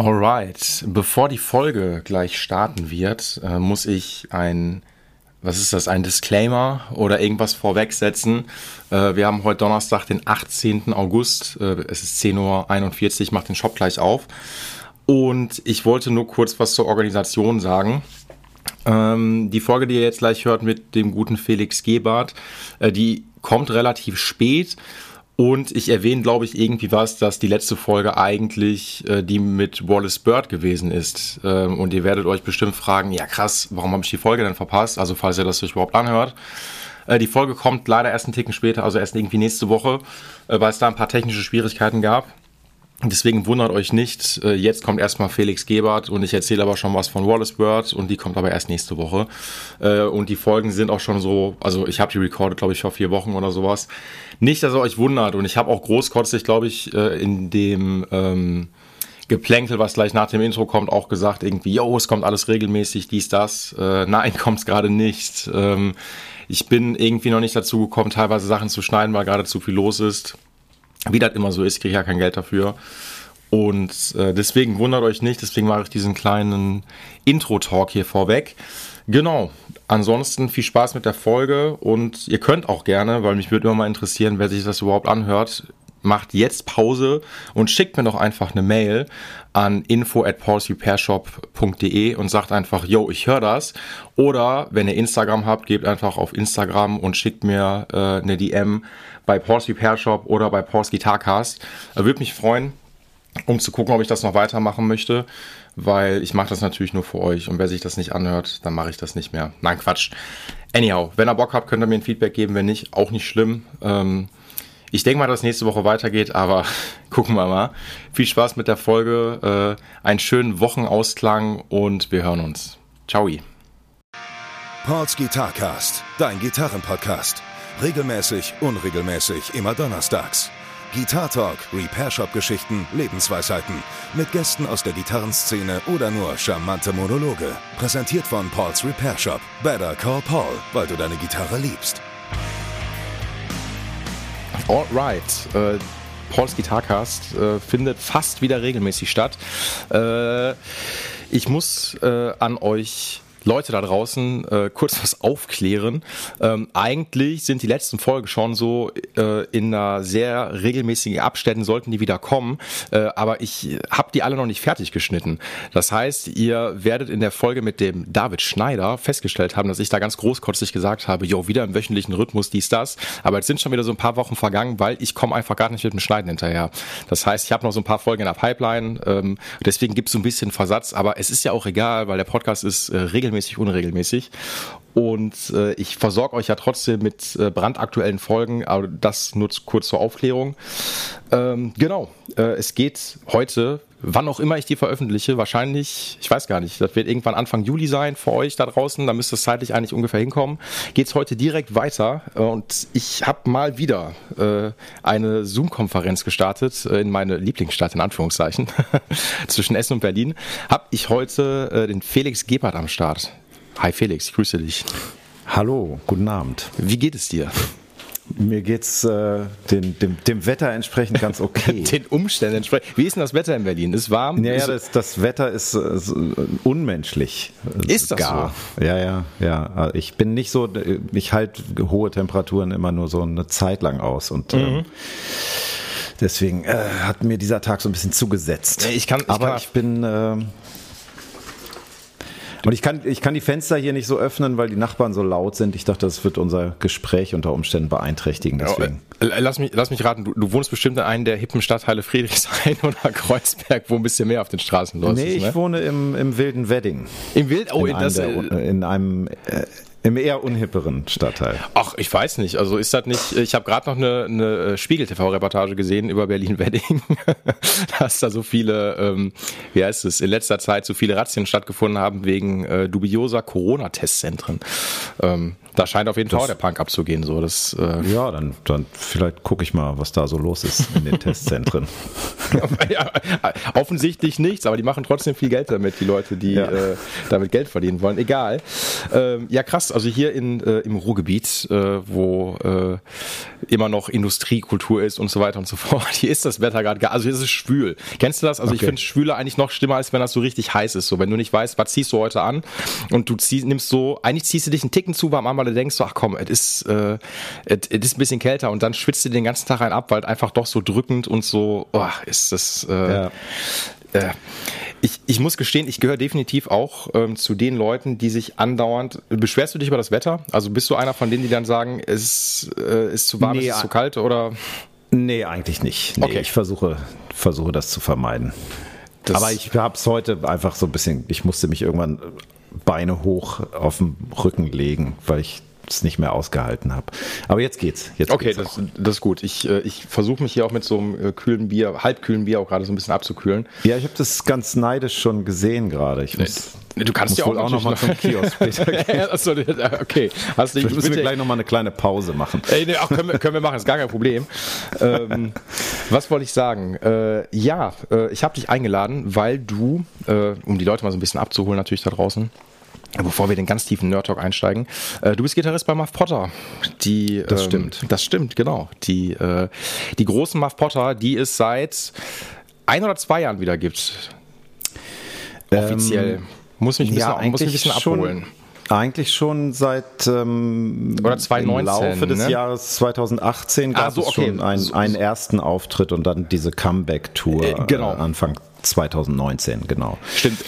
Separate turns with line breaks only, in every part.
Alright, bevor die Folge gleich starten wird, äh, muss ich ein, was ist das, ein Disclaimer oder irgendwas vorwegsetzen. Äh, wir haben heute Donnerstag, den 18. August, äh, es ist 10.41 Uhr, ich mache den Shop gleich auf. Und ich wollte nur kurz was zur Organisation sagen. Ähm, die Folge, die ihr jetzt gleich hört mit dem guten Felix Gebhardt, die kommt relativ spät. Und ich erwähne, glaube ich, irgendwie was, dass die letzte Folge eigentlich äh, die mit Wallace Bird gewesen ist. Ähm, und ihr werdet euch bestimmt fragen, ja krass, warum habe ich die Folge denn verpasst? Also falls ihr das euch überhaupt anhört. Äh, die Folge kommt leider erst einen Ticken später, also erst irgendwie nächste Woche, äh, weil es da ein paar technische Schwierigkeiten gab. Deswegen wundert euch nicht, äh, jetzt kommt erstmal Felix Gebert und ich erzähle aber schon was von Wallace Bird und die kommt aber erst nächste Woche. Äh, und die Folgen sind auch schon so, also ich habe die recorded, glaube ich, vor vier Wochen oder sowas. Nicht, dass ihr euch wundert und ich habe auch großkotzig, glaube ich, äh, in dem ähm, Geplänkel, was gleich nach dem Intro kommt, auch gesagt, irgendwie, yo, es kommt alles regelmäßig, dies, das. Äh, nein, kommt es gerade nicht. Ähm, ich bin irgendwie noch nicht dazu gekommen, teilweise Sachen zu schneiden, weil gerade zu viel los ist. Wie das immer so ist, kriege ich ja kein Geld dafür. Und äh, deswegen wundert euch nicht, deswegen mache ich diesen kleinen Intro-Talk hier vorweg. Genau. Ansonsten viel Spaß mit der Folge und ihr könnt auch gerne, weil mich würde immer mal interessieren, wer sich das überhaupt anhört, macht jetzt Pause und schickt mir doch einfach eine Mail an info at paulsrepairshop.de und sagt einfach, yo, ich höre das. Oder wenn ihr Instagram habt, gebt einfach auf Instagram und schickt mir äh, eine DM bei Paul's Repair Shop oder bei Paul's Guitarcast. Äh, Würde mich freuen, um zu gucken, ob ich das noch weitermachen möchte, weil ich mache das natürlich nur für euch und wer sich das nicht anhört, dann mache ich das nicht mehr. Nein, Quatsch. Anyhow, wenn ihr Bock habt, könnt ihr mir ein Feedback geben, wenn nicht, auch nicht schlimm. Ähm, ich denke mal, dass nächste Woche weitergeht, aber gucken wir mal. Viel Spaß mit der Folge, äh, einen schönen Wochenausklang und wir hören uns. Ciao.
Pauls Guitarcast, dein Gitarrenpodcast. Regelmäßig, unregelmäßig, immer donnerstags. Guitar Talk, Repair Shop Geschichten, Lebensweisheiten. Mit Gästen aus der Gitarrenszene oder nur charmante Monologe. Präsentiert von Paul's Repair Shop. Better call Paul, weil du deine Gitarre liebst.
Alright. Äh, Pauls Guitarcast äh, findet fast wieder regelmäßig statt. Äh, ich muss äh, an euch Leute da draußen äh, kurz was aufklären. Ähm, eigentlich sind die letzten Folgen schon so äh, in einer sehr regelmäßigen Abständen, sollten die wieder kommen. Äh, aber ich habe die alle noch nicht fertig geschnitten. Das heißt, ihr werdet in der Folge mit dem David Schneider festgestellt haben, dass ich da ganz großkotzig gesagt habe, jo, wieder im wöchentlichen Rhythmus, dies, das. Aber jetzt sind schon wieder so ein paar Wochen vergangen, weil ich komme einfach gar nicht mit dem Schneiden hinterher. Das heißt, ich habe noch so ein paar Folgen in der Pipeline. Ähm, deswegen gibt es so ein bisschen Versatz. Aber es ist ja auch egal, weil der Podcast ist äh, regelmäßig, unregelmäßig. Und äh, ich versorge euch ja trotzdem mit äh, brandaktuellen Folgen, aber das nur kurz zur Aufklärung. Ähm, genau, äh, es geht heute, wann auch immer ich die veröffentliche, wahrscheinlich, ich weiß gar nicht, das wird irgendwann Anfang Juli sein für euch da draußen, da müsste es zeitlich eigentlich ungefähr hinkommen. Geht es heute direkt weiter und ich habe mal wieder äh, eine Zoom-Konferenz gestartet äh, in meine Lieblingsstadt, in Anführungszeichen, zwischen Essen und Berlin. Habe ich heute äh, den Felix Gebhardt am Start. Hi Felix, ich grüße dich.
Hallo, guten Abend.
Wie geht es dir?
Mir geht's äh, dem, dem, dem Wetter entsprechend ganz okay.
Den Umständen entsprechend. Wie ist denn das Wetter in Berlin? Ist warm?
Ja,
ist
das, das Wetter ist, äh, unmenschlich.
Ist das
gar. so? Ja, ja, ja. Ich bin nicht so, ich halte hohe Temperaturen immer nur so eine Zeit lang aus und ähm, mhm. deswegen äh, hat mir dieser Tag so ein bisschen zugesetzt.
Ich kann, ich
Aber
kann,
ich bin äh, und ich kann, ich kann die Fenster hier nicht so öffnen, weil die Nachbarn so laut sind. Ich dachte, das wird unser Gespräch unter Umständen beeinträchtigen. Deswegen.
Lass mich, lass mich raten, du, du wohnst bestimmt in einem der hippen Stadtteile Friedrichshain oder Kreuzberg, wo ein bisschen mehr auf den Straßen los
nee,
ist.
Nee, ich
ne?
wohne im, im wilden Wedding.
Im Wild? Oh,
in,
das,
einem, der, in einem äh, im eher unhipperen Stadtteil.
Ach, ich weiß nicht. Also ist das nicht. Ich habe gerade noch eine, eine Spiegel-TV-Reportage gesehen über Berlin-Wedding, dass da so viele, ähm, wie heißt es, in letzter Zeit so viele Razzien stattgefunden haben wegen äh, dubioser Corona-Testzentren. Ähm, Da scheint auf jeden Fall der Punk abzugehen. So. Das,
äh ja, dann, dann vielleicht gucke ich mal, was da so los ist in den Testzentren.
ja, offensichtlich nichts, aber die machen trotzdem viel Geld damit, die Leute, die ja. äh, damit Geld verdienen wollen. Egal. Ähm, ja, krass. Also hier in, äh, im Ruhrgebiet, äh, wo äh, immer noch Industriekultur ist und so weiter und so fort, hier ist das Wetter gerade, also hier ist es schwül. Kennst du das? Also okay. ich finde Schwüle eigentlich noch schlimmer, als wenn das so richtig heiß ist. So, wenn du nicht weißt, was ziehst du heute an und du ziehst, nimmst so, eigentlich ziehst du dich einen Ticken zu warm an, weil du denkst so, ach komm, es ist, äh, es ist ein bisschen kälter und dann schwitzt du den ganzen Tag rein ab, weil einfach doch so drückend und so, oh, ist das, äh, ja. äh, ich, ich muss gestehen, ich gehöre definitiv auch ähm, zu den Leuten, die sich andauernd. Beschwerst du dich über das Wetter? Also bist du einer von denen, die dann sagen, es äh, ist zu warm, nee, es ist zu kalt oder?
Nee, eigentlich nicht. Nee, okay. Ich versuche, versuche das zu vermeiden. Das Aber ich habe es heute einfach so ein bisschen, ich musste mich irgendwann Beine hoch auf den Rücken legen, weil ich es nicht mehr ausgehalten habe. Aber jetzt geht's. Jetzt
okay,
geht's
das, das ist gut. Ich, äh, ich versuche mich hier auch mit so einem äh, kühlen Bier, halbkühlen Bier auch gerade so ein bisschen abzukühlen.
Ja, ich habe das ganz neidisch schon gesehen gerade. Ich muss,
Du kannst ja auch, auch noch mal zum Kiosk später Achso, okay.
Hast du, müssen wir gleich noch mal eine kleine Pause machen.
Ey, nee, auch können, wir, können wir machen, ist gar kein Problem. ähm, was wollte ich sagen? Äh, ja, äh, ich habe dich eingeladen, weil du, äh, um die Leute mal so ein bisschen abzuholen natürlich da draußen, Bevor wir den ganz tiefen Nerd Talk einsteigen, äh, du bist Gitarrist bei Muff Potter. Die,
das ähm, stimmt.
Das stimmt, genau. Die, äh, die großen Muff Potter, die es seit ein oder zwei Jahren wieder gibt. Offiziell. Ähm, muss mich ein bisschen, ja, muss mich ein bisschen abholen.
Schon, eigentlich schon seit ähm,
oder 2019,
im Laufe des ne? Jahres 2018 gab ah, so, okay. es schon einen, einen ersten Auftritt und dann diese Comeback-Tour äh, genau. Äh, Anfang 2019, genau.
Stimmt.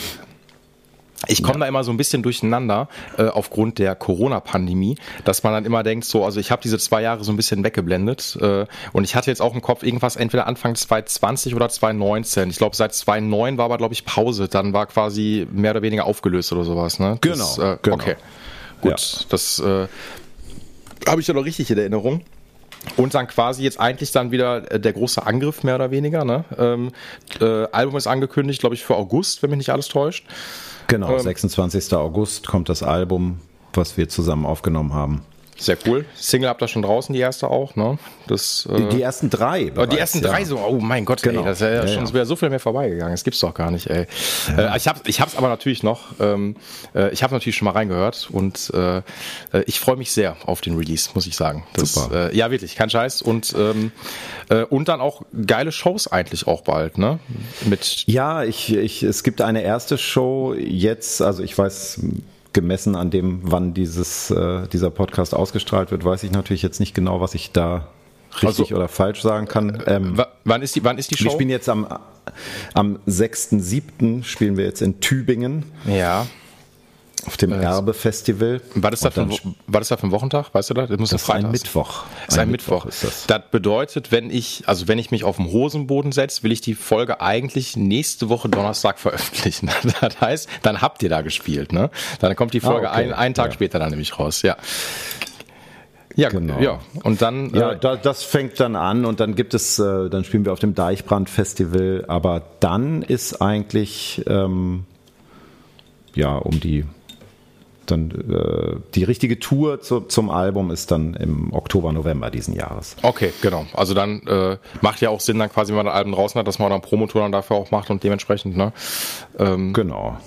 Ich komme ja. da immer so ein bisschen durcheinander äh, aufgrund der Corona-Pandemie, dass man dann immer denkt, so, also ich habe diese zwei Jahre so ein bisschen weggeblendet äh, und ich hatte jetzt auch im Kopf irgendwas entweder Anfang 2020 oder 2019. Ich glaube, seit 2009 war aber, glaube ich, Pause. Dann war quasi mehr oder weniger aufgelöst oder sowas. Ne?
Das, genau, äh, genau.
Okay, gut. Ja. Das äh, habe ich ja noch richtig in Erinnerung. Und dann quasi jetzt eigentlich dann wieder äh, der große Angriff, mehr oder weniger. Ne? Ähm, äh, Album ist angekündigt, glaube ich, für August, wenn mich nicht alles täuscht.
Genau, ähm, 26. August kommt das Album, was wir zusammen aufgenommen haben.
Sehr cool. Single habt ihr schon draußen, die erste auch, ne?
Das, äh, die ersten drei.
Bereits, die ersten drei so, oh mein Gott, genau. ey, das ist ja, ja schon ja. so viel mehr vorbeigegangen. Das gibt's doch gar nicht, ey. Äh, ich, hab's, ich hab's aber natürlich noch, ähm, äh, ich habe natürlich schon mal reingehört und äh, äh, ich freue mich sehr auf den Release, muss ich sagen. Das, Super. Äh, ja, wirklich, kein Scheiß. Und, ähm, äh, und dann auch geile Shows eigentlich auch bald, ne?
Mit ja, ich, ich, es gibt eine erste Show jetzt, also ich weiß gemessen an dem, wann dieses, äh, dieser Podcast ausgestrahlt wird, weiß ich natürlich jetzt nicht genau, was ich da richtig also, oder falsch sagen kann.
Äh, ähm, wann, ist die, wann ist die Show?
Wir spielen jetzt am, am 6.7. spielen wir jetzt in Tübingen.
Ja.
Auf dem äh, Erbe-Festival.
War das, da für, war das da ein Wochentag? Weißt du das?
Das, muss das ist ein Mittwoch.
Das ist ein, ein Mittwoch. Mittwoch. ist das. das bedeutet, wenn ich, also wenn ich mich auf den Hosenboden setze, will ich die Folge eigentlich nächste Woche Donnerstag veröffentlichen. Das heißt, dann habt ihr da gespielt, ne? Dann kommt die ah, Folge ah, okay. ein, einen Tag ja. später dann nämlich raus, ja.
Ja, genau. Ja, und dann. Ja, äh, da, das fängt dann an und dann gibt es, äh, dann spielen wir auf dem Deichbrand Festival, aber dann ist eigentlich, ähm, ja, um die dann äh, die richtige Tour zu, zum Album ist dann im Oktober, November diesen Jahres.
Okay, genau. Also dann äh, macht ja auch Sinn, dann quasi, wenn man ein Album draußen hat, dass man dann Promotour dann dafür auch macht und dementsprechend, ne?
Ähm, genau.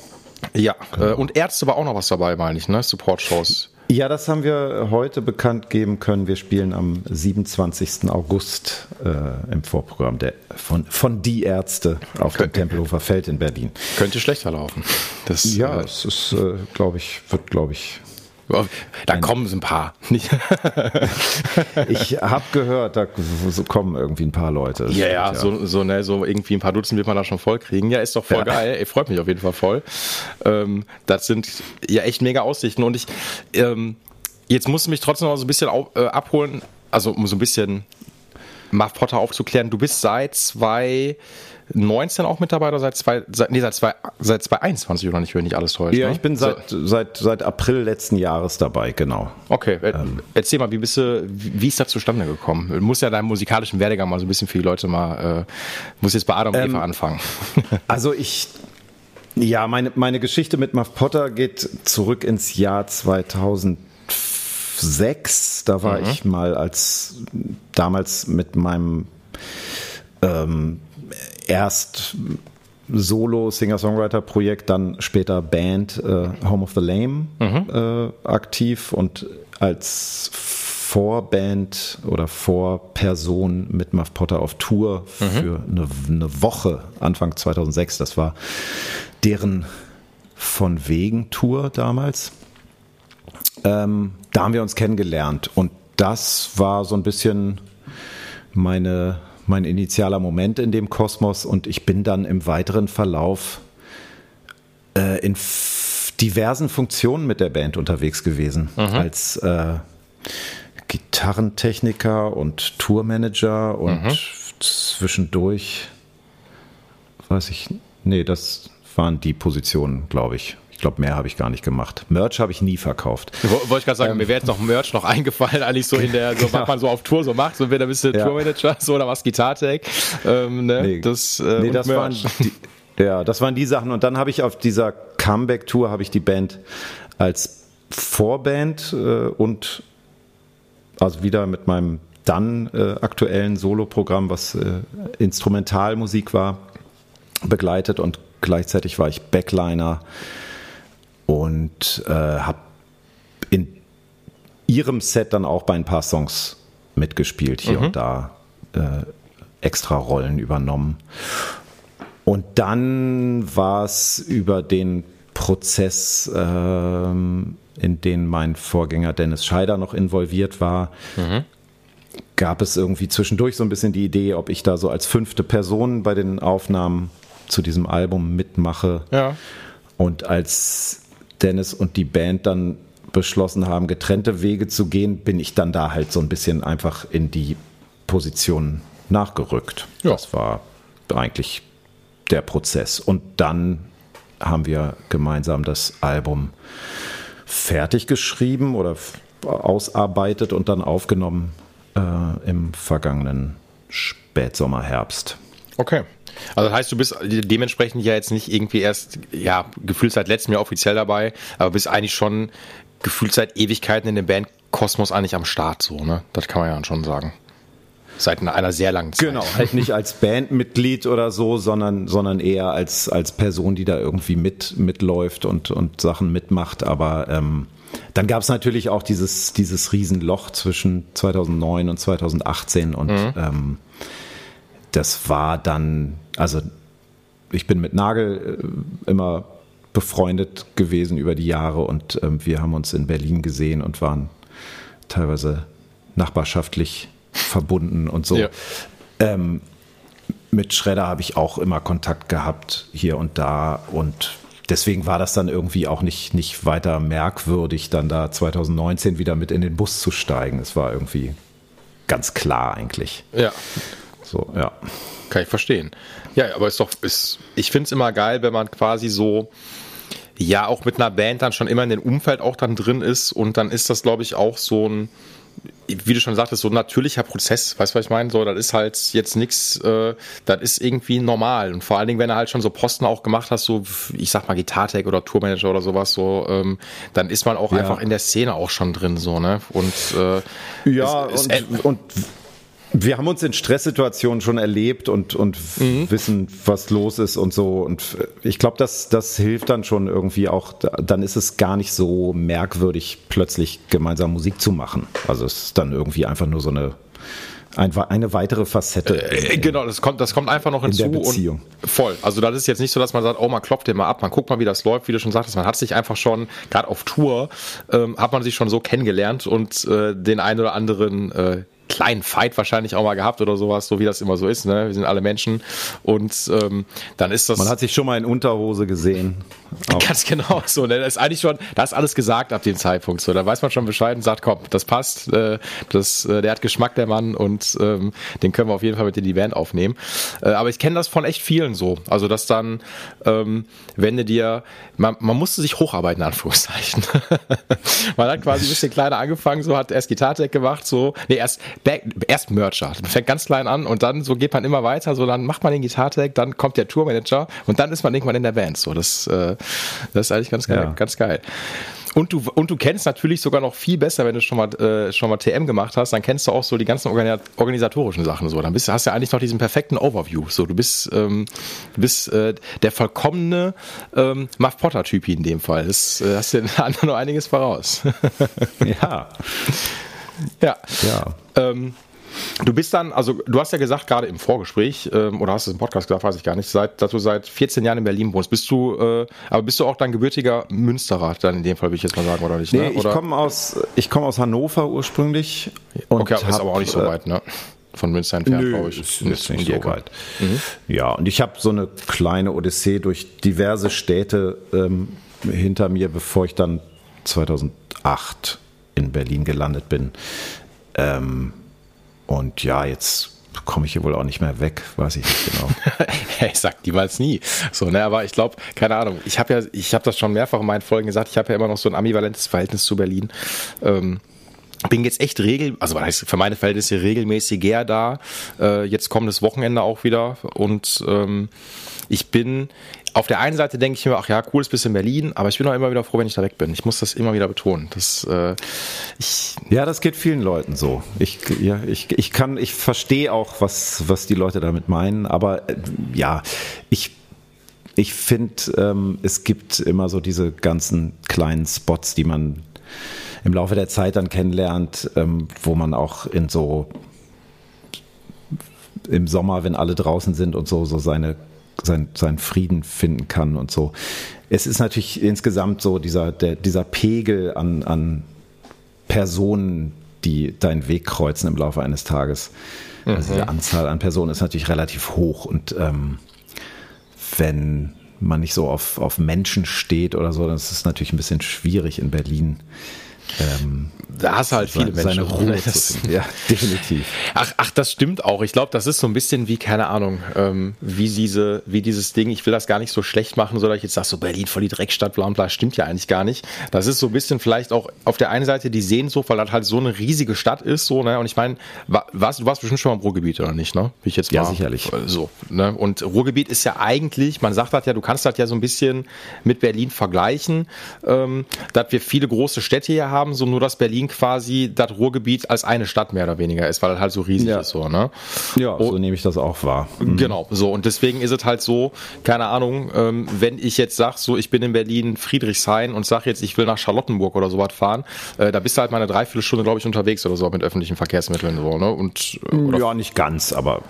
Ja, genau. Und Ärzte war auch noch was dabei, meine ich, ne? Support-Shows.
Ja, das haben wir heute bekannt geben können. Wir spielen am 27. August äh, im Vorprogramm der, von, von Die Ärzte auf Kön dem Tempelhofer Feld in Berlin.
Könnte schlechter laufen.
Das, ja, äh, es ist, äh, glaube ich, wird, glaube ich,
da kommen ein paar.
ich habe gehört, da kommen irgendwie ein paar Leute.
Ja, ja, so, so, ne, so irgendwie ein paar Dutzend wird man da schon voll kriegen. Ja, ist doch voll ja. geil. Ey, freut mich auf jeden Fall voll. Ähm, das sind ja echt mega Aussichten. Und ich, ähm, jetzt musst du mich trotzdem noch so ein bisschen auf, äh, abholen, also um so ein bisschen Muff Potter aufzuklären. Du bist seit zwei 19 auch mit dabei oder seit zwei, seit, nee, seit zwei, seit 2021 oder nicht, wenn nicht alles täuscht?
Ja, ne? ich bin seit, so. seit, seit April letzten Jahres dabei, genau.
Okay, ähm. erzähl mal, wie bist du, wie ist das zustande gekommen? Du musst ja deinen musikalischen Werdegang mal so ein bisschen für die Leute mal, äh, muss jetzt bei Adam und ähm, Eva anfangen.
also ich, ja, meine, meine Geschichte mit Muff Potter geht zurück ins Jahr 2000 2006, da war mhm. ich mal als damals mit meinem ähm, erst Solo Singer-Songwriter-Projekt, dann später Band äh, Home of the Lame mhm. äh, aktiv und als Vorband oder Vorperson mit Muff Potter auf Tour mhm. für eine, eine, Woche Anfang 2006. Das war deren von wegen Tour damals. Ähm, da haben wir uns kennengelernt und das war so ein bisschen meine, mein initialer Moment in dem Kosmos und ich bin dann im weiteren Verlauf äh, in diversen Funktionen mit der Band unterwegs gewesen. Mhm. Als äh, Gitarrentechniker und Tourmanager und mhm. zwischendurch, weiß ich, nee, das waren die Positionen, glaube ich. Ich glaube, mehr habe ich gar nicht gemacht. Merch habe ich nie verkauft.
Wollte ich gerade sagen, ähm, mir wäre jetzt noch Merch noch eingefallen, eigentlich so in der, so was man so auf Tour so macht, so wieder ein bisschen ja. Tourmanager, so oder was Gitartech. Ähm, ne?
Nee, das, äh, nee, das waren die, ja, das waren die Sachen. Und dann habe ich auf dieser Comeback-Tour habe ich die Band als Vorband äh, und also wieder mit meinem dann äh, aktuellen Soloprogramm, was äh, Instrumentalmusik war, begleitet und gleichzeitig war ich Backliner und äh, habe in ihrem Set dann auch bei ein paar Songs mitgespielt, hier mhm. und da äh, extra Rollen übernommen. Und dann war es über den Prozess, ähm, in den mein Vorgänger Dennis Scheider noch involviert war, mhm. gab es irgendwie zwischendurch so ein bisschen die Idee, ob ich da so als fünfte Person bei den Aufnahmen zu diesem Album mitmache. Ja. Und als Dennis und die Band dann beschlossen haben, getrennte Wege zu gehen, bin ich dann da halt so ein bisschen einfach in die Position nachgerückt. Ja. Das war eigentlich der Prozess. Und dann haben wir gemeinsam das Album fertig geschrieben oder ausarbeitet und dann aufgenommen äh, im vergangenen Spätsommer, Herbst.
Okay. Also das heißt, du bist dementsprechend ja jetzt nicht irgendwie erst, ja, gefühlt seit letztem Jahr offiziell dabei, aber bist eigentlich schon gefühlt seit Ewigkeiten in dem Band Kosmos eigentlich am Start, so, ne? Das kann man ja schon sagen. Seit einer sehr langen Zeit.
Genau, halt nicht als Bandmitglied oder so, sondern, sondern eher als, als Person, die da irgendwie mit, mitläuft und, und Sachen mitmacht. Aber ähm, dann gab es natürlich auch dieses, dieses Riesenloch zwischen 2009 und 2018 und mhm. ähm, das war dann, also ich bin mit Nagel äh, immer befreundet gewesen über die Jahre und ähm, wir haben uns in Berlin gesehen und waren teilweise nachbarschaftlich verbunden und so. Ja. Ähm, mit Schredder habe ich auch immer Kontakt gehabt, hier und da. Und deswegen war das dann irgendwie auch nicht, nicht weiter merkwürdig, dann da 2019 wieder mit in den Bus zu steigen. Es war irgendwie ganz klar eigentlich.
Ja. So, ja. Kann ich verstehen. Ja, aber ist doch, ist, ich finde es immer geil, wenn man quasi so, ja, auch mit einer Band dann schon immer in dem Umfeld auch dann drin ist und dann ist das, glaube ich, auch so ein, wie du schon sagtest, so ein natürlicher Prozess, weißt du, was ich meine? So, das ist halt jetzt nichts, äh, das ist irgendwie normal. Und vor allen Dingen, wenn du halt schon so Posten auch gemacht hast, so, ich sag mal, Gitartech oder Tourmanager oder sowas, so, ähm, dann ist man auch ja. einfach in der Szene auch schon drin, so, ne? Und,
äh, ja, es, es, und, und wir haben uns in Stresssituationen schon erlebt und, und mhm. wissen, was los ist und so. Und ich glaube, das, das hilft dann schon irgendwie auch. Dann ist es gar nicht so merkwürdig, plötzlich gemeinsam Musik zu machen. Also es ist dann irgendwie einfach nur so eine eine weitere Facette.
Äh, genau, das kommt, das kommt einfach noch hinzu. In der Beziehung. Voll. Also das ist jetzt nicht so, dass man sagt, oh, man klopft den mal ab, man guckt mal, wie das läuft, wie du schon sagtest. Man hat sich einfach schon, gerade auf Tour, ähm, hat man sich schon so kennengelernt und äh, den einen oder anderen äh, kleinen Fight wahrscheinlich auch mal gehabt oder sowas, so wie das immer so ist. Ne? Wir sind alle Menschen und ähm, dann ist das.
Man hat sich schon mal in Unterhose gesehen.
Ganz genau so. Ne? Das ist eigentlich schon, da ist alles gesagt ab dem Zeitpunkt. So, da weiß man schon Bescheid und sagt, komm, das passt. Äh, das, äh, der hat Geschmack der Mann und ähm, den können wir auf jeden Fall mit in die Band aufnehmen. Äh, aber ich kenne das von echt vielen so. Also dass dann, ähm, wenn du dir, man, man musste sich hocharbeiten in Anführungszeichen. man hat quasi ein bisschen kleiner angefangen, so hat erst Gitartech gemacht, so, nee erst Back, erst Mercher. Man fängt ganz klein an und dann so geht man immer weiter, so dann macht man den Gitartag, dann kommt der Tourmanager und dann ist man irgendwann in der Band. So, das, äh, das ist eigentlich ganz geil, ja. ganz geil. Und du, und du kennst natürlich sogar noch viel besser, wenn du schon mal, äh, schon mal TM gemacht hast, dann kennst du auch so die ganzen organisatorischen Sachen so. Dann bist, hast du ja eigentlich noch diesen perfekten Overview. So, du bist, ähm, du bist äh, der vollkommene ähm, Muff Potter-Typ in dem Fall. Das äh, hast du anderen noch einiges voraus.
ja.
Ja. ja. Ähm, Du bist dann, also du hast ja gesagt, gerade im Vorgespräch, ähm, oder hast du es im Podcast gesagt, weiß ich gar nicht, seit, dass du seit 14 Jahren in Berlin wohnst. Bist du, äh, aber bist du auch dein gebürtiger Münsterer, dann in dem Fall, würde ich jetzt mal sagen, oder nicht?
Ne? Nee, ich komme aus, komm aus Hannover ursprünglich.
okay, aber ist aber auch nicht so äh, weit, ne? Von Münster entfernt,
glaube ich. Ist, ist nicht so weit. Mhm. Ja, und ich habe so eine kleine Odyssee durch diverse Städte ähm, hinter mir, bevor ich dann 2008 in Berlin gelandet bin. Ähm, und ja, jetzt komme ich hier wohl auch nicht mehr weg, weiß ich nicht genau.
ich sag niemals nie. So, ne, aber ich glaube, keine Ahnung. Ich habe ja, ich habe das schon mehrfach in meinen Folgen gesagt. Ich habe ja immer noch so ein ambivalentes Verhältnis zu Berlin. Ähm, bin jetzt echt regel, also für meine Verhältnisse regelmäßiger da. Äh, jetzt kommendes Wochenende auch wieder und ähm, ich bin auf der einen Seite denke ich mir, ach ja, cooles bisschen Berlin, aber ich bin auch immer wieder froh, wenn ich da weg bin. Ich muss das immer wieder betonen. Das, äh,
ich ja, das geht vielen Leuten so. Ich, ja, ich, ich kann, ich verstehe auch, was, was die Leute damit meinen, aber äh, ja, ich ich finde, ähm, es gibt immer so diese ganzen kleinen Spots, die man im Laufe der Zeit dann kennenlernt, ähm, wo man auch in so im Sommer, wenn alle draußen sind und so, so seine sein, seinen Frieden finden kann und so. Es ist natürlich insgesamt so dieser, der, dieser Pegel an, an Personen, die deinen Weg kreuzen im Laufe eines Tages. Mhm. Also diese Anzahl an Personen ist natürlich relativ hoch und ähm, wenn man nicht so auf, auf Menschen steht oder so, dann ist es natürlich ein bisschen schwierig in Berlin
ähm, da hast du halt viele Menschen.
Seine Ruhe
das, ja, definitiv. Ach, ach, das stimmt auch. Ich glaube, das ist so ein bisschen wie, keine Ahnung, ähm, wie diese, wie dieses Ding, ich will das gar nicht so schlecht machen, so dass ich jetzt sage, so Berlin voll die Dreckstadt, bla bla, stimmt ja eigentlich gar nicht. Das ist so ein bisschen vielleicht auch auf der einen Seite die Sehnsucht, weil das halt so eine riesige Stadt ist, so, ne? Und ich meine, warst, du warst bestimmt schon mal im Ruhrgebiet, oder nicht, ne?
Wie ich jetzt Ja, sicherlich.
So, ne? Und Ruhrgebiet ist ja eigentlich, man sagt das ja, du kannst das ja so ein bisschen mit Berlin vergleichen, ähm, dass wir viele große Städte hier haben, so nur, dass Berlin quasi das Ruhrgebiet als eine Stadt mehr oder weniger ist, weil es halt so riesig ja. ist, so, ne?
Ja, oh, so nehme ich das auch wahr.
Mhm. Genau, so. Und deswegen ist es halt so, keine Ahnung, ähm, wenn ich jetzt sag, so, ich bin in Berlin Friedrichshain und sag jetzt, ich will nach Charlottenburg oder sowas fahren, äh, da bist du halt mal eine Dreiviertelstunde, glaube ich, unterwegs oder so mit öffentlichen Verkehrsmitteln, so, ne? Und,
äh, ja, nicht ganz, aber,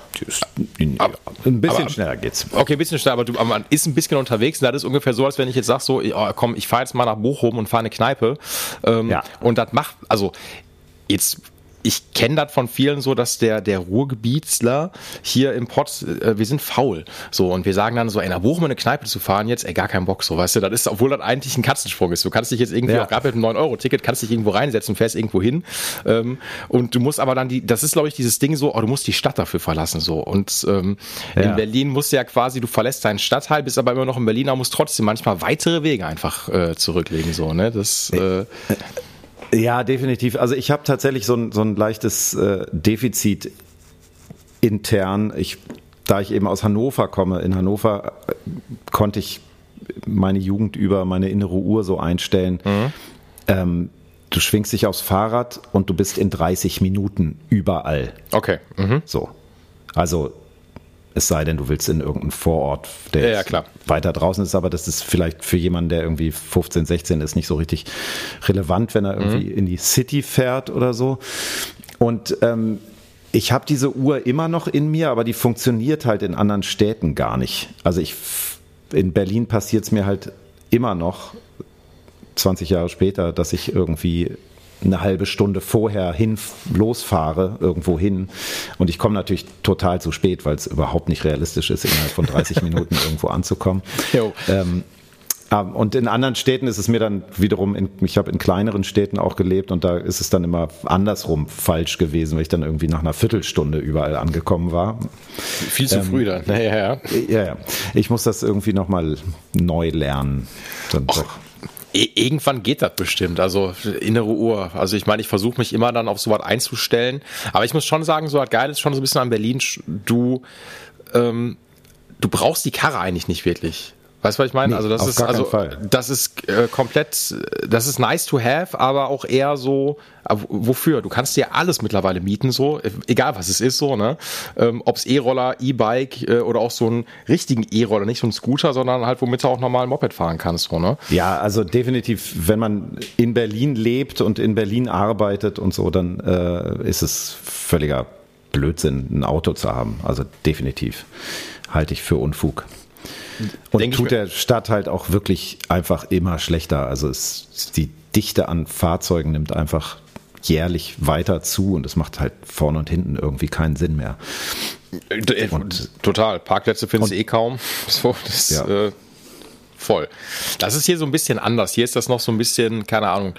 aber ein bisschen aber, schneller geht's. Okay, ein bisschen schneller, aber, du, aber man ist ein bisschen unterwegs und das ist ungefähr so, als wenn ich jetzt sag, so, oh, komm, ich fahre jetzt mal nach Bochum und fahre eine Kneipe. Ähm, ja. Und das macht, also jetzt ich kenne das von vielen so, dass der, der Ruhrgebietsler hier im Pott, äh, wir sind faul. So, und wir sagen dann so, ey, nach Bochum in eine Kneipe zu fahren jetzt, ey, gar keinen Bock, so, weißt du, das ist, obwohl das eigentlich ein Katzensprung ist. Du kannst dich jetzt irgendwie, ja. auch gerade mit einem 9-Euro-Ticket, kannst dich irgendwo reinsetzen, fährst irgendwo hin. Ähm, und du musst aber dann die, das ist, glaube ich, dieses Ding so, oh, du musst die Stadt dafür verlassen, so. Und ähm, ja. in Berlin musst du ja quasi, du verlässt deinen Stadtteil, bist aber immer noch in Berlin, aber musst trotzdem manchmal weitere Wege einfach äh, zurücklegen, so, ne, das, äh,
ja, definitiv. Also ich habe tatsächlich so ein, so ein leichtes äh, Defizit intern. Ich, da ich eben aus Hannover komme, in Hannover äh, konnte ich meine Jugend über meine innere Uhr so einstellen. Mhm. Ähm, du schwingst dich aufs Fahrrad und du bist in 30 Minuten überall.
Okay. Mhm.
So. Also es sei denn, du willst in irgendeinen Vorort, der
ja, ja,
weiter draußen ist, aber das ist vielleicht für jemanden, der irgendwie 15, 16 ist, nicht so richtig relevant, wenn er irgendwie mhm. in die City fährt oder so. Und ähm, ich habe diese Uhr immer noch in mir, aber die funktioniert halt in anderen Städten gar nicht. Also ich in Berlin passiert es mir halt immer noch 20 Jahre später, dass ich irgendwie eine halbe Stunde vorher hin losfahre, irgendwo hin. Und ich komme natürlich total zu spät, weil es überhaupt nicht realistisch ist, innerhalb von 30 Minuten irgendwo anzukommen. Ähm, ah, und in anderen Städten ist es mir dann wiederum, in, ich habe in kleineren Städten auch gelebt und da ist es dann immer andersrum falsch gewesen, weil ich dann irgendwie nach einer Viertelstunde überall angekommen war.
Viel zu ähm, früh dann.
Ja. ja, ja. Ich muss das irgendwie nochmal neu lernen. Dann
Och, irgendwann geht das bestimmt. Also innere Uhr. Also ich meine, ich versuche mich immer dann auf sowas einzustellen. Aber ich muss schon sagen, so was geil ist schon so ein bisschen an Berlin. Du, ähm, du brauchst die Karre eigentlich nicht wirklich. Weißt du, was ich meine? Nee, also das ist also das ist äh, komplett, das ist nice to have, aber auch eher so, äh, wofür? Du kannst dir alles mittlerweile mieten, so egal was es ist, so ne. Ähm, Ob es E-Roller, E-Bike äh, oder auch so einen richtigen E-Roller, nicht so ein Scooter, sondern halt womit du auch normal Moped fahren kannst, so ne.
Ja, also definitiv, wenn man in Berlin lebt und in Berlin arbeitet und so, dann äh, ist es völliger Blödsinn, ein Auto zu haben. Also definitiv halte ich für Unfug. Und Denk tut der Stadt halt auch wirklich einfach immer schlechter. Also es, die Dichte an Fahrzeugen nimmt einfach jährlich weiter zu und es macht halt vorne und hinten irgendwie keinen Sinn mehr.
Äh, und, Total. Parkplätze findest du eh kaum. So, das, ja. äh, voll. Das ist hier so ein bisschen anders. Hier ist das noch so ein bisschen, keine Ahnung.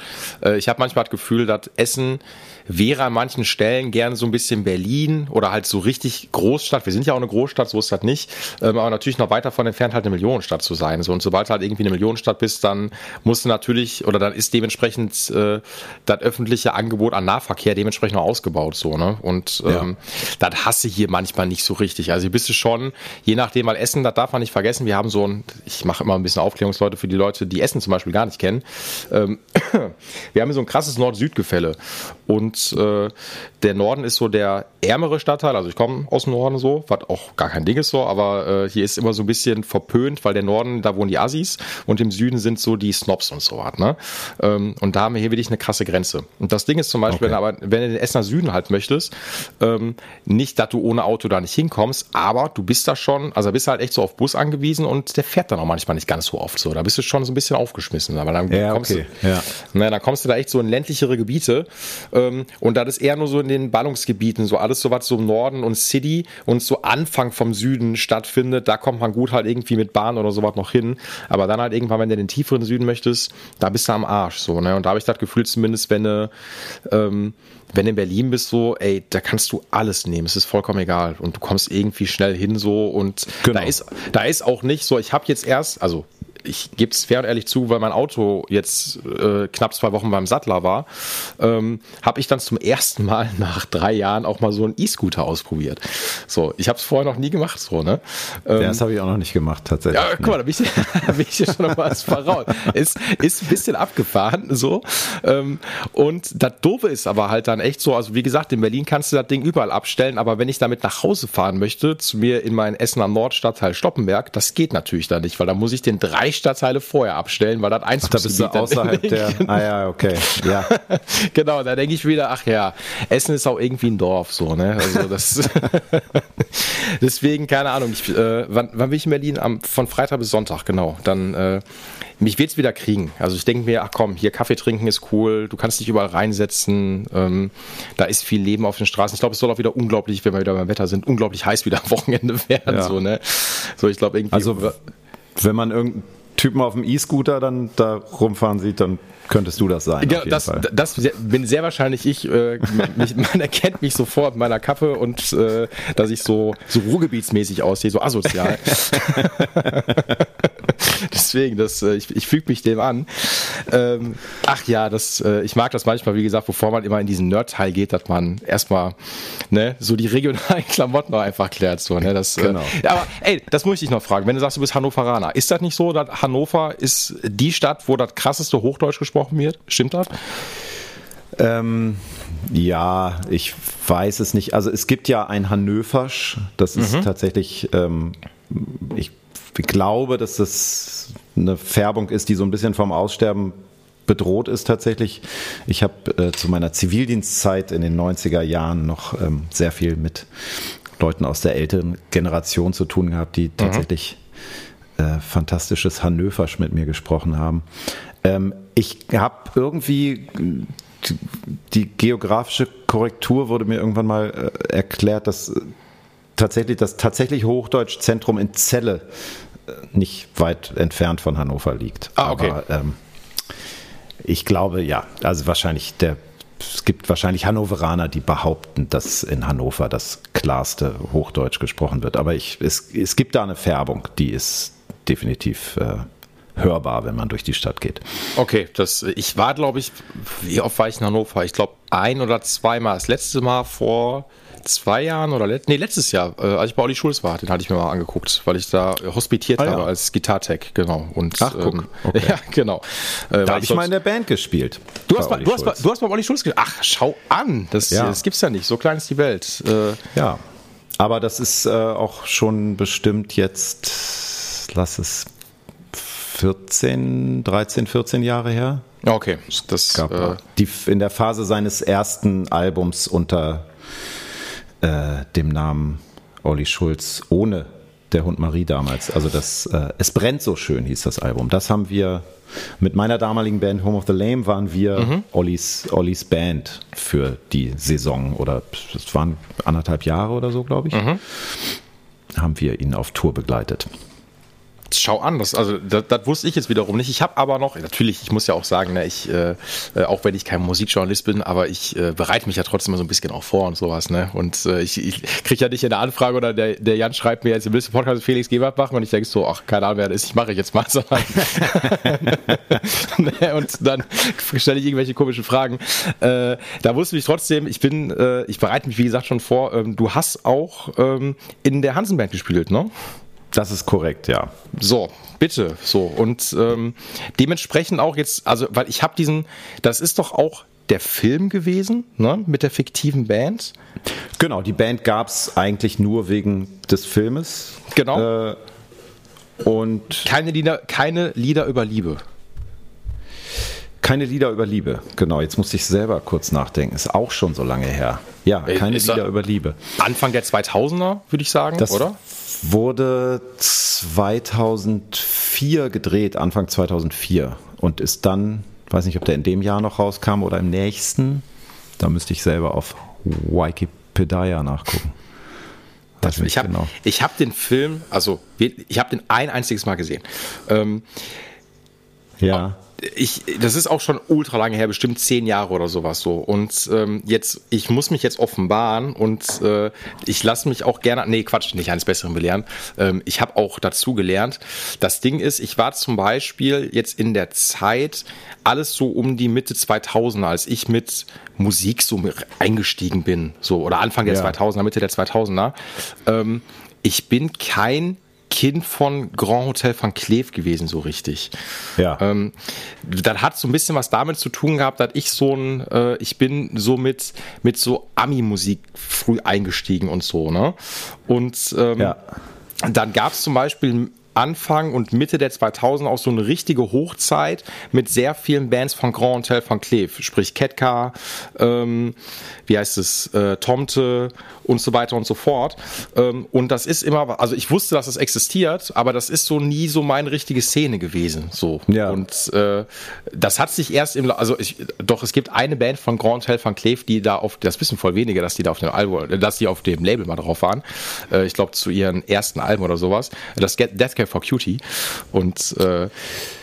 Äh, ich habe manchmal das Gefühl, dass Essen wäre an manchen Stellen gerne so ein bisschen Berlin oder halt so richtig Großstadt. Wir sind ja auch eine Großstadt, so ist das nicht. Ähm, aber natürlich noch weit davon entfernt, halt eine Millionenstadt zu sein. So, und sobald du halt irgendwie eine Millionenstadt bist, dann musst du natürlich, oder dann ist dementsprechend äh, das öffentliche Angebot an Nahverkehr dementsprechend noch ausgebaut. So, ne? Und ähm, ja. das hasse hier manchmal nicht so richtig. Also hier bist du schon, je nachdem, weil Essen, das darf man nicht vergessen. Wir haben so ein, ich mache immer ein bisschen Aufklärungsleute für die Leute, die Essen zum Beispiel gar nicht kennen. Ähm, wir haben so ein krasses Nord-Süd-Gefälle. Und äh, der Norden ist so der ärmere Stadtteil. Also ich komme aus dem Norden so, was auch gar kein Ding ist so, aber äh, hier ist immer so ein bisschen verpönt, weil der Norden, da wohnen die Assis und im Süden sind so die Snobs und so was. Ne? Ähm, und da haben wir hier wirklich eine krasse Grenze. Und das Ding ist zum Beispiel, okay. wenn, aber, wenn du den Essener Süden halt möchtest, ähm, nicht, dass du ohne Auto da nicht hinkommst, aber du bist da schon, also bist halt echt so auf Bus angewiesen und der fährt dann auch manchmal nicht ganz so oft so. Da bist du schon so ein bisschen aufgeschmissen. Aber dann ja, kommst okay. du, ja. na, dann kommst du da echt so in ländlichere Gebiete ähm, und das ist eher nur so in den Ballungsgebieten, so alles so was so im Norden und City und so Anfang vom Süden stattfindet. Da kommt man gut halt irgendwie mit Bahn oder sowas noch hin. Aber dann halt irgendwann, wenn du den tieferen Süden möchtest, da bist du am Arsch, so, ne? Und da habe ich das Gefühl zumindest, wenn du, ähm, wenn du in Berlin bist, so, ey, da kannst du alles nehmen. Es ist vollkommen egal. Und du kommst irgendwie schnell hin, so. Und genau. da ist, da ist auch nicht so, ich habe jetzt erst, also ich gebe es fair und ehrlich zu, weil mein Auto jetzt äh, knapp zwei Wochen beim Sattler war, ähm, habe ich dann zum ersten Mal nach drei Jahren auch mal so einen E-Scooter ausprobiert. So, ich habe es vorher noch nie gemacht, so ne.
Ähm, ja, das habe ich auch noch nicht gemacht tatsächlich. Ja,
guck mal, da bin ich, da bin ich schon noch was voraus. Ist, ist ein bisschen abgefahren, so. Ähm, und das Doofe ist aber halt dann echt so, also wie gesagt, in Berlin kannst du das Ding überall abstellen, aber wenn ich damit nach Hause fahren möchte, zu mir in meinen Essener Nordstadtteil Stoppenberg, das geht natürlich da nicht, weil da muss ich den drei Stadtteile vorher abstellen, weil das eins
da bist du außerhalb der. Ah ja, okay. Ja.
genau, da denke ich wieder, ach ja, Essen ist auch irgendwie ein Dorf, so, ne? Also das deswegen, keine Ahnung, ich, äh, wann, wann bin ich in Berlin? Am, von Freitag bis Sonntag, genau. Dann äh, mich wird's wieder kriegen. Also ich denke mir, ach komm, hier Kaffee trinken ist cool, du kannst dich überall reinsetzen, ähm, da ist viel Leben auf den Straßen. Ich glaube, es soll auch wieder unglaublich, wenn wir wieder beim Wetter sind, unglaublich heiß wieder am Wochenende werden. Ja. So, ne? so, ich glaube irgendwie.
Also wenn man irgendeinen Typen auf dem E-Scooter dann da rumfahren sieht, dann könntest du das sein.
Ja, das, das, bin sehr wahrscheinlich ich. Äh, mich, man erkennt mich sofort in meiner Kappe und äh, dass ich so, so ruhrgebietsmäßig aussehe, so asozial. Deswegen, das, äh, ich, ich füge mich dem an. Ähm, ach ja, das, äh, ich mag das manchmal, wie gesagt, bevor man immer in diesen Nerd-Teil geht, dass man erstmal ne, so die regionalen Klamotten noch einfach klärt. So, ne, das, äh, genau. Äh, aber ey, das muss ich dich noch fragen. Wenn du sagst, du bist Hannoveraner, ist das nicht so, dass Hannover ist die Stadt, wo das krasseste Hochdeutsch gesprochen wird? Stimmt das?
Ähm, ja, ich weiß es nicht. Also es gibt ja ein Hannöversch, das ist mhm. tatsächlich, ähm, ich glaube, dass das eine Färbung ist, die so ein bisschen vom Aussterben bedroht ist tatsächlich. Ich habe äh, zu meiner Zivildienstzeit in den 90er Jahren noch ähm, sehr viel mit Leuten aus der älteren Generation zu tun gehabt, die mhm. tatsächlich äh, fantastisches Hannöversch mit mir gesprochen haben. Ähm, ich habe irgendwie die geografische Korrektur wurde mir irgendwann mal äh, erklärt, dass tatsächlich das tatsächlich Hochdeutschzentrum in Celle äh, nicht weit entfernt von Hannover liegt.
Ah, okay. Aber, ähm,
ich glaube, ja, also wahrscheinlich der es gibt wahrscheinlich Hannoveraner, die behaupten, dass in Hannover das klarste Hochdeutsch gesprochen wird. Aber ich, es, es gibt da eine Färbung, die ist definitiv äh, hörbar, wenn man durch die Stadt geht.
Okay, das, ich war, glaube ich, wie oft war ich in Hannover? Ich glaube, ein oder zweimal. Das letzte Mal vor zwei Jahren oder let nee, letztes Jahr, äh, als ich bei Olli Schulz war, den hatte ich mir mal angeguckt, weil ich da hospitiert ah, habe ja. als Gitartech, genau. Und,
Ach, guck. Ähm, okay.
Ja, genau.
Äh, da habe ich mal in der Band gespielt.
Du hast, bei, du, hast bei, du hast bei Olli Schulz gespielt? Ach, schau an. Das, ja. das gibt's ja nicht. So klein ist die Welt.
Äh, ja. Aber das ist äh, auch schon bestimmt jetzt, lass es 14, 13, 14 Jahre her.
Okay,
das gab äh, die in der Phase seines ersten Albums unter äh, dem Namen Olli Schulz ohne der Hund Marie damals. Also das äh, Es brennt so schön hieß das Album. Das haben wir mit meiner damaligen Band Home of the Lame waren wir mhm. Ollis, Ollis Band für die Saison oder es waren anderthalb Jahre oder so, glaube ich. Mhm. Haben wir ihn auf Tour begleitet
schau an, das, also das, das, wusste ich jetzt wiederum nicht. Ich habe aber noch, natürlich, ich muss ja auch sagen, ne, ich, äh, äh, auch wenn ich kein Musikjournalist bin, aber ich äh, bereite mich ja trotzdem so ein bisschen auch vor und sowas. Ne? Und äh, ich, ich kriege ja nicht eine Anfrage oder der, der Jan schreibt mir jetzt, willst du Podcast mit Felix Gebert machen? Und ich denke so, ach, keine Ahnung, wer das ist, ich mache jetzt mal. Ne, und dann stelle ich irgendwelche komischen Fragen. Äh, da wusste ich trotzdem, ich bin, äh, ich bereite mich, wie gesagt, schon vor. Ähm, du hast auch ähm, in der Hansenband gespielt, ne?
Das ist korrekt, ja.
So, bitte, so. Und ähm, dementsprechend auch jetzt, also, weil ich habe diesen, das ist doch auch der Film gewesen, ne, mit der fiktiven Band.
Genau, die Band gab es eigentlich nur wegen des Filmes.
Genau. Äh, und keine Lieder, keine Lieder über Liebe.
Keine Lieder über Liebe, genau. Jetzt muss ich selber kurz nachdenken. Ist auch schon so lange her. Ja, keine Lieder über Liebe.
Anfang der 2000er, würde ich sagen,
das
oder?
wurde 2004 gedreht, Anfang 2004 und ist dann, weiß nicht, ob der in dem Jahr noch rauskam oder im nächsten. Da müsste ich selber auf Wikipedia nachgucken.
Das ich habe genau. hab den Film, also ich habe den ein einziges Mal gesehen. Ähm,
ja
ich, das ist auch schon ultra lange her, bestimmt zehn Jahre oder sowas so. Und ähm, jetzt, ich muss mich jetzt offenbaren und äh, ich lasse mich auch gerne, nee, Quatsch, nicht eines Besseren belehren. Ähm, ich habe auch dazu gelernt. Das Ding ist, ich war zum Beispiel jetzt in der Zeit alles so um die Mitte 2000er, als ich mit Musik so eingestiegen bin, so oder Anfang der ja. 2000er, Mitte der 2000er. Ähm, ich bin kein Kind von Grand Hotel van Cleef gewesen, so richtig.
Ja.
Ähm, das hat so ein bisschen was damit zu tun gehabt, dass ich so ein, äh, ich bin so mit, mit so Ami-Musik früh eingestiegen und so, ne? Und ähm, ja. dann gab es zum Beispiel Anfang und Mitte der 2000 auch so eine richtige Hochzeit mit sehr vielen Bands von Grand Hotel van Cleef, sprich Ketka, ähm, wie heißt es, äh, Tomte und so weiter und so fort. Ähm, und das ist immer, also ich wusste, dass es das existiert, aber das ist so nie so meine richtige Szene gewesen. So.
Ja.
Und äh, das hat sich erst im, also ich, doch es gibt eine Band von Grand Hotel van Cleef, die da auf, das wissen voll wenige, dass die da auf dem Album, dass die auf dem Label mal drauf waren. Äh, ich glaube zu ihren ersten Alben oder sowas. Das Death Care for Cutie. Und äh,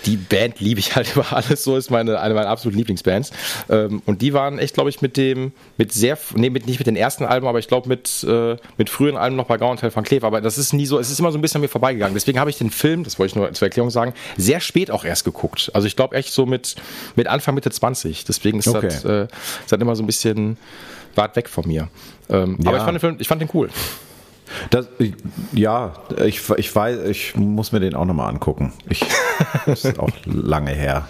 die Band liebe ich halt über alles. So ist meine eine meiner absoluten Lieblingsbands. Ähm, und die waren echt, glaube ich, mit dem, mit sehr, nee, mit, nicht mit den ersten Alben, aber ich glaube mit, äh, mit früheren Alben noch bei Grand Hotel van Cleef. Aber das ist nie so, es ist immer so ein bisschen an mir vorbeigegangen. Deswegen habe ich den Film, das wollte ich nur zur Erklärung sagen, sehr spät auch erst geguckt. Also ich glaube echt so mit, mit Anfang, Mitte 20. Deswegen ist okay. das, äh, das immer so ein bisschen weit weg von mir. Ähm, ja. Aber ich fand den Film, ich fand den cool.
Das, ja, ich, ich weiß, ich muss mir den auch nochmal angucken. Ich, das ist auch lange her.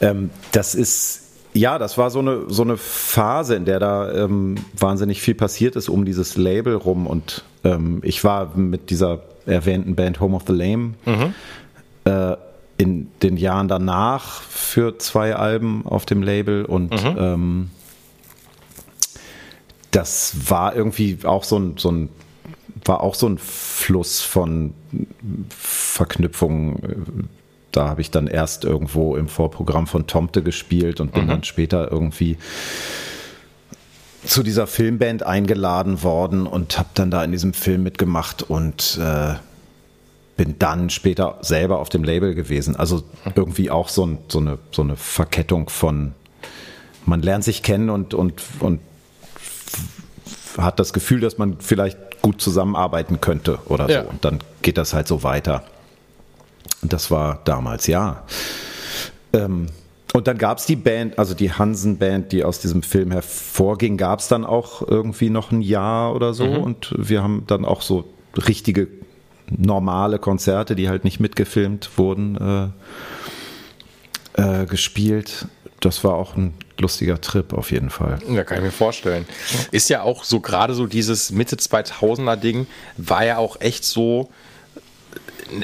Ähm, das ist, ja, das war so eine, so eine Phase, in der da ähm, wahnsinnig viel passiert ist um dieses Label rum. Und ähm, ich war mit dieser erwähnten Band Home of the Lame mhm. äh, in den Jahren danach für zwei Alben auf dem Label und mhm. Ähm, das war irgendwie auch so ein, so ein war auch so ein Fluss von Verknüpfungen. Da habe ich dann erst irgendwo im Vorprogramm von Tomte gespielt und bin mhm. dann später irgendwie zu dieser Filmband eingeladen worden und habe dann da in diesem Film mitgemacht und äh, bin dann später selber auf dem Label gewesen. Also irgendwie auch so, ein, so, eine, so eine Verkettung von, man lernt sich kennen und, und, und hat das Gefühl, dass man vielleicht gut zusammenarbeiten könnte oder ja. so. Und dann geht das halt so weiter. Und das war damals, ja. Ähm, und dann gab es die Band, also die Hansen-Band, die aus diesem Film hervorging, gab es dann auch irgendwie noch ein Jahr oder so. Mhm. Und wir haben dann auch so richtige normale Konzerte, die halt nicht mitgefilmt wurden, äh, äh, gespielt. Das war auch ein lustiger Trip auf jeden Fall.
Ja, kann ich mir vorstellen. Ist ja auch so gerade so dieses Mitte 2000er Ding, war ja auch echt so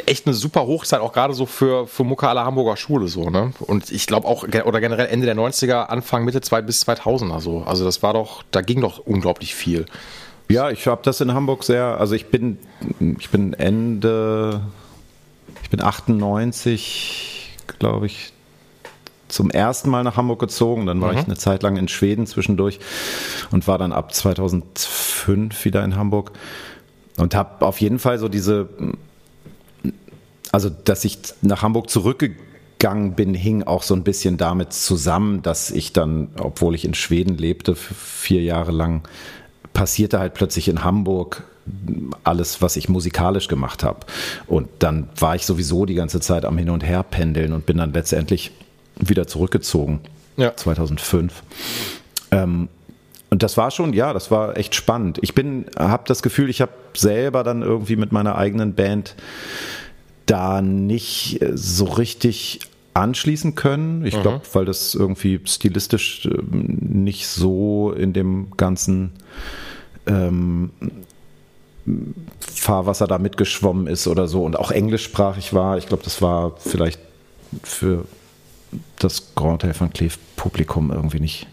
echt eine super Hochzeit, auch gerade so für, für Mucke aller Hamburger Schule so, ne? Und ich glaube auch, oder generell Ende der 90er, Anfang, Mitte 2 bis 2000er so. Also das war doch, da ging doch unglaublich viel.
Ja, ich habe das in Hamburg sehr, also ich bin, ich bin Ende, ich bin 98, glaube ich, zum ersten Mal nach Hamburg gezogen. Dann war mhm. ich eine Zeit lang in Schweden zwischendurch und war dann ab 2005 wieder in Hamburg und habe auf jeden Fall so diese also dass ich nach Hamburg zurückgegangen bin, hing auch so ein bisschen damit zusammen, dass ich dann, obwohl ich in Schweden lebte, vier Jahre lang, passierte halt plötzlich in Hamburg alles, was ich musikalisch gemacht habe. Und dann war ich sowieso die ganze Zeit am Hin und Her pendeln und bin dann letztendlich wieder zurückgezogen. Ja. 2005. Ähm, und das war schon, ja, das war echt spannend. Ich bin, habe das Gefühl, ich habe selber dann irgendwie mit meiner eigenen Band da nicht äh, so richtig anschließen können. Ich glaube, weil das irgendwie stilistisch ähm, nicht so in dem ganzen ähm, Fahrwasser da mitgeschwommen ist oder so und auch englischsprachig war. Ich glaube, das war vielleicht für das Grand Hotel van Cleef Publikum irgendwie nicht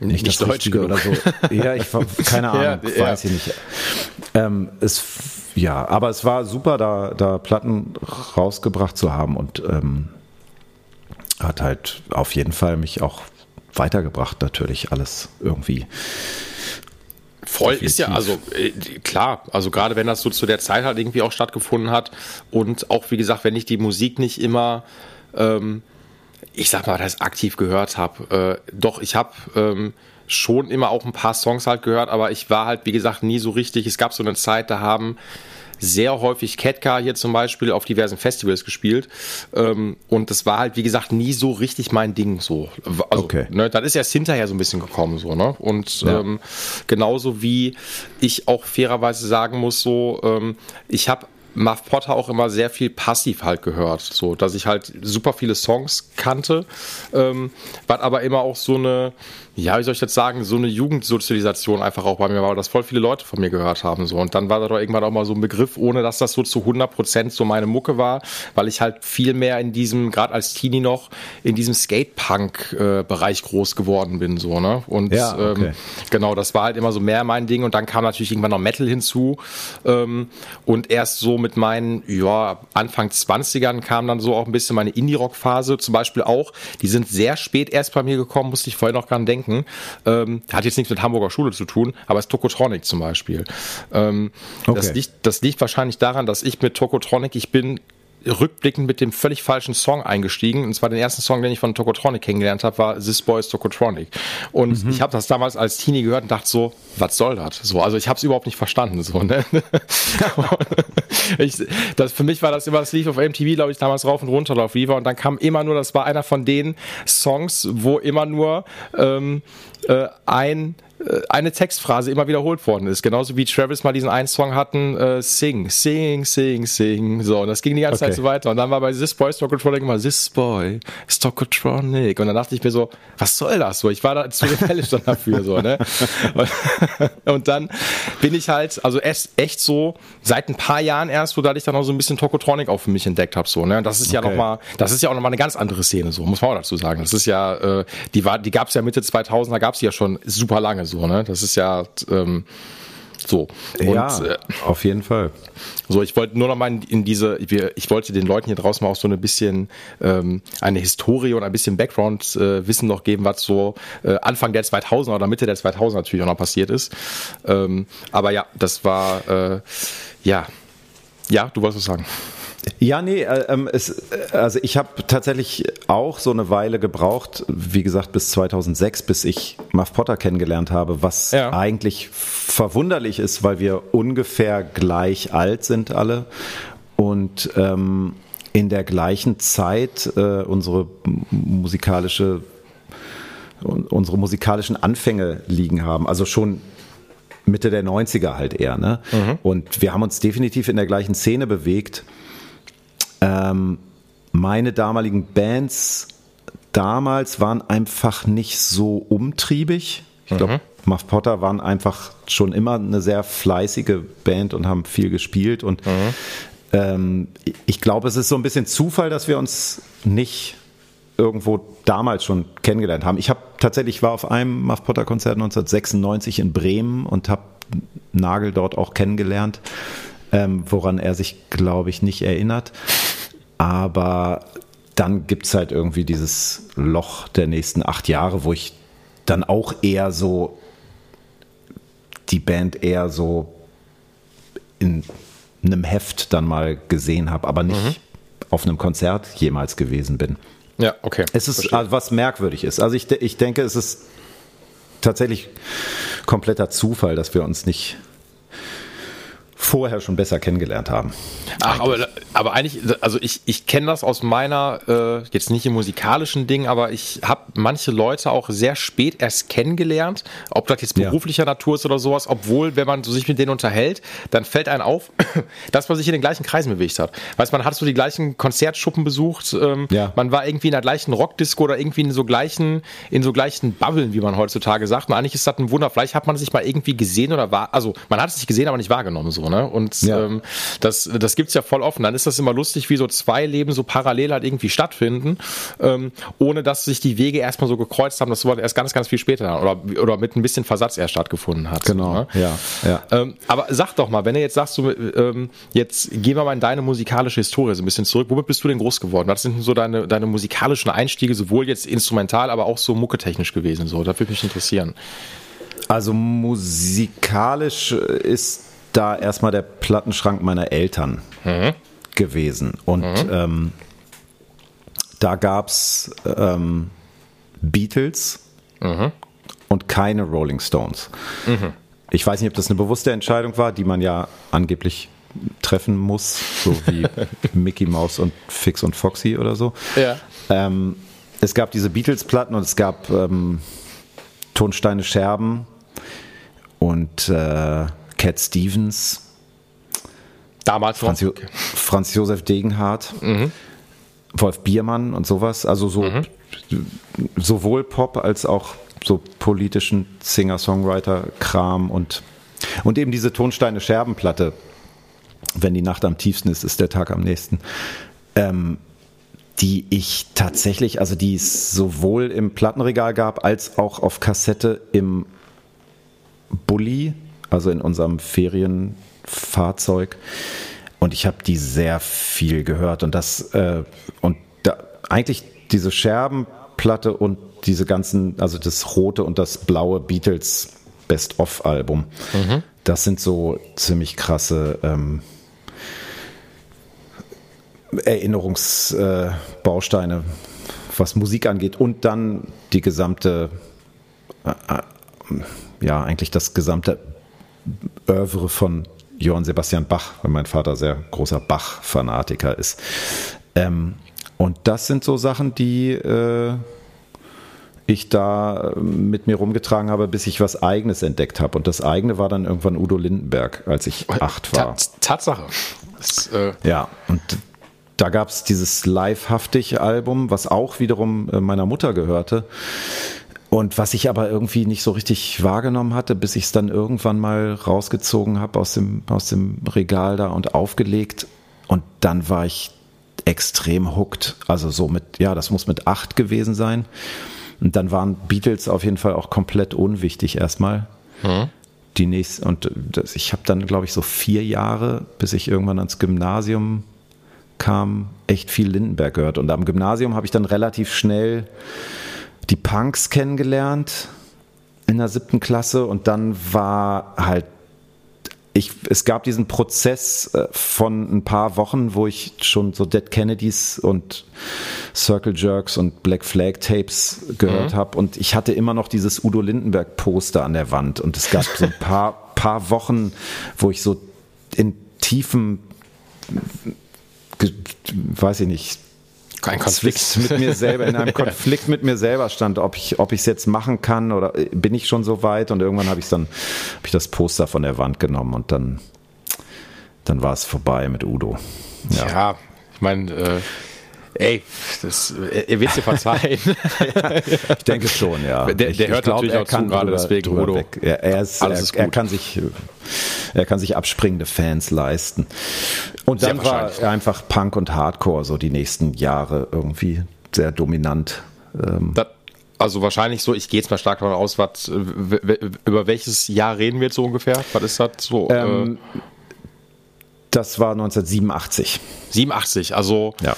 nicht, nicht das Richtige oder so. Ja, ich keine Ahnung, ja, weiß ja. ich nicht. Ähm, es ja, aber es war super, da, da Platten rausgebracht zu haben und ähm, hat halt auf jeden Fall mich auch weitergebracht, natürlich alles irgendwie.
Voll ist ja, also äh, klar, also gerade wenn das so zu der Zeit halt irgendwie auch stattgefunden hat und auch wie gesagt, wenn ich die Musik nicht immer, ähm, ich sag mal, das aktiv gehört habe, äh, doch, ich habe ähm, schon immer auch ein paar Songs halt gehört, aber ich war halt, wie gesagt, nie so richtig. Es gab so eine Zeit, da haben sehr häufig Ketka hier zum Beispiel auf diversen Festivals gespielt. Ähm, und das war halt, wie gesagt, nie so richtig mein Ding so. Also, okay. ne, dann ist erst hinterher so ein bisschen gekommen, so, ne? Und ja. ähm, genauso wie ich auch fairerweise sagen muss, so, ähm, ich habe Muff Potter auch immer sehr viel passiv halt gehört, so dass ich halt super viele Songs kannte, ähm, was aber immer auch so eine ja, wie soll ich das sagen, so eine Jugendsozialisation einfach auch bei mir war, dass voll viele Leute von mir gehört haben. So. Und dann war da doch irgendwann auch mal so ein Begriff, ohne dass das so zu 100 Prozent so meine Mucke war, weil ich halt viel mehr in diesem, gerade als Teenie noch, in diesem Skatepunk-Bereich groß geworden bin. So, ne? Und ja, okay. ähm, genau, das war halt immer so mehr mein Ding. Und dann kam natürlich irgendwann noch Metal hinzu. Ähm, und erst so mit meinen, ja, Anfang 20ern kam dann so auch ein bisschen meine Indie-Rock-Phase zum Beispiel auch. Die sind sehr spät erst bei mir gekommen, musste ich vorher noch gar nicht denken denken. Ähm, hat jetzt nichts mit Hamburger Schule zu tun, aber es ist Tokotronic zum Beispiel. Ähm, okay. das, liegt, das liegt wahrscheinlich daran, dass ich mit Tokotronic, ich bin rückblickend mit dem völlig falschen Song eingestiegen. Und zwar den ersten Song, den ich von Tokotronic kennengelernt habe, war This Boy is Tokotronic. Und mhm. ich habe das damals als Teenie gehört und dachte so, was soll das? So, also ich habe es überhaupt nicht verstanden. So, ne? ich, das, für mich war das immer, das lief auf MTV, glaube ich, damals rauf und runter auf Viva. Und dann kam immer nur, das war einer von den Songs, wo immer nur ähm, äh, ein eine Textphrase immer wiederholt worden ist. Genauso wie Travis mal diesen einen Song hatten, äh, Sing, Sing, Sing, Sing. So, und das ging die ganze okay. Zeit so weiter. Und dann war bei This Boy Stockotronic immer This Boy Stockotronic. Und dann dachte ich mir so, was soll das? So, ich war da zu rebellisch dann dafür, so, ne? Und, dann bin ich halt, also echt, echt so, seit ein paar Jahren erst, so, da ich dann auch so ein bisschen Tokotronic auch für mich entdeckt habe, so, ne? Und das ist okay. ja nochmal, das ist ja auch nochmal eine ganz andere Szene, so, muss man auch dazu sagen. Das ist ja, äh, die war, die gab es ja Mitte 2000, da gab es ja schon super lange, so, ne? Das ist ja ähm, so.
Und, ja, äh, auf jeden Fall.
So, ich wollte nur noch mal in, in diese, ich wollte den Leuten hier draußen mal auch so ein bisschen ähm, eine Historie und ein bisschen Background-Wissen äh, noch geben, was so äh, Anfang der 2000er oder Mitte der 2000er natürlich auch noch passiert ist. Ähm, aber ja, das war, äh, ja, ja, du wolltest was sagen.
Ja, nee, äh, ähm, es, äh, also ich habe tatsächlich auch so eine Weile gebraucht, wie gesagt bis 2006, bis ich Muff Potter kennengelernt habe, was ja. eigentlich verwunderlich ist, weil wir ungefähr gleich alt sind alle und ähm, in der gleichen Zeit äh, unsere musikalische unsere musikalischen Anfänge liegen haben. Also schon Mitte der 90er halt eher. Ne? Mhm. Und wir haben uns definitiv in der gleichen Szene bewegt. Ähm, meine damaligen Bands damals waren einfach nicht so umtriebig. Ich glaube, mhm. Muff Potter waren einfach schon immer eine sehr fleißige Band und haben viel gespielt. Und mhm. ähm, ich glaube, es ist so ein bisschen Zufall, dass wir uns nicht irgendwo damals schon kennengelernt haben. Ich habe tatsächlich war auf einem Muff Potter Konzert 1996 in Bremen und habe Nagel dort auch kennengelernt, ähm, woran er sich, glaube ich, nicht erinnert. Aber dann gibt es halt irgendwie dieses Loch der nächsten acht Jahre, wo ich dann auch eher so die Band eher so in einem Heft dann mal gesehen habe, aber nicht mhm. auf einem Konzert jemals gewesen bin.
Ja, okay.
Es ist also was merkwürdig ist. Also ich, ich denke, es ist tatsächlich kompletter Zufall, dass wir uns nicht vorher schon besser kennengelernt haben.
Ach, aber, aber eigentlich, also ich, ich kenne das aus meiner, äh, jetzt nicht im musikalischen Ding, aber ich habe manche Leute auch sehr spät erst kennengelernt, ob das jetzt beruflicher ja. Natur ist oder sowas, obwohl, wenn man sich mit denen unterhält, dann fällt einem auf, dass man sich in den gleichen Kreisen bewegt hat. Weißt man hat so die gleichen Konzertschuppen besucht, ähm, ja. man war irgendwie in der gleichen Rockdisco oder irgendwie in so gleichen, in so gleichen Bubbeln, wie man heutzutage sagt. Und eigentlich ist das ein Wunder, vielleicht hat man sich mal irgendwie gesehen oder war, also man hat es sich gesehen, aber nicht wahrgenommen so, ne? Und ja. ähm, das, das gibt's ja voll offen. Dann ist das immer lustig, wie so zwei Leben so parallel halt irgendwie stattfinden, ähm, ohne dass sich die Wege erstmal so gekreuzt haben. Das war erst ganz, ganz viel später oder, oder mit ein bisschen Versatz erst stattgefunden hat.
Genau,
ne?
ja. ja.
Ähm, aber sag doch mal, wenn du jetzt sagst, du, ähm, jetzt gehen wir mal in deine musikalische Historie so ein bisschen zurück. Womit bist du denn groß geworden? Was sind denn so deine, deine musikalischen Einstiege, sowohl jetzt instrumental, aber auch so mucketechnisch gewesen? So, das würde mich interessieren.
Also musikalisch ist da erstmal der Plattenschrank meiner Eltern mhm. gewesen. Und mhm. ähm, da gab es ähm, Beatles mhm. und keine Rolling Stones. Mhm. Ich weiß nicht, ob das eine bewusste Entscheidung war, die man ja angeblich treffen muss, so wie Mickey Mouse und Fix und Foxy oder so. Ja. Ähm, es gab diese Beatles-Platten und es gab ähm, Tonsteine Scherben und äh, Cat Stevens.
Damals
Franz, jo okay. Franz Josef Degenhardt, mhm. Wolf Biermann und sowas. Also so mhm. sowohl Pop als auch so politischen Singer-Songwriter-Kram und, und eben diese Tonsteine Scherbenplatte. Wenn die Nacht am tiefsten ist, ist der Tag am nächsten. Ähm, die ich tatsächlich, also die es sowohl im Plattenregal gab, als auch auf Kassette im Bulli also in unserem Ferienfahrzeug. Und ich habe die sehr viel gehört. Und das, äh, und da, eigentlich diese Scherbenplatte und diese ganzen, also das rote und das blaue Beatles Best-of-Album, mhm. das sind so ziemlich krasse ähm, Erinnerungsbausteine, äh, was Musik angeht. Und dann die gesamte, äh, äh ja, eigentlich das gesamte Oeuvre von Johann Sebastian Bach, weil mein Vater sehr großer Bach-Fanatiker ist. Ähm, und das sind so Sachen, die äh, ich da mit mir rumgetragen habe, bis ich was Eigenes entdeckt habe. Und das eigene war dann irgendwann Udo Lindenberg, als ich acht war.
Tatsache.
Das, äh ja, und da gab es dieses Livehaftig-Album, was auch wiederum äh, meiner Mutter gehörte. Und was ich aber irgendwie nicht so richtig wahrgenommen hatte, bis ich es dann irgendwann mal rausgezogen habe aus dem, aus dem Regal da und aufgelegt. Und dann war ich extrem hooked. Also so mit, ja, das muss mit acht gewesen sein. Und dann waren Beatles auf jeden Fall auch komplett unwichtig erstmal. Mhm. Die nächste, und das, ich habe dann, glaube ich, so vier Jahre, bis ich irgendwann ans Gymnasium kam, echt viel Lindenberg gehört. Und am Gymnasium habe ich dann relativ schnell die Punks kennengelernt in der siebten Klasse und dann war halt ich, es gab diesen Prozess äh, von ein paar Wochen, wo ich schon so Dead Kennedys und Circle Jerks und Black Flag Tapes gehört mhm. habe und ich hatte immer noch dieses Udo Lindenberg Poster an der Wand und es gab so ein paar, paar Wochen, wo ich so in tiefem weiß ich nicht, kein Konflikt. Mit mir selber, in einem Konflikt mit mir selber stand, ob ich ob ich es jetzt machen kann oder äh, bin ich schon so weit? Und irgendwann habe ich dann habe ich das Poster von der Wand genommen und dann dann war es vorbei mit Udo.
Ja, ja ich meine, äh, Ey, das, er wird dir verzeihen.
ich denke schon, ja.
Der, der
ich,
hört ich glaub, natürlich auch zu, gerade deswegen, Udo.
Er, er, ist, er, ist er, kann sich, er kann sich abspringende Fans leisten. Und dann war einfach Punk und Hardcore so die nächsten Jahre irgendwie sehr dominant.
Ähm, das, also wahrscheinlich so, ich gehe jetzt mal stark davon aus, was, über welches Jahr reden wir jetzt so ungefähr? Was ist das so? Ähm,
äh, das war 1987.
87, also ja.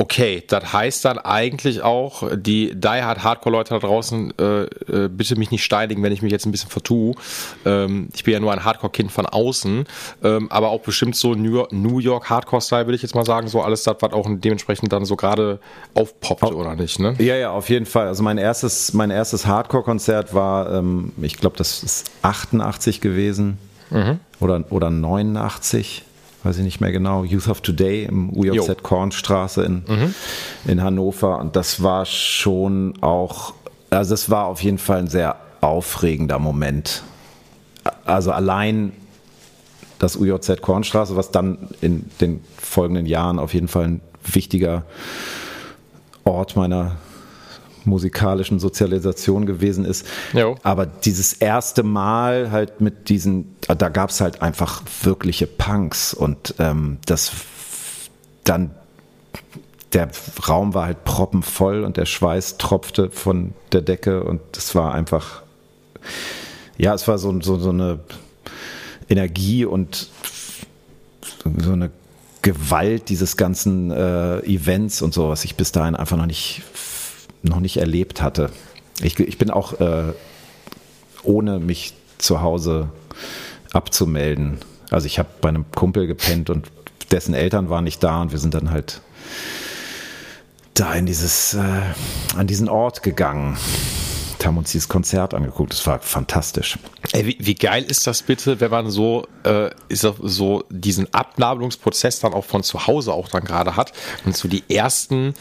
Okay, das heißt dann eigentlich auch, die Die Hard Hardcore-Leute da draußen, äh, äh, bitte mich nicht steinigen, wenn ich mich jetzt ein bisschen vertue. Ähm, ich bin ja nur ein Hardcore-Kind von außen, ähm, aber auch bestimmt so New York, New York Hardcore-Style, würde ich jetzt mal sagen, so alles das, was auch dementsprechend dann so gerade aufpoppt, oh. oder nicht, ne?
Ja, ja, auf jeden Fall. Also mein erstes, mein erstes Hardcore-Konzert war, ähm, ich glaube, das ist 88 gewesen mhm. oder, oder 89 weiß ich nicht mehr genau, Youth of Today im UJZ Kornstraße in, mhm. in Hannover. Und das war schon auch, also es war auf jeden Fall ein sehr aufregender Moment. Also allein das UJZ Kornstraße, was dann in den folgenden Jahren auf jeden Fall ein wichtiger Ort meiner musikalischen Sozialisation gewesen ist. Jo. Aber dieses erste Mal halt mit diesen, da gab es halt einfach wirkliche Punks und ähm, das dann der Raum war halt proppenvoll und der Schweiß tropfte von der Decke und es war einfach, ja, es war so, so, so eine Energie und so eine Gewalt dieses ganzen äh, Events und so, was ich bis dahin einfach noch nicht noch nicht erlebt hatte. Ich, ich bin auch äh, ohne mich zu Hause abzumelden. Also ich habe bei einem Kumpel gepennt und dessen Eltern waren nicht da und wir sind dann halt da in dieses, äh, an diesen Ort gegangen haben uns dieses Konzert angeguckt. Es war fantastisch.
Ey, wie, wie, geil ist das bitte, wenn man so, äh, ist so diesen Abnabelungsprozess dann auch von zu Hause auch dann gerade hat und so die ersten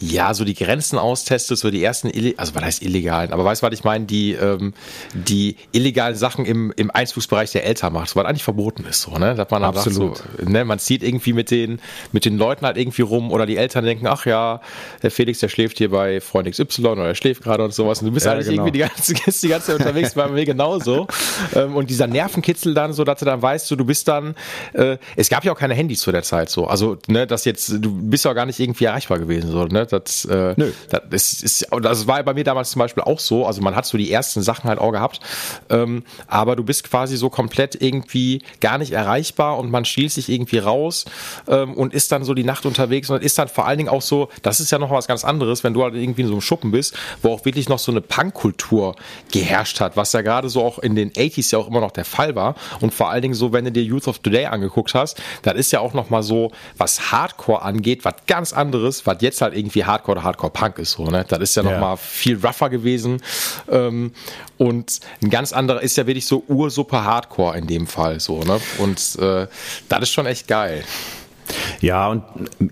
ja, so die Grenzen austestet, so die ersten, also was heißt illegalen, aber weißt du, was ich meine, die, ähm, die illegalen Sachen im, im Einzugsbereich der Eltern macht, was eigentlich verboten ist, so, ne, dass man dann Absolut. Sagt, so, ne, man zieht irgendwie mit den, mit den Leuten halt irgendwie rum oder die Eltern denken, ach ja, der Felix, der schläft hier bei Freund XY oder der schläft gerade und sowas. Und du bist ja, eigentlich genau. irgendwie die ganze, die ganze Zeit unterwegs, bei mir genauso. Ähm, und dieser Nervenkitzel dann so, dass du dann weißt, so, du bist dann, äh, es gab ja auch keine Handys zu der Zeit, so, also, ne, das jetzt, du bist ja gar nicht irgendwie erreichbar gewesen, so, ne, das, äh, Nö. das ist, ist, das war bei mir damals zum Beispiel auch so. Also man hat so die ersten Sachen halt auch gehabt, ähm, aber du bist quasi so komplett irgendwie gar nicht erreichbar und man stiehlt sich irgendwie raus ähm, und ist dann so die Nacht unterwegs und ist dann vor allen Dingen auch so, das ist ja noch was ganz anderes, wenn du halt irgendwie in so einem Schuppen bist, wo auch wirklich noch so eine Punkkultur geherrscht hat, was ja gerade so auch in den 80s ja auch immer noch der Fall war und vor allen Dingen so, wenn du dir Youth of Today angeguckt hast, das ist ja auch noch mal so, was Hardcore angeht, was ganz anderes, was jetzt halt irgendwie Hardcore oder Hardcore-Punk ist so, ne? Das ist ja, ja. nochmal viel rougher gewesen. Ähm, und ein ganz anderer ist ja wirklich so Ursuppe Hardcore in dem Fall so, ne? Und äh, das ist schon echt geil.
Ja, und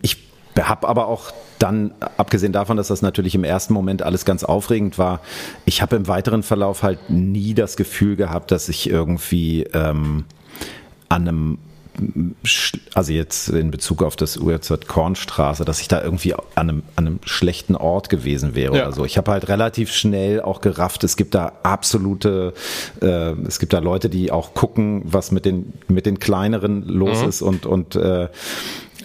ich habe aber auch dann, abgesehen davon, dass das natürlich im ersten Moment alles ganz aufregend war, ich habe im weiteren Verlauf halt nie das Gefühl gehabt, dass ich irgendwie ähm, an einem also jetzt in Bezug auf das URZ Kornstraße, dass ich da irgendwie an einem, an einem schlechten Ort gewesen wäre ja. oder so. Ich habe halt relativ schnell auch gerafft, es gibt da absolute, äh, es gibt da Leute, die auch gucken, was mit den, mit den kleineren los mhm. ist und, und äh,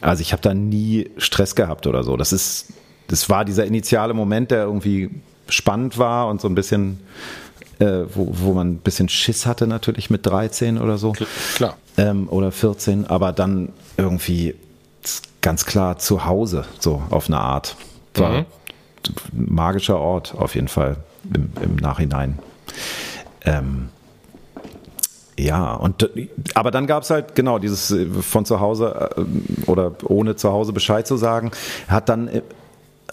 also ich habe da nie Stress gehabt oder so. Das ist, das war dieser initiale Moment, der irgendwie spannend war und so ein bisschen äh, wo, wo man ein bisschen Schiss hatte natürlich mit 13 oder so.
Klar.
Ähm, oder 14, aber dann irgendwie ganz klar zu Hause, so auf eine Art. War mhm. magischer Ort auf jeden Fall im, im Nachhinein. Ähm, ja, und aber dann gab es halt genau dieses äh, von zu Hause äh, oder ohne zu Hause Bescheid zu sagen, hat dann äh,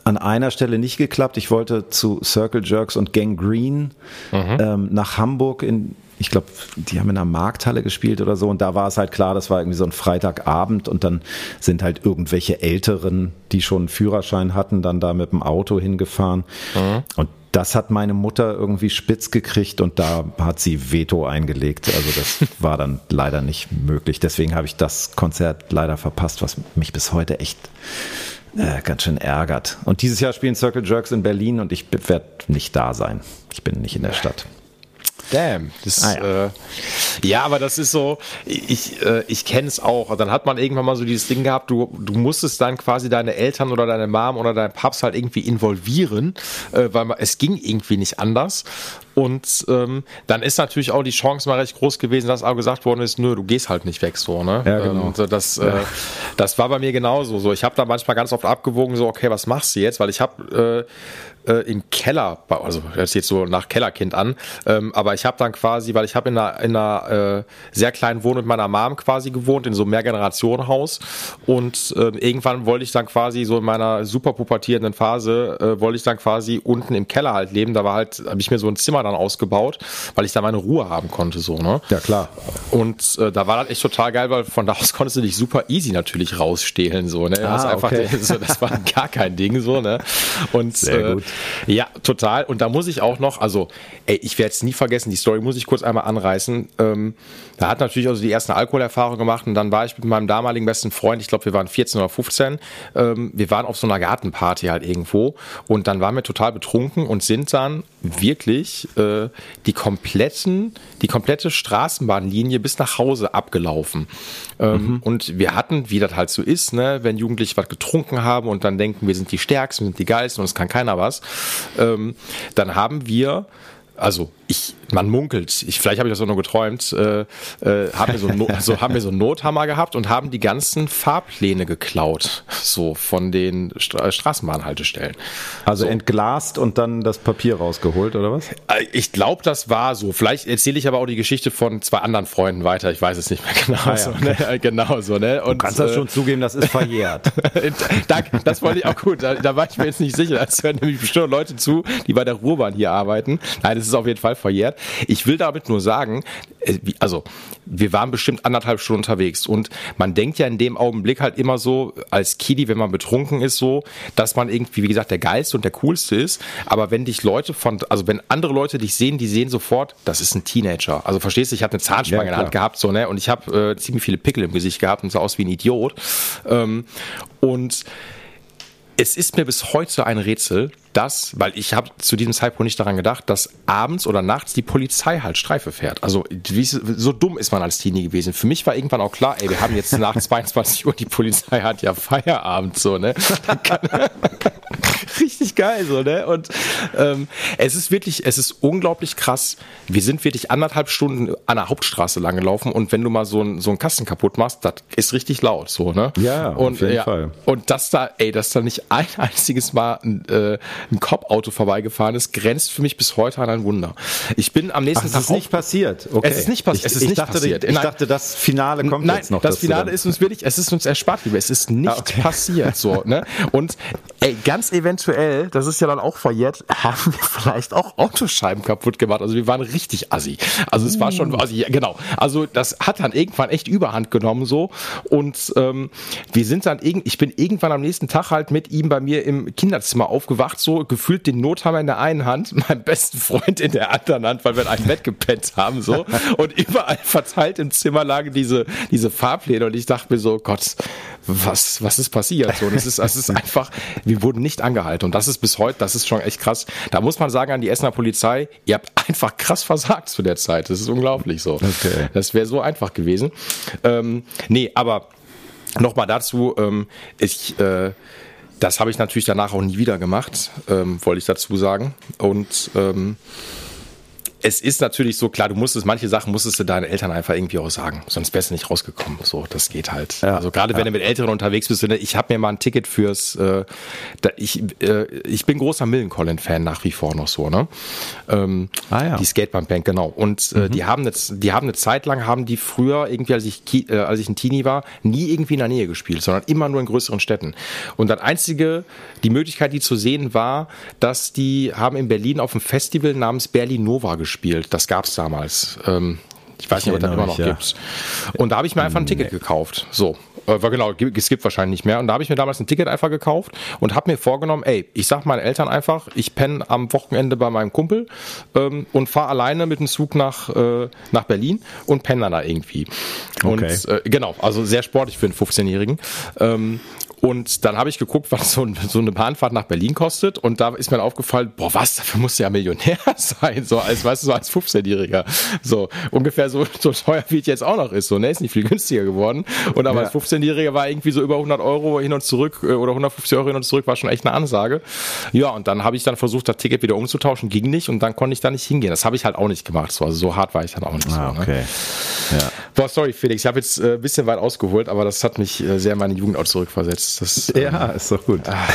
an einer Stelle nicht geklappt. Ich wollte zu Circle Jerks und Gang Green mhm. ähm, nach Hamburg in ich glaube, die haben in einer Markthalle gespielt oder so und da war es halt klar, das war irgendwie so ein Freitagabend und dann sind halt irgendwelche Älteren, die schon einen Führerschein hatten, dann da mit dem Auto hingefahren mhm. und das hat meine Mutter irgendwie spitz gekriegt und da hat sie Veto eingelegt. Also das war dann leider nicht möglich. Deswegen habe ich das Konzert leider verpasst, was mich bis heute echt äh, ganz schön ärgert. Und dieses Jahr spielen Circle Jerks in Berlin und ich werde nicht da sein. Ich bin nicht in der Stadt.
Damn. Das, ah, ja. Äh, ja. aber das ist so, ich, äh, ich kenne es auch. Dann hat man irgendwann mal so dieses Ding gehabt, du, du musstest dann quasi deine Eltern oder deine Mom oder dein Paps halt irgendwie involvieren, äh, weil man, es ging irgendwie nicht anders. Und ähm, dann ist natürlich auch die Chance mal recht groß gewesen, dass auch gesagt worden ist, nö, du gehst halt nicht weg so, ne? Ja, genau. Und das, äh, das war bei mir genauso. So, ich habe da manchmal ganz oft abgewogen, so, okay, was machst du jetzt? Weil ich habe äh, äh, im Keller, also hört sich jetzt so nach Kellerkind an, ähm, aber ich habe dann quasi, weil ich habe in einer, in einer äh, sehr kleinen Wohnung mit meiner Mom quasi gewohnt, in so einem Mehrgenerationenhaus und äh, irgendwann wollte ich dann quasi so in meiner super pubertierenden Phase, äh, wollte ich dann quasi unten im Keller halt leben, da war halt, habe ich mir so ein Zimmer dann ausgebaut, weil ich da meine Ruhe haben konnte, so, ne?
Ja, klar.
Und äh, da war das echt total geil, weil von da aus konntest du dich super easy natürlich rausstehlen, so, ne? Ah, okay. so, das war gar kein Ding, so, ne? Und, Sehr äh, gut. Ja, total. Und da muss ich auch noch, also, ey, ich werde es nie vergessen, die Story muss ich kurz einmal anreißen. Ähm, da hat natürlich also die ersten Alkoholerfahrungen gemacht und dann war ich mit meinem damaligen besten Freund, ich glaube, wir waren 14 oder 15, ähm, wir waren auf so einer Gartenparty halt irgendwo und dann waren wir total betrunken und sind dann wirklich äh, die kompletten, die komplette Straßenbahnlinie bis nach Hause abgelaufen. Ähm, mhm. Und wir hatten, wie das halt so ist, ne, wenn Jugendliche was getrunken haben und dann denken, wir sind die Stärksten, wir sind die Geilsten und es kann keiner was, ähm, dann haben wir also ich, man munkelt, ich, vielleicht habe ich das auch nur geträumt, äh, äh, haben, wir so, no, so, haben wir so einen Nothammer gehabt und haben die ganzen Fahrpläne geklaut, so von den Stra Straßenbahnhaltestellen.
Also so. entglast und dann das Papier rausgeholt, oder was?
Äh, ich glaube, das war so. Vielleicht erzähle ich aber auch die Geschichte von zwei anderen Freunden weiter, ich weiß es nicht mehr genau. Ah, ja, so, ne? Genau so, ne?
Und, du kannst das äh, schon zugeben, das ist verjährt.
Danke, das wollte ich auch gut, da, da, war ich mir jetzt nicht sicher. Es hören nämlich bestimmt Leute zu, die bei der Ruhrbahn hier arbeiten. Nein, das ist auf jeden Fall verjährt. Ich will damit nur sagen, äh, also wir waren bestimmt anderthalb Stunden unterwegs und man denkt ja in dem Augenblick halt immer so als Kiddy, wenn man betrunken ist, so, dass man irgendwie, wie gesagt, der geilste und der coolste ist. Aber wenn dich Leute von, also wenn andere Leute dich sehen, die sehen sofort, das ist ein Teenager. Also verstehst du, ich hatte eine Zahnspange ja, in der Hand gehabt, so ne, und ich habe äh, ziemlich viele Pickel im Gesicht gehabt und sah aus wie ein Idiot. Ähm, und es ist mir bis heute ein Rätsel, dass, weil ich habe zu diesem Zeitpunkt nicht daran gedacht, dass abends oder nachts die Polizei halt Streife fährt. Also wie, so dumm ist man als Teenie gewesen. Für mich war irgendwann auch klar, ey, wir haben jetzt nach 22 Uhr, die Polizei hat ja Feierabend, so, ne? Richtig geil, so, ne? Und ähm, es ist wirklich, es ist unglaublich krass. Wir sind wirklich anderthalb Stunden an der Hauptstraße lang gelaufen und wenn du mal so, ein, so einen Kasten kaputt machst, das ist richtig laut, so, ne?
Ja,
und,
auf jeden
ja,
Fall.
Und dass da, ey, dass da nicht ein einziges Mal äh, ein Cop-Auto vorbeigefahren ist, grenzt für mich bis heute an ein Wunder. Ich bin am nächsten
Ach, Tag. Es ist nicht passiert.
Okay. Es ist nicht, passiert. es ist
ich
nicht
dachte,
passiert.
Ich dachte, das Finale kommt
Nein,
jetzt noch.
Das Finale ist uns wirklich, es ist uns erspart, lieber. Es ist nicht ah, okay. passiert, so, ne? Und, ey, ganz eventuell, das ist ja dann auch verjährt, haben wir vielleicht auch Autoscheiben kaputt gemacht. Also wir waren richtig assi. Also es war schon, also, ja, genau. Also das hat dann irgendwann echt Überhand genommen, so. Und, ähm, wir sind dann, ich bin irgendwann am nächsten Tag halt mit ihm bei mir im Kinderzimmer aufgewacht, so gefühlt den Nothammer in der einen Hand, meinen besten Freund in der anderen Hand, weil wir in einem Bett gepennt haben, so. Und überall verteilt im Zimmer lagen diese, diese Fahrpläne und ich dachte mir so, Gott, was, was ist passiert? So, es ist, es ist einfach, wir wurden nicht angehalten und das ist bis heute, das ist schon echt krass. Da muss man sagen an die Essener Polizei, ihr habt einfach krass versagt zu der Zeit. Das ist unglaublich so. Okay. Das wäre so einfach gewesen. Ähm, nee, aber nochmal dazu, ähm, ich, äh, das habe ich natürlich danach auch nie wieder gemacht, ähm, wollte ich dazu sagen. Und ähm, es ist natürlich so klar, du musstest, manche Sachen musstest du deinen Eltern einfach irgendwie auch sagen, sonst wärst du nicht rausgekommen. So, das geht halt. Ja, also gerade ja. wenn du mit Älteren unterwegs bist, ne, ich habe mir mal ein Ticket fürs, äh, da, ich, äh, ich bin großer Millencolin-Fan nach wie vor noch so, ne? Ähm, ah, ja. Die Skateband-Band, genau. Und äh, mhm. die haben jetzt, die haben eine Zeit lang, haben die früher irgendwie, als ich, äh, als ich ein Teenie war, nie irgendwie in der Nähe gespielt, sondern immer nur in größeren Städten. Und das einzige, die Möglichkeit, die zu sehen war, dass die haben in Berlin auf einem Festival namens Berlin Nova gespielt gespielt. Das gab es damals. Ähm, ich weiß ich nicht, ob das immer noch ja. gibt. Und da habe ich mir einfach ein Ticket nee. gekauft. So. Äh, war genau, es gibt wahrscheinlich nicht mehr. Und da habe ich mir damals ein Ticket einfach gekauft und habe mir vorgenommen, ey, ich sag meinen Eltern einfach, ich penne am Wochenende bei meinem Kumpel ähm, und fahre alleine mit dem Zug nach, äh, nach Berlin und penne dann da irgendwie. Okay. Und äh, genau, also sehr sportlich für einen 15-Jährigen. Ähm, und dann habe ich geguckt, was so, so, eine Bahnfahrt nach Berlin kostet. Und da ist mir aufgefallen, boah, was, dafür musst du ja Millionär sein, so als, weißt du, so als 15-Jähriger. So ungefähr so, so teuer, wie es jetzt auch noch ist. So, ne, ist nicht viel günstiger geworden. Und aber ja. als 15-Jähriger war irgendwie so über 100 Euro hin und zurück äh, oder 150 Euro hin und zurück, war schon echt eine Ansage. Ja, und dann habe ich dann versucht, das Ticket wieder umzutauschen, ging nicht. Und dann konnte ich da nicht hingehen. Das habe ich halt auch nicht gemacht. So, also so hart war ich dann auch nicht. Ah,
so, ne? okay.
Ne? Ja. Boah, sorry, Felix, ich habe jetzt äh, ein bisschen weit ausgeholt, aber das hat mich äh, sehr in meine Jugend auch zurückversetzt. Das,
ja, ähm, ist doch gut. Ah.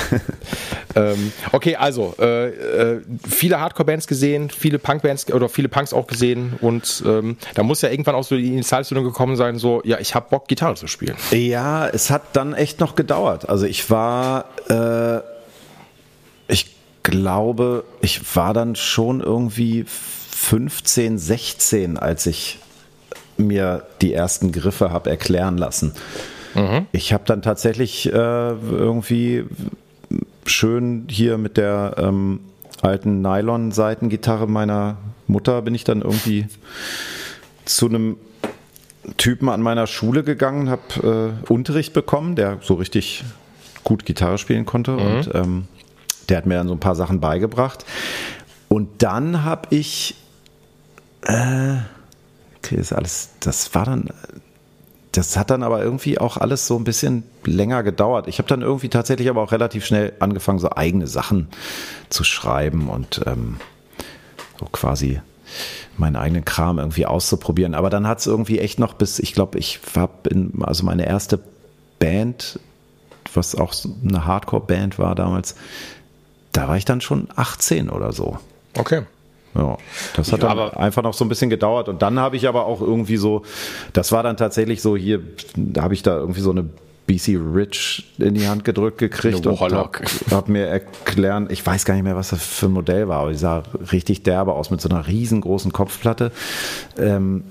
ähm, okay, also äh, äh, viele Hardcore-Bands gesehen, viele Punk-Bands oder viele Punks auch gesehen und ähm, da muss ja irgendwann auch so die Initialzündung gekommen sein, so, ja, ich habe Bock, Gitarre zu spielen.
Ja, es hat dann echt noch gedauert. Also ich war, äh, ich glaube, ich war dann schon irgendwie 15, 16, als ich mir die ersten Griffe habe erklären lassen. Mhm. Ich habe dann tatsächlich äh, irgendwie schön hier mit der ähm, alten Nylon-Seitengitarre meiner Mutter bin ich dann irgendwie zu einem Typen an meiner Schule gegangen, habe äh, Unterricht bekommen, der so richtig gut Gitarre spielen konnte mhm. und ähm, der hat mir dann so ein paar Sachen beigebracht. Und dann habe ich, äh, ist alles, das war dann das hat dann aber irgendwie auch alles so ein bisschen länger gedauert. Ich habe dann irgendwie tatsächlich aber auch relativ schnell angefangen, so eigene Sachen zu schreiben und ähm, so quasi meinen eigenen Kram irgendwie auszuprobieren. Aber dann hat es irgendwie echt noch bis, ich glaube, ich habe in, also meine erste Band, was auch eine Hardcore-Band war damals, da war ich dann schon 18 oder so.
Okay.
Ja, das hat dann einfach noch so ein bisschen gedauert und dann habe ich aber auch irgendwie so, das war dann tatsächlich so hier, da habe ich da irgendwie so eine BC Rich in die Hand gedrückt gekriegt und habe hab mir erklären, ich weiß gar nicht mehr, was das für ein Modell war, aber die sah richtig derbe aus mit so einer riesengroßen Kopfplatte. Ähm,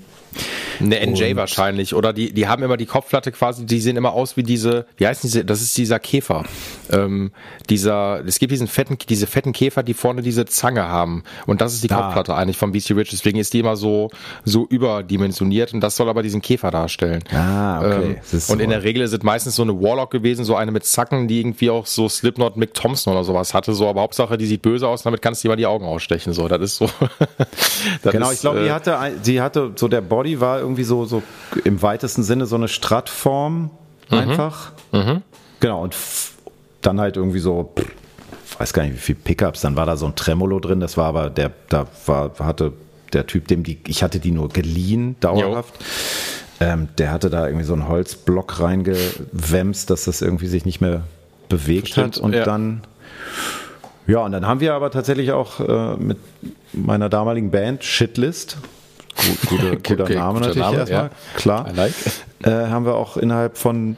eine NJ und wahrscheinlich. Oder die, die haben immer die Kopfplatte quasi, die sehen immer aus wie diese, wie heißt diese, das ist dieser Käfer. Ähm, dieser, es gibt diesen fetten, diese fetten Käfer, die vorne diese Zange haben. Und das ist die ah. Kopfplatte eigentlich vom BC Rich. Deswegen ist die immer so, so überdimensioniert und das soll aber diesen Käfer darstellen.
Ah, okay.
Ähm, und in der Regel ist es meistens so eine Warlock gewesen, so eine mit Zacken, die irgendwie auch so Slipknot Mick Thompson oder sowas hatte. So, aber Hauptsache, die sieht böse aus, damit kannst du dir mal die Augen ausstechen. So, das ist so.
das genau, ist, ich glaube, äh, die hatte, die hatte, so der Body war irgendwie so, so im weitesten Sinne so eine Stradtform mhm. einfach. Mhm. Genau, und dann halt irgendwie so, ich weiß gar nicht, wie viel Pickups, dann war da so ein Tremolo drin, das war aber der, da war, hatte der Typ, dem die, ich hatte die nur geliehen, dauerhaft. Ähm, der hatte da irgendwie so einen Holzblock reingewämst, dass das irgendwie sich nicht mehr bewegt Bestimmt, hat. Und ja. dann, ja, und dann haben wir aber tatsächlich auch äh, mit meiner damaligen Band Shitlist, Guter, guter okay, Name natürlich Name, erstmal, ja. klar. Like. Äh, haben wir auch innerhalb von,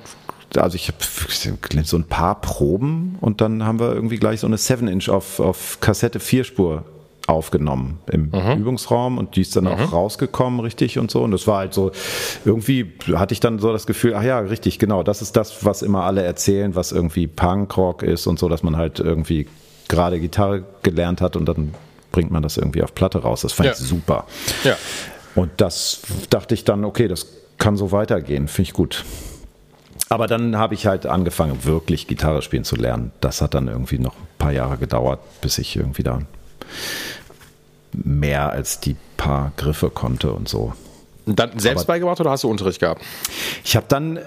also ich habe so ein paar Proben und dann haben wir irgendwie gleich so eine 7-Inch auf, auf Kassette Vierspur aufgenommen im mhm. Übungsraum und die ist dann mhm. auch rausgekommen, richtig und so. Und das war halt so, irgendwie hatte ich dann so das Gefühl, ach ja, richtig, genau, das ist das, was immer alle erzählen, was irgendwie Punkrock ist und so, dass man halt irgendwie gerade Gitarre gelernt hat und dann bringt man das irgendwie auf Platte raus. Das fand ja. ich super.
Ja.
Und das dachte ich dann, okay, das kann so weitergehen, finde ich gut. Aber dann habe ich halt angefangen, wirklich Gitarre spielen zu lernen. Das hat dann irgendwie noch ein paar Jahre gedauert, bis ich irgendwie da mehr als die paar Griffe konnte und so.
Dann selbst Aber beigebracht oder hast du Unterricht gehabt?
Ich habe dann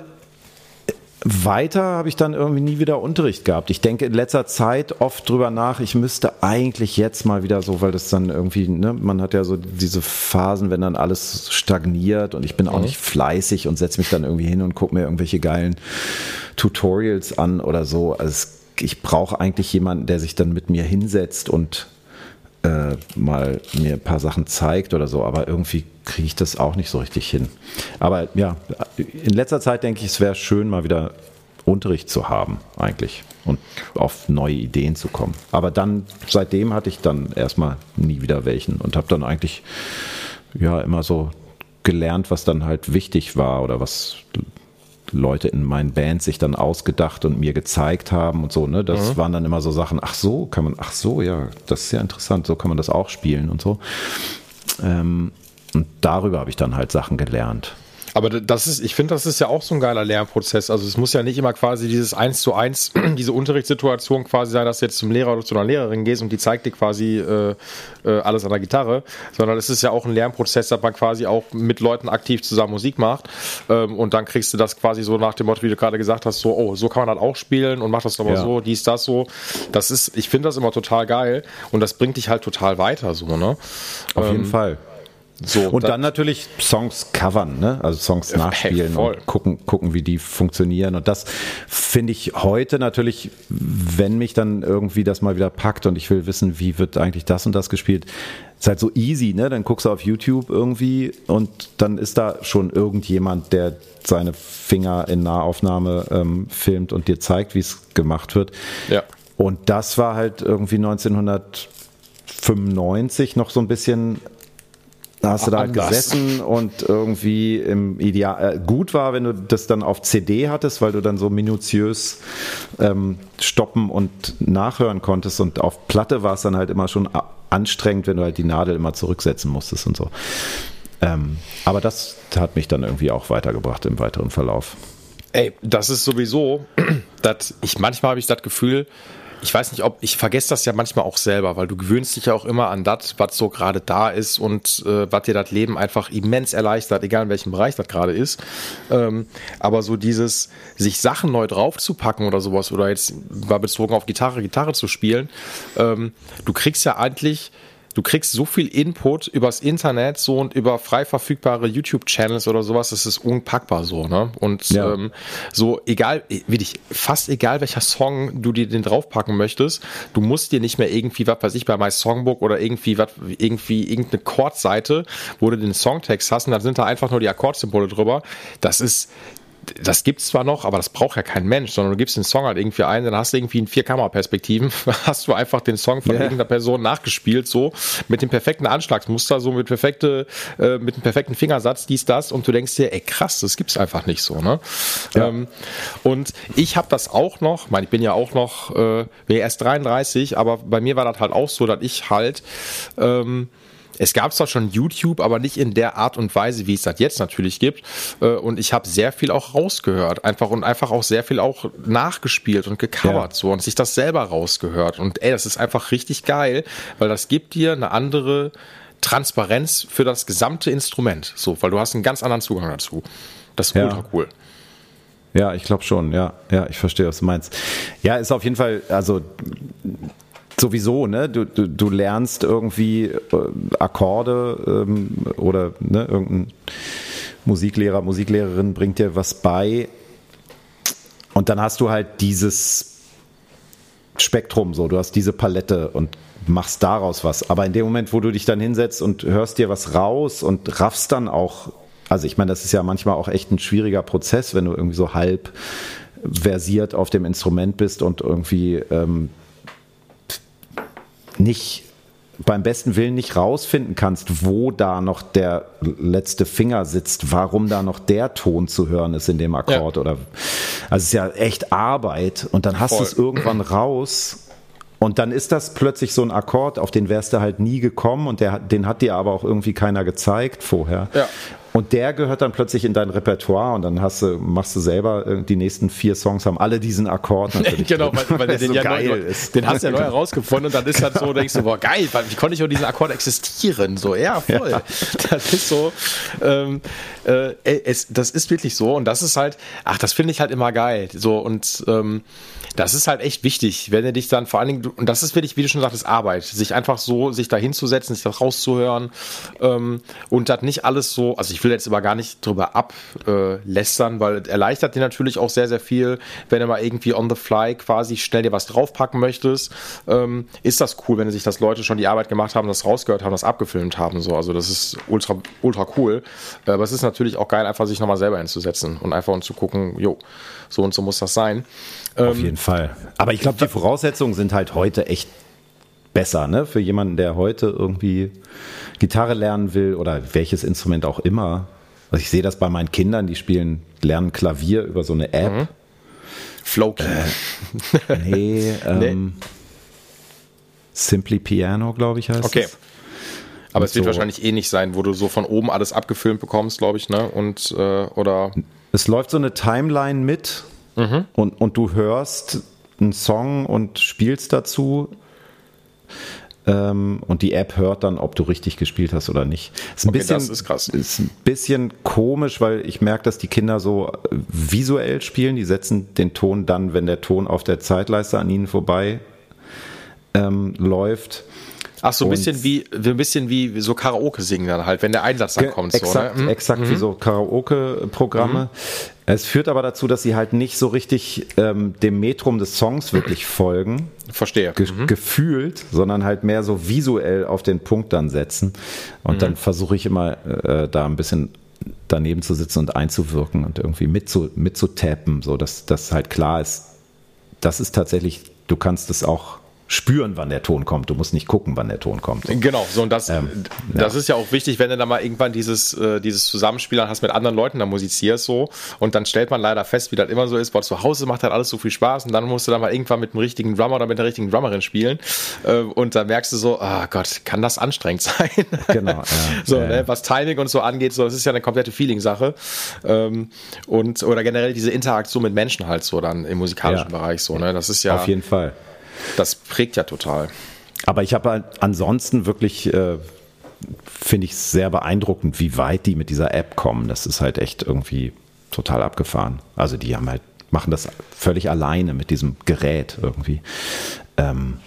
weiter habe ich dann irgendwie nie wieder Unterricht gehabt. Ich denke in letzter Zeit oft drüber nach, ich müsste eigentlich jetzt mal wieder so, weil das dann irgendwie, ne, man hat ja so diese Phasen, wenn dann alles stagniert und ich bin auch mhm. nicht fleißig und setze mich dann irgendwie hin und gucke mir irgendwelche geilen Tutorials an oder so. Also ich brauche eigentlich jemanden, der sich dann mit mir hinsetzt und äh, mal mir ein paar Sachen zeigt oder so, aber irgendwie kriege ich das auch nicht so richtig hin. Aber ja, in letzter Zeit denke ich, es wäre schön, mal wieder Unterricht zu haben, eigentlich. Und auf neue Ideen zu kommen. Aber dann, seitdem hatte ich dann erstmal nie wieder welchen und habe dann eigentlich ja immer so gelernt, was dann halt wichtig war oder was Leute in meinen Bands sich dann ausgedacht und mir gezeigt haben und so, ne? Das mhm. waren dann immer so Sachen, ach so, kann man, ach so, ja, das ist ja interessant, so kann man das auch spielen und so. Ähm, und darüber habe ich dann halt Sachen gelernt.
Aber das ist, ich finde, das ist ja auch so ein geiler Lernprozess. Also es muss ja nicht immer quasi dieses eins zu eins, diese Unterrichtssituation quasi sein, dass du jetzt zum Lehrer oder zu einer Lehrerin gehst und die zeigt dir quasi äh, äh, alles an der Gitarre, sondern es ist ja auch ein Lernprozess, dass man quasi auch mit Leuten aktiv zusammen Musik macht. Ähm, und dann kriegst du das quasi so nach dem Motto, wie du gerade gesagt hast, so, oh, so kann man halt auch spielen und macht das aber ja. so, dies, das so. Das ist, ich finde das immer total geil und das bringt dich halt total weiter, so, ne?
Auf ähm, jeden Fall. So, und dann natürlich Songs covern, ne? also Songs nachspielen und gucken, gucken, wie die funktionieren. Und das finde ich heute natürlich, wenn mich dann irgendwie das mal wieder packt und ich will wissen, wie wird eigentlich das und das gespielt, ist halt so easy, ne? Dann guckst du auf YouTube irgendwie und dann ist da schon irgendjemand, der seine Finger in Nahaufnahme ähm, filmt und dir zeigt, wie es gemacht wird.
Ja.
Und das war halt irgendwie 1995 noch so ein bisschen da hast du da halt gesessen und irgendwie im Ideal äh, gut war, wenn du das dann auf CD hattest, weil du dann so minutiös ähm, stoppen und nachhören konntest. Und auf Platte war es dann halt immer schon anstrengend, wenn du halt die Nadel immer zurücksetzen musstest und so. Ähm, aber das hat mich dann irgendwie auch weitergebracht im weiteren Verlauf.
Ey, das ist sowieso, dass ich manchmal habe ich das Gefühl, ich weiß nicht, ob ich vergesse das ja manchmal auch selber, weil du gewöhnst dich ja auch immer an das, was so gerade da ist und äh, was dir das Leben einfach immens erleichtert, egal in welchem Bereich das gerade ist. Ähm, aber so dieses, sich Sachen neu draufzupacken oder sowas oder jetzt mal bezogen auf Gitarre, Gitarre zu spielen, ähm, du kriegst ja eigentlich du kriegst so viel Input übers Internet so und über frei verfügbare YouTube-Channels oder sowas, das ist unpackbar so, ne? Und ja. ähm, so egal, wie dich, fast egal welcher Song du dir den draufpacken möchtest, du musst dir nicht mehr irgendwie, was weiß ich, bei My Songbook oder irgendwie was, irgendwie irgendeine Chordseite, wo du den Songtext hast und dann sind da einfach nur die Akkordsymbole drüber. Das ist, das gibt's zwar noch, aber das braucht ja kein Mensch, sondern du gibst den Song halt irgendwie ein, dann hast du irgendwie in vier Kameraperspektiven, hast du einfach den Song von yeah. irgendeiner Person nachgespielt, so mit dem perfekten Anschlagsmuster, so mit perfekte, äh, mit dem perfekten Fingersatz, dies, das, und du denkst dir, ey krass, das gibt's einfach nicht so, ne? Ja. Ähm, und ich habe das auch noch, ich meine, ich bin ja auch noch, äh, bin erst 33, aber bei mir war das halt auch so, dass ich halt ähm, es gab zwar schon YouTube, aber nicht in der Art und Weise, wie es das jetzt natürlich gibt. Äh, und ich habe sehr viel auch rausgehört, einfach und einfach auch sehr viel auch nachgespielt und gecovert ja. so und sich das selber rausgehört. Und ey, das ist einfach richtig geil, weil das gibt dir eine andere Transparenz für das gesamte Instrument. So, weil du hast einen ganz anderen Zugang dazu. Das ist ja. ultra cool.
Ja, ich glaube schon, ja. Ja, ich verstehe, was du meinst. Ja, ist auf jeden Fall, also sowieso, ne? Du, du, du lernst irgendwie äh, Akkorde ähm, oder ne, irgendein Musiklehrer, Musiklehrerin bringt dir was bei. Und dann hast du halt dieses Spektrum, so, du hast diese Palette und machst daraus was. Aber in dem Moment, wo du dich dann hinsetzt und hörst dir was raus und raffst dann auch, also ich meine, das ist ja manchmal auch echt ein schwieriger Prozess, wenn du irgendwie so halb versiert auf dem Instrument bist und irgendwie ähm, nicht beim besten Willen nicht rausfinden kannst, wo da noch der letzte Finger sitzt, warum da noch der Ton zu hören ist in dem Akkord ja. oder also es ist ja echt Arbeit und dann hast du es irgendwann raus und dann ist das plötzlich so ein Akkord, auf den wärst du halt nie gekommen und der, den hat dir aber auch irgendwie keiner gezeigt vorher.
Ja.
Und der gehört dann plötzlich in dein Repertoire und dann hast du, machst du selber, äh, die nächsten vier Songs haben alle diesen Akkord natürlich.
genau, weil, weil der den so ja geil neu, ist. Den hast du ja neu herausgefunden und dann ist halt so, denkst du, boah, geil, wie konnte ich auch diesen Akkord existieren? So, ja, voll. Ja. Das ist so, ähm, äh, es, das ist wirklich so und das ist halt, ach, das finde ich halt immer geil. So und ähm, das ist halt echt wichtig, wenn du dich dann vor allen Dingen, und das ist wirklich, wie du schon sagtest, Arbeit, sich einfach so, sich da hinzusetzen, sich das rauszuhören ähm, und das nicht alles so, also ich will jetzt aber gar nicht drüber ablästern, äh, weil erleichtert dir natürlich auch sehr, sehr viel, wenn du mal irgendwie on the fly quasi schnell dir was draufpacken möchtest, ähm, ist das cool, wenn sich das Leute schon die Arbeit gemacht haben, das rausgehört haben, das abgefilmt haben, so, also das ist ultra, ultra cool, aber es ist natürlich auch geil, einfach sich nochmal selber hinzusetzen und einfach und zu gucken, jo, so und so muss das sein.
Auf ähm, jeden Fall. Aber ich glaube, die Voraussetzungen sind halt heute echt besser, ne? Für jemanden, der heute irgendwie Gitarre lernen will oder welches Instrument auch immer. Also ich sehe das bei meinen Kindern, die spielen, lernen Klavier über so eine App. Mhm.
Flowkey.
Äh, nee, ähm, nee. Simply Piano, glaube ich, heißt
okay. es. Aber es wird so. wahrscheinlich eh nicht sein, wo du so von oben alles abgefilmt bekommst, glaube ich, ne? Und äh, oder.
Es läuft so eine Timeline mit mhm. und, und du hörst einen Song und spielst dazu. Ähm, und die App hört dann, ob du richtig gespielt hast oder nicht. Ist ein okay, bisschen, das ist krass. Ist ein bisschen komisch, weil ich merke, dass die Kinder so visuell spielen. Die setzen den Ton dann, wenn der Ton auf der Zeitleiste an ihnen vorbei ähm, läuft.
Ach, so ein bisschen wie, ein bisschen wie so Karaoke singen dann halt, wenn der Einsatz dann kommt.
Exakt,
so,
ne? exakt mhm. wie so Karaoke-Programme. Mhm. Es führt aber dazu, dass sie halt nicht so richtig ähm, dem Metrum des Songs wirklich folgen.
Verstehe.
Ge mhm. Gefühlt, sondern halt mehr so visuell auf den Punkt dann setzen. Und mhm. dann versuche ich immer äh, da ein bisschen daneben zu sitzen und einzuwirken und irgendwie mitzu, mitzutappen, so dass das halt klar ist, das ist tatsächlich, du kannst es auch spüren, wann der Ton kommt. Du musst nicht gucken, wann der Ton kommt.
Genau, so und das, ähm, das ja. ist ja auch wichtig, wenn du dann mal irgendwann dieses, äh, dieses Zusammenspiel hast mit anderen Leuten, dann musizierst so und dann stellt man leider fest, wie das immer so ist, weil zu Hause macht halt alles so viel Spaß und dann musst du dann mal irgendwann mit dem richtigen Drummer oder mit der richtigen Drummerin spielen äh, und dann merkst du so, oh Gott, kann das anstrengend sein? Genau. Ja, so, ja, ne, was Timing und so angeht, so, das ist ja eine komplette Feeling-Sache ähm, und oder generell diese Interaktion mit Menschen halt so dann im musikalischen Bereich so, ne, das ist ja
auf jeden Fall.
Das prägt ja total.
Aber ich habe halt ansonsten wirklich, äh, finde ich sehr beeindruckend, wie weit die mit dieser App kommen. Das ist halt echt irgendwie total abgefahren. Also die haben halt, machen das völlig alleine mit diesem Gerät irgendwie. Ähm,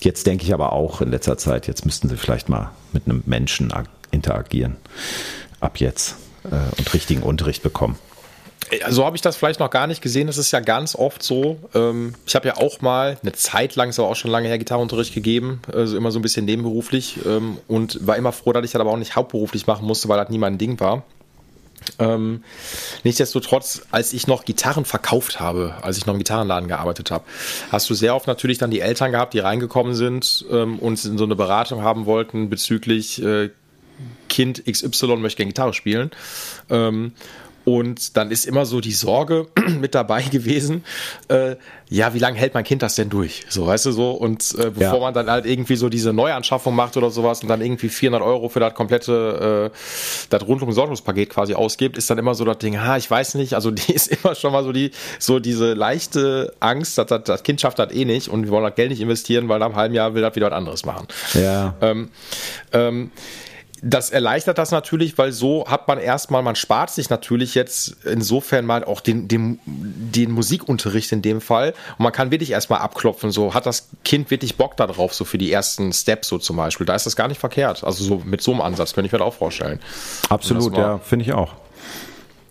jetzt denke ich aber auch in letzter Zeit, jetzt müssten sie vielleicht mal mit einem Menschen interagieren. Ab jetzt. Äh, und richtigen Unterricht bekommen
so habe ich das vielleicht noch gar nicht gesehen. Das ist ja ganz oft so. Ähm, ich habe ja auch mal eine Zeit lang, so auch schon lange her, Gitarrenunterricht gegeben, also immer so ein bisschen nebenberuflich ähm, und war immer froh, dass ich das aber auch nicht hauptberuflich machen musste, weil das nie mein Ding war. Ähm, nichtsdestotrotz, als ich noch Gitarren verkauft habe, als ich noch im Gitarrenladen gearbeitet habe, hast du sehr oft natürlich dann die Eltern gehabt, die reingekommen sind ähm, und so eine Beratung haben wollten bezüglich äh, Kind XY möchte gerne Gitarre spielen. Ähm, und dann ist immer so die Sorge mit dabei gewesen, äh, ja, wie lange hält mein Kind das denn durch? So, weißt du so? Und äh, bevor ja. man dann halt irgendwie so diese Neuanschaffung macht oder sowas und dann irgendwie 400 Euro für das komplette, äh, das Rundum-Sorgungspaket quasi ausgibt, ist dann immer so das Ding, ha, ich weiß nicht, also die ist immer schon mal so die, so diese leichte Angst, dass das, das Kind schafft das eh nicht und wir wollen das Geld nicht investieren, weil nach einem halben Jahr will das wieder was anderes machen.
Ja.
Ähm, ähm, das erleichtert das natürlich, weil so hat man erstmal, man spart sich natürlich jetzt insofern mal auch den, den, den Musikunterricht in dem Fall. Und man kann wirklich erstmal abklopfen, so hat das Kind wirklich Bock darauf, so für die ersten Steps so zum Beispiel. Da ist das gar nicht verkehrt. Also so mit so einem Ansatz könnte ich mir das auch vorstellen.
Absolut, ja, finde ich auch.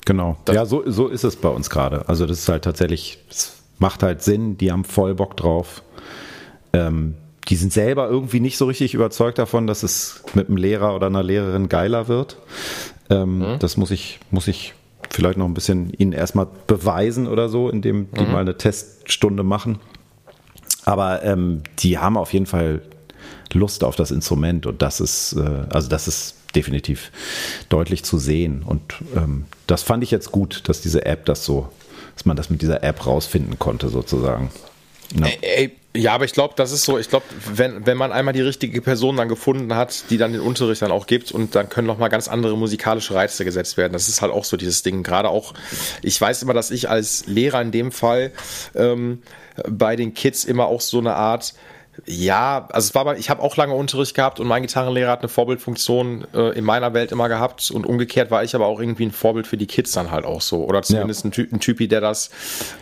Genau. Das ja, so, so ist es bei uns gerade. Also das ist halt tatsächlich, es macht halt Sinn, die haben voll Bock drauf. Ähm, die sind selber irgendwie nicht so richtig überzeugt davon, dass es mit einem Lehrer oder einer Lehrerin geiler wird. Ähm, mhm. Das muss ich, muss ich vielleicht noch ein bisschen ihnen erstmal beweisen oder so, indem die mhm. mal eine Teststunde machen. Aber ähm, die haben auf jeden Fall Lust auf das Instrument und das ist, äh, also das ist definitiv deutlich zu sehen. Und ähm, das fand ich jetzt gut, dass diese App das so, dass man das mit dieser App rausfinden konnte, sozusagen.
Ja. Ey, ey Ja, aber ich glaube, das ist so, ich glaube, wenn, wenn man einmal die richtige Person dann gefunden hat, die dann den Unterricht dann auch gibt und dann können nochmal ganz andere musikalische Reize gesetzt werden. Das ist halt auch so dieses Ding. Gerade auch, ich weiß immer, dass ich als Lehrer in dem Fall ähm, bei den Kids immer auch so eine Art, ja, also es war aber, ich habe auch lange Unterricht gehabt und mein Gitarrenlehrer hat eine Vorbildfunktion äh, in meiner Welt immer gehabt und umgekehrt war ich aber auch irgendwie ein Vorbild für die Kids dann halt auch so oder zumindest ja. ein, Ty ein Typi, der das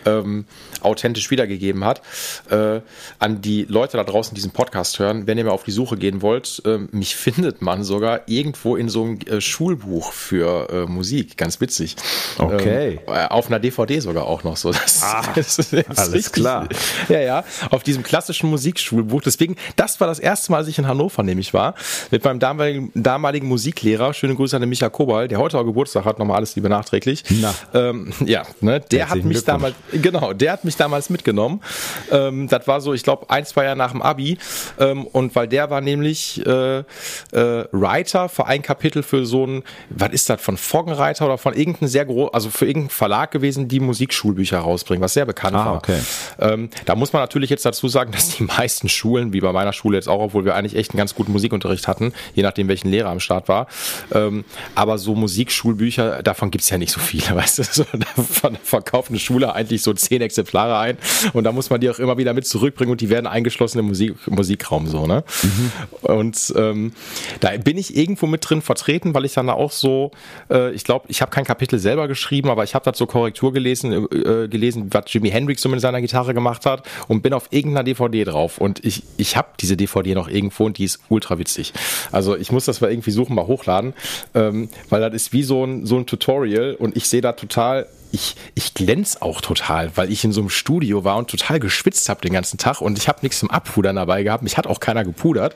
ähm, authentisch wiedergegeben hat. Äh, an die Leute da draußen, die diesen Podcast hören, wenn ihr mal auf die Suche gehen wollt, äh, mich findet man sogar irgendwo in so einem äh, Schulbuch für äh, Musik, ganz witzig.
Okay.
Ähm, äh, auf einer DVD sogar auch noch so.
Das, ah, das ist, alles klar.
Ja, ja, auf diesem klassischen Musikschulbuch. Deswegen, das war das erste Mal, als ich in Hannover nämlich war, mit meinem damaligen, damaligen Musiklehrer. Schöne Grüße an den Micha Kobal, der heute auch Geburtstag hat, nochmal alles Liebe nachträglich. Na. Ähm, ja, ne, der hat mich damals, genau, der hat mich damals mitgenommen. Ähm, das war so, ich glaube, ein, zwei Jahre nach dem Abi. Ähm, und weil der war nämlich äh, äh, Writer für ein Kapitel für so ein, was ist das, von Foggenreiter oder von irgendeinem sehr groß, also für irgendeinen Verlag gewesen, die Musikschulbücher rausbringen, was sehr bekannt ah, war.
Okay.
Ähm, da muss man natürlich jetzt dazu sagen, dass die meisten Schulen, wie bei meiner Schule jetzt auch, obwohl wir eigentlich echt einen ganz guten Musikunterricht hatten, je nachdem welchen Lehrer am Start war. Ähm, aber so Musikschulbücher, davon gibt es ja nicht so viele, weißt du? So, davon verkauft eine Schule eigentlich so zehn Exemplare ein und da muss man die auch immer wieder mit zurückbringen und die werden eingeschlossen im Musik, Musikraum so, ne? Mhm. Und ähm, da bin ich irgendwo mit drin vertreten, weil ich dann auch so, äh, ich glaube, ich habe kein Kapitel selber geschrieben, aber ich habe dazu Korrektur gelesen, äh, gelesen, was Jimi Hendrix so mit seiner Gitarre gemacht hat und bin auf irgendeiner DVD drauf und ich, ich habe diese DVD noch irgendwo und die ist ultra witzig. Also ich muss das mal irgendwie suchen, mal hochladen, ähm, weil das ist wie so ein, so ein Tutorial und ich sehe da total ich, ich glänze auch total, weil ich in so einem Studio war und total geschwitzt habe den ganzen Tag und ich habe nichts zum Abpudern dabei gehabt. Mich hat auch keiner gepudert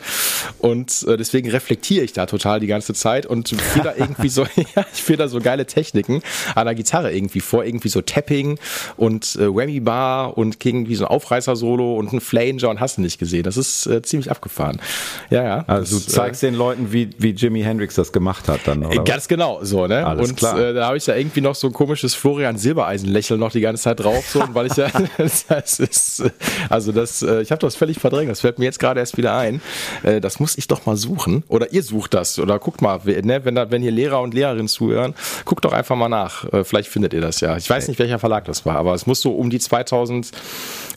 und äh, deswegen reflektiere ich da total die ganze Zeit und führe da irgendwie so, ja, ich führe da so geile Techniken an der Gitarre irgendwie vor, irgendwie so Tapping und äh, Whammy Bar und irgendwie so ein Aufreißer-Solo und ein Flanger und hast du nicht gesehen. Das ist äh, ziemlich abgefahren. Ja, ja.
Also das, du zeigst äh, den Leuten, wie, wie Jimi Hendrix das gemacht hat dann, oder?
Ganz genau, so, ne?
Alles
und
klar.
Äh, da habe ich da irgendwie noch so ein komisches Florian Florian Silbereisen lächeln noch die ganze Zeit drauf, so, weil ich ja, das ist, also das, äh, ich habe das völlig verdrängt, das fällt mir jetzt gerade erst wieder ein. Äh, das muss ich doch mal suchen. Oder ihr sucht das, oder guckt mal, ne, wenn, da, wenn hier Lehrer und Lehrerinnen zuhören, guckt doch einfach mal nach. Äh, vielleicht findet ihr das ja. Ich weiß nicht, welcher Verlag das war, aber es muss so um die 2000,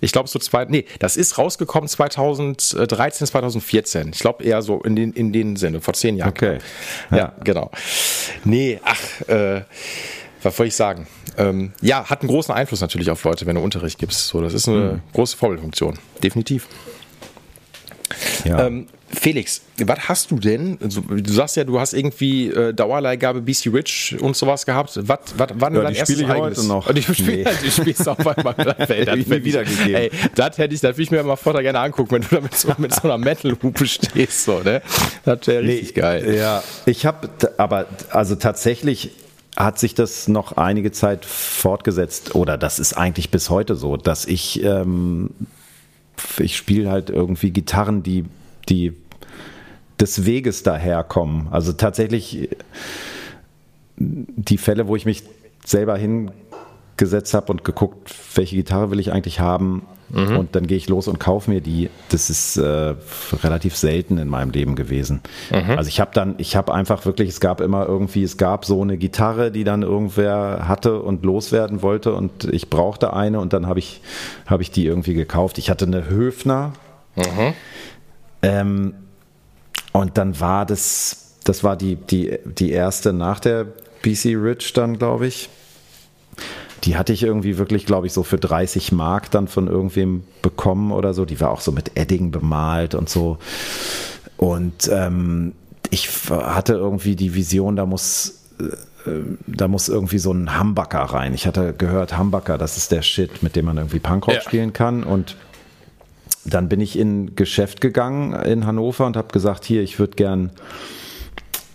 ich glaube so zwei, nee, das ist rausgekommen 2013, 2014. Ich glaube eher so in den, in den Sinne, vor zehn Jahren.
Okay.
Ja, ja genau. Nee, ach, äh, was soll ich sagen? Ähm, ja, hat einen großen Einfluss natürlich auf Leute, wenn du Unterricht gibst. So, das ist eine mhm. große Vorbildfunktion. Definitiv. Ja. Ähm, Felix, was hast du denn? Also, du sagst ja, du hast irgendwie äh, Dauerleihgabe BC Rich und sowas gehabt. Was, was war denn ja, dein erstes
ich eigenes? heute noch.
Die spiel, nee. die spielst auf einmal. das
hätte wiedergegeben. Ey,
das hätte ich, das würde ich mir mal vorher gerne angucken, wenn du da mit so, mit so einer Metal-Hupe stehst. So, ne? Das wäre richtig nee, geil.
Ja, ich habe, aber also tatsächlich hat sich das noch einige Zeit fortgesetzt oder das ist eigentlich bis heute so, dass ich ähm, ich spiele halt irgendwie Gitarren, die die des Weges daherkommen. Also tatsächlich die Fälle, wo ich mich selber hingesetzt habe und geguckt, welche Gitarre will ich eigentlich haben, Mhm. Und dann gehe ich los und kaufe mir die. Das ist äh, relativ selten in meinem Leben gewesen. Mhm. Also ich habe dann, ich habe einfach wirklich, es gab immer irgendwie, es gab so eine Gitarre, die dann irgendwer hatte und loswerden wollte und ich brauchte eine und dann habe ich, habe ich die irgendwie gekauft. Ich hatte eine Höfner. Mhm. Ähm, und dann war das, das war die, die, die erste nach der BC Rich dann, glaube ich die hatte ich irgendwie wirklich, glaube ich, so für 30 Mark dann von irgendwem bekommen oder so. Die war auch so mit Edding bemalt und so. Und ähm, ich hatte irgendwie die Vision, da muss äh, da muss irgendwie so ein Humbucker rein. Ich hatte gehört, Humbucker, das ist der Shit, mit dem man irgendwie Punkrock ja. spielen kann. Und dann bin ich in ein Geschäft gegangen in Hannover und habe gesagt, hier, ich würde gern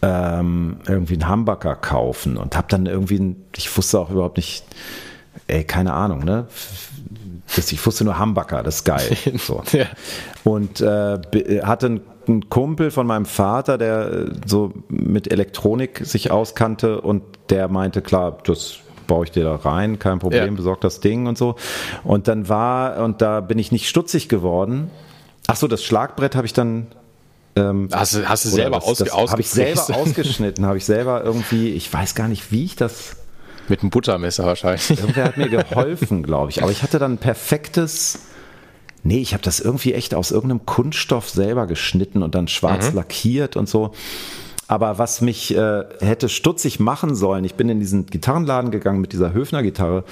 ähm, irgendwie einen Humbucker kaufen und habe dann irgendwie, ich wusste auch überhaupt nicht, ey, keine Ahnung, ne? Das, ich wusste nur Humbucker, das ist geil. So. ja. Und äh, hatte einen Kumpel von meinem Vater, der so mit Elektronik sich auskannte und der meinte, klar, das baue ich dir da rein, kein Problem, ja. besorg das Ding und so. Und dann war, und da bin ich nicht stutzig geworden. Ach so, das Schlagbrett habe ich dann
ähm, hast, du, hast du selber das, ausge,
das Habe ich selber ausgeschnitten, habe ich selber irgendwie, ich weiß gar nicht, wie ich das.
Mit einem Buttermesser wahrscheinlich.
Irgendwer hat mir geholfen, glaube ich. Aber ich hatte dann ein perfektes. Nee, ich habe das irgendwie echt aus irgendeinem Kunststoff selber geschnitten und dann schwarz mhm. lackiert und so. Aber was mich äh, hätte stutzig machen sollen, ich bin in diesen Gitarrenladen gegangen mit dieser Höfner-Gitarre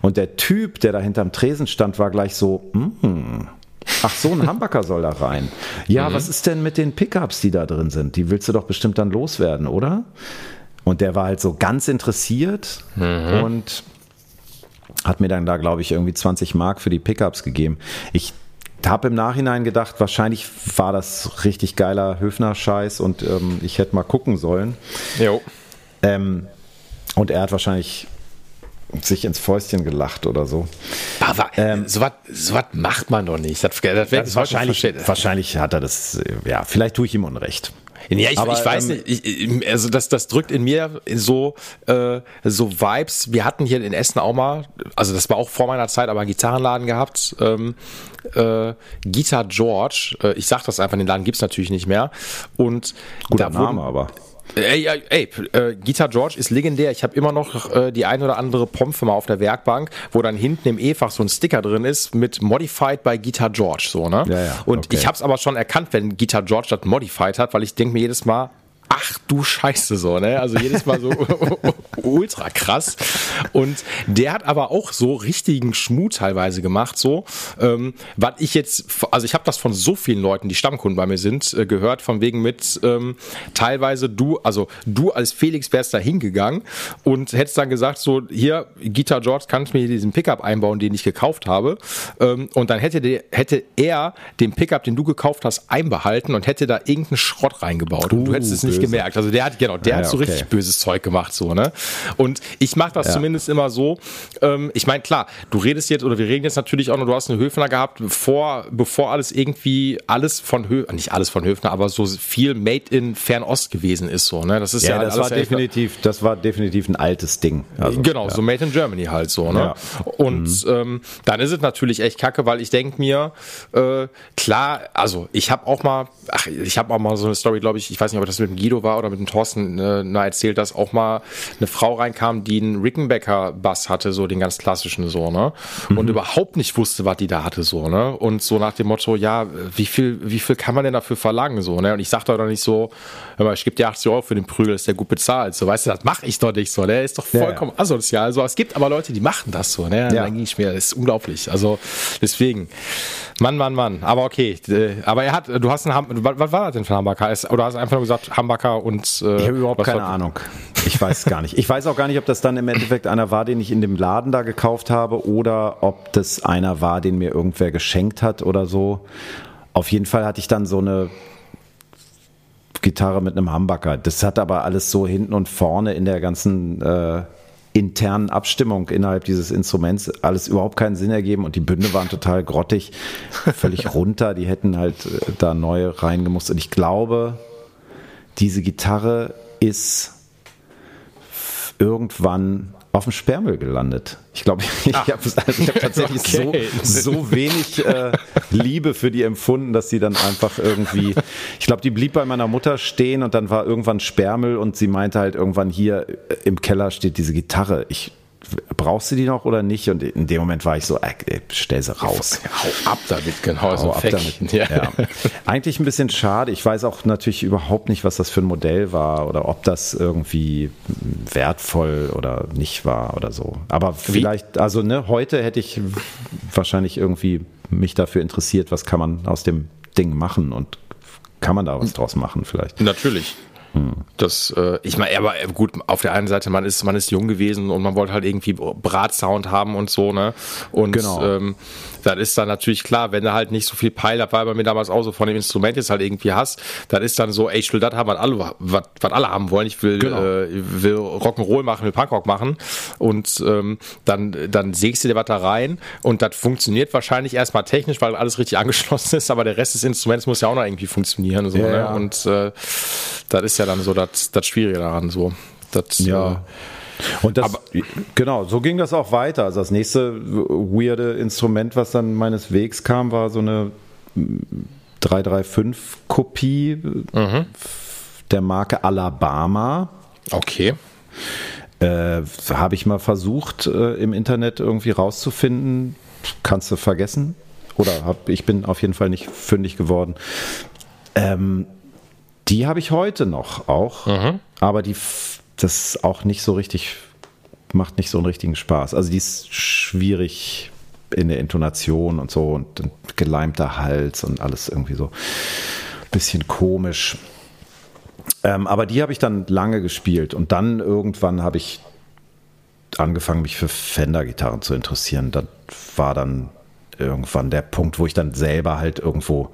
und der Typ, der da hinterm Tresen stand, war gleich so, mm, Ach so, ein Humbucker soll da rein. Ja, mhm. was ist denn mit den Pickups, die da drin sind? Die willst du doch bestimmt dann loswerden, oder? Und der war halt so ganz interessiert mhm. und hat mir dann da, glaube ich, irgendwie 20 Mark für die Pickups gegeben. Ich habe im Nachhinein gedacht, wahrscheinlich war das richtig geiler Höfner-Scheiß und ähm, ich hätte mal gucken sollen. Jo. Ähm, und er hat wahrscheinlich sich ins Fäustchen gelacht oder so.
Aber ähm, so was macht man doch nicht. Das, das, das
wahrscheinlich, wahrscheinlich hat er das, ja, vielleicht tue ich ihm Unrecht.
Ja, ich, Aber, ich weiß ähm, nicht, ich, also das, das drückt in mir so, äh, so Vibes. Wir hatten hier in Essen auch mal, also das war auch vor meiner Zeit, aber einen Gitarrenladen gehabt. Ähm, äh, Guitar George, äh, ich sag das einfach, den Laden gibt's natürlich nicht mehr. Und
Guter da Name, wurden, aber.
Ey, ey, ey äh, Guitar George ist legendär. Ich habe immer noch äh, die ein oder andere Pompe mal auf der Werkbank, wo dann hinten im E-Fach so ein Sticker drin ist mit Modified by Guitar George, so, ne? Ja, ja, Und okay. ich habe es aber schon erkannt, wenn Guitar George das Modified hat, weil ich denke mir jedes Mal, ach du Scheiße so, ne? Also jedes Mal so ultra krass. Und der hat aber auch so richtigen Schmut teilweise gemacht, so. Ähm, was ich jetzt, also ich habe das von so vielen Leuten, die Stammkunden bei mir sind, äh, gehört, von wegen mit ähm, teilweise du, also du als Felix wärst da hingegangen und hättest dann gesagt, so, hier, Guitar George, kannst mir diesen Pickup einbauen, den ich gekauft habe. Ähm, und dann hätte, hätte er den Pickup, den du gekauft hast, einbehalten und hätte da irgendeinen Schrott reingebaut. Uh, und du hättest es nicht gemerkt. Also der hat, genau, der ja, hat so okay. richtig böses Zeug gemacht, so, ne? Und ich mache das ja. zumindest immer so, ähm, ich meine, klar, du redest jetzt, oder wir reden jetzt natürlich auch noch, du hast eine Höfner gehabt, bevor, bevor alles irgendwie, alles von Höfner, nicht alles von Höfner, aber so viel Made in Fernost gewesen ist, so, ne?
Das ist ja, ja das war definitiv, das war definitiv ein altes Ding.
Also, genau, so Made in Germany halt so, ne? Und mhm. ähm, dann ist es natürlich echt kacke, weil ich denke mir, äh, klar, also ich habe auch mal, ach, ich habe auch mal so eine Story, glaube ich, ich weiß nicht, ob das mit dem Guido war oder mit dem Thorsten äh, erzählt, dass auch mal eine Frau reinkam, die einen Rickenbacker-Bass hatte, so den ganz klassischen so, ne? Mhm. Und überhaupt nicht wusste, was die da hatte, so, ne? Und so nach dem Motto, ja, wie viel, wie viel kann man denn dafür verlangen, so, ne? Und ich sagte doch nicht so, mal, ich gebe dir 80 Euro für den Prügel, ist der gut bezahlt, so, weißt du, das mache ich doch nicht so, der ist doch vollkommen ja, ja. asozial, so. Es gibt aber Leute, die machen das so, ne? Ja. Dann ging ich mir, das ist unglaublich, also deswegen, Mann, Mann, Mann, aber okay, aber er hat, du hast einen, was war das denn für ein Hamburger? Oder hast du einfach nur gesagt, Hamburger Schumacher und.
Äh, ich habe überhaupt keine Ahnung. Ich weiß gar nicht. Ich weiß auch gar nicht, ob das dann im Endeffekt einer war, den ich in dem Laden da gekauft habe oder ob das einer war, den mir irgendwer geschenkt hat oder so. Auf jeden Fall hatte ich dann so eine Gitarre mit einem Humbucker. Das hat aber alles so hinten und vorne in der ganzen äh, internen Abstimmung innerhalb dieses Instruments alles überhaupt keinen Sinn ergeben und die Bünde waren total grottig, völlig runter. Die hätten halt äh, da neu reingemusst. Und ich glaube, diese Gitarre ist irgendwann auf dem Sperrmüll gelandet. Ich glaube, ich habe also hab tatsächlich okay. so, so wenig äh, Liebe für die empfunden, dass sie dann einfach irgendwie, ich glaube, die blieb bei meiner Mutter stehen und dann war irgendwann Sperrmüll und sie meinte halt irgendwann hier äh, im Keller steht diese Gitarre. Ich brauchst du die noch oder nicht? Und in dem Moment war ich so, ey, stell sie raus.
Hau ab damit, genau. Hau
so ab damit. Ja. ja. Eigentlich ein bisschen schade. Ich weiß auch natürlich überhaupt nicht, was das für ein Modell war oder ob das irgendwie wertvoll oder nicht war oder so. Aber vielleicht, also ne, heute hätte ich wahrscheinlich irgendwie mich dafür interessiert, was kann man aus dem Ding machen und kann man da was draus machen vielleicht.
Natürlich. Das, äh, ich meine, aber gut, auf der einen Seite, man ist, man ist jung gewesen und man wollte halt irgendwie Bratsound haben und so, ne? Und genau. ähm, dann ist dann natürlich klar, wenn du halt nicht so viel Peil dabei bei mir damals auch so von dem Instrument jetzt halt irgendwie hast, dann ist dann so, ey, ich will das haben, was alle, was, was alle haben wollen. Ich will, genau. äh, will Rock'n'Roll machen, will Punkrock machen und ähm, dann, dann sägst du dir was da rein und das funktioniert wahrscheinlich erstmal technisch, weil alles richtig angeschlossen ist, aber der Rest des Instruments muss ja auch noch irgendwie funktionieren. So, ja, ne? Ja. Und äh, das ist ja dann so das, das Schwierige daran. So. Das,
ja. Äh, Und das, Aber, genau, so ging das auch weiter. Also das nächste weirde Instrument, was dann meines Wegs kam, war so eine 335-Kopie mhm. der Marke Alabama.
Okay.
Äh, Habe ich mal versucht, äh, im Internet irgendwie rauszufinden. Kannst du vergessen. Oder hab, ich bin auf jeden Fall nicht fündig geworden. Ähm, die habe ich heute noch auch. Mhm. Aber die, das auch nicht so richtig, macht nicht so einen richtigen Spaß. Also die ist schwierig in der Intonation und so und geleimter Hals und alles irgendwie so ein bisschen komisch. Ähm, aber die habe ich dann lange gespielt und dann irgendwann habe ich angefangen, mich für Fender-Gitarren zu interessieren. Das war dann irgendwann der Punkt, wo ich dann selber halt irgendwo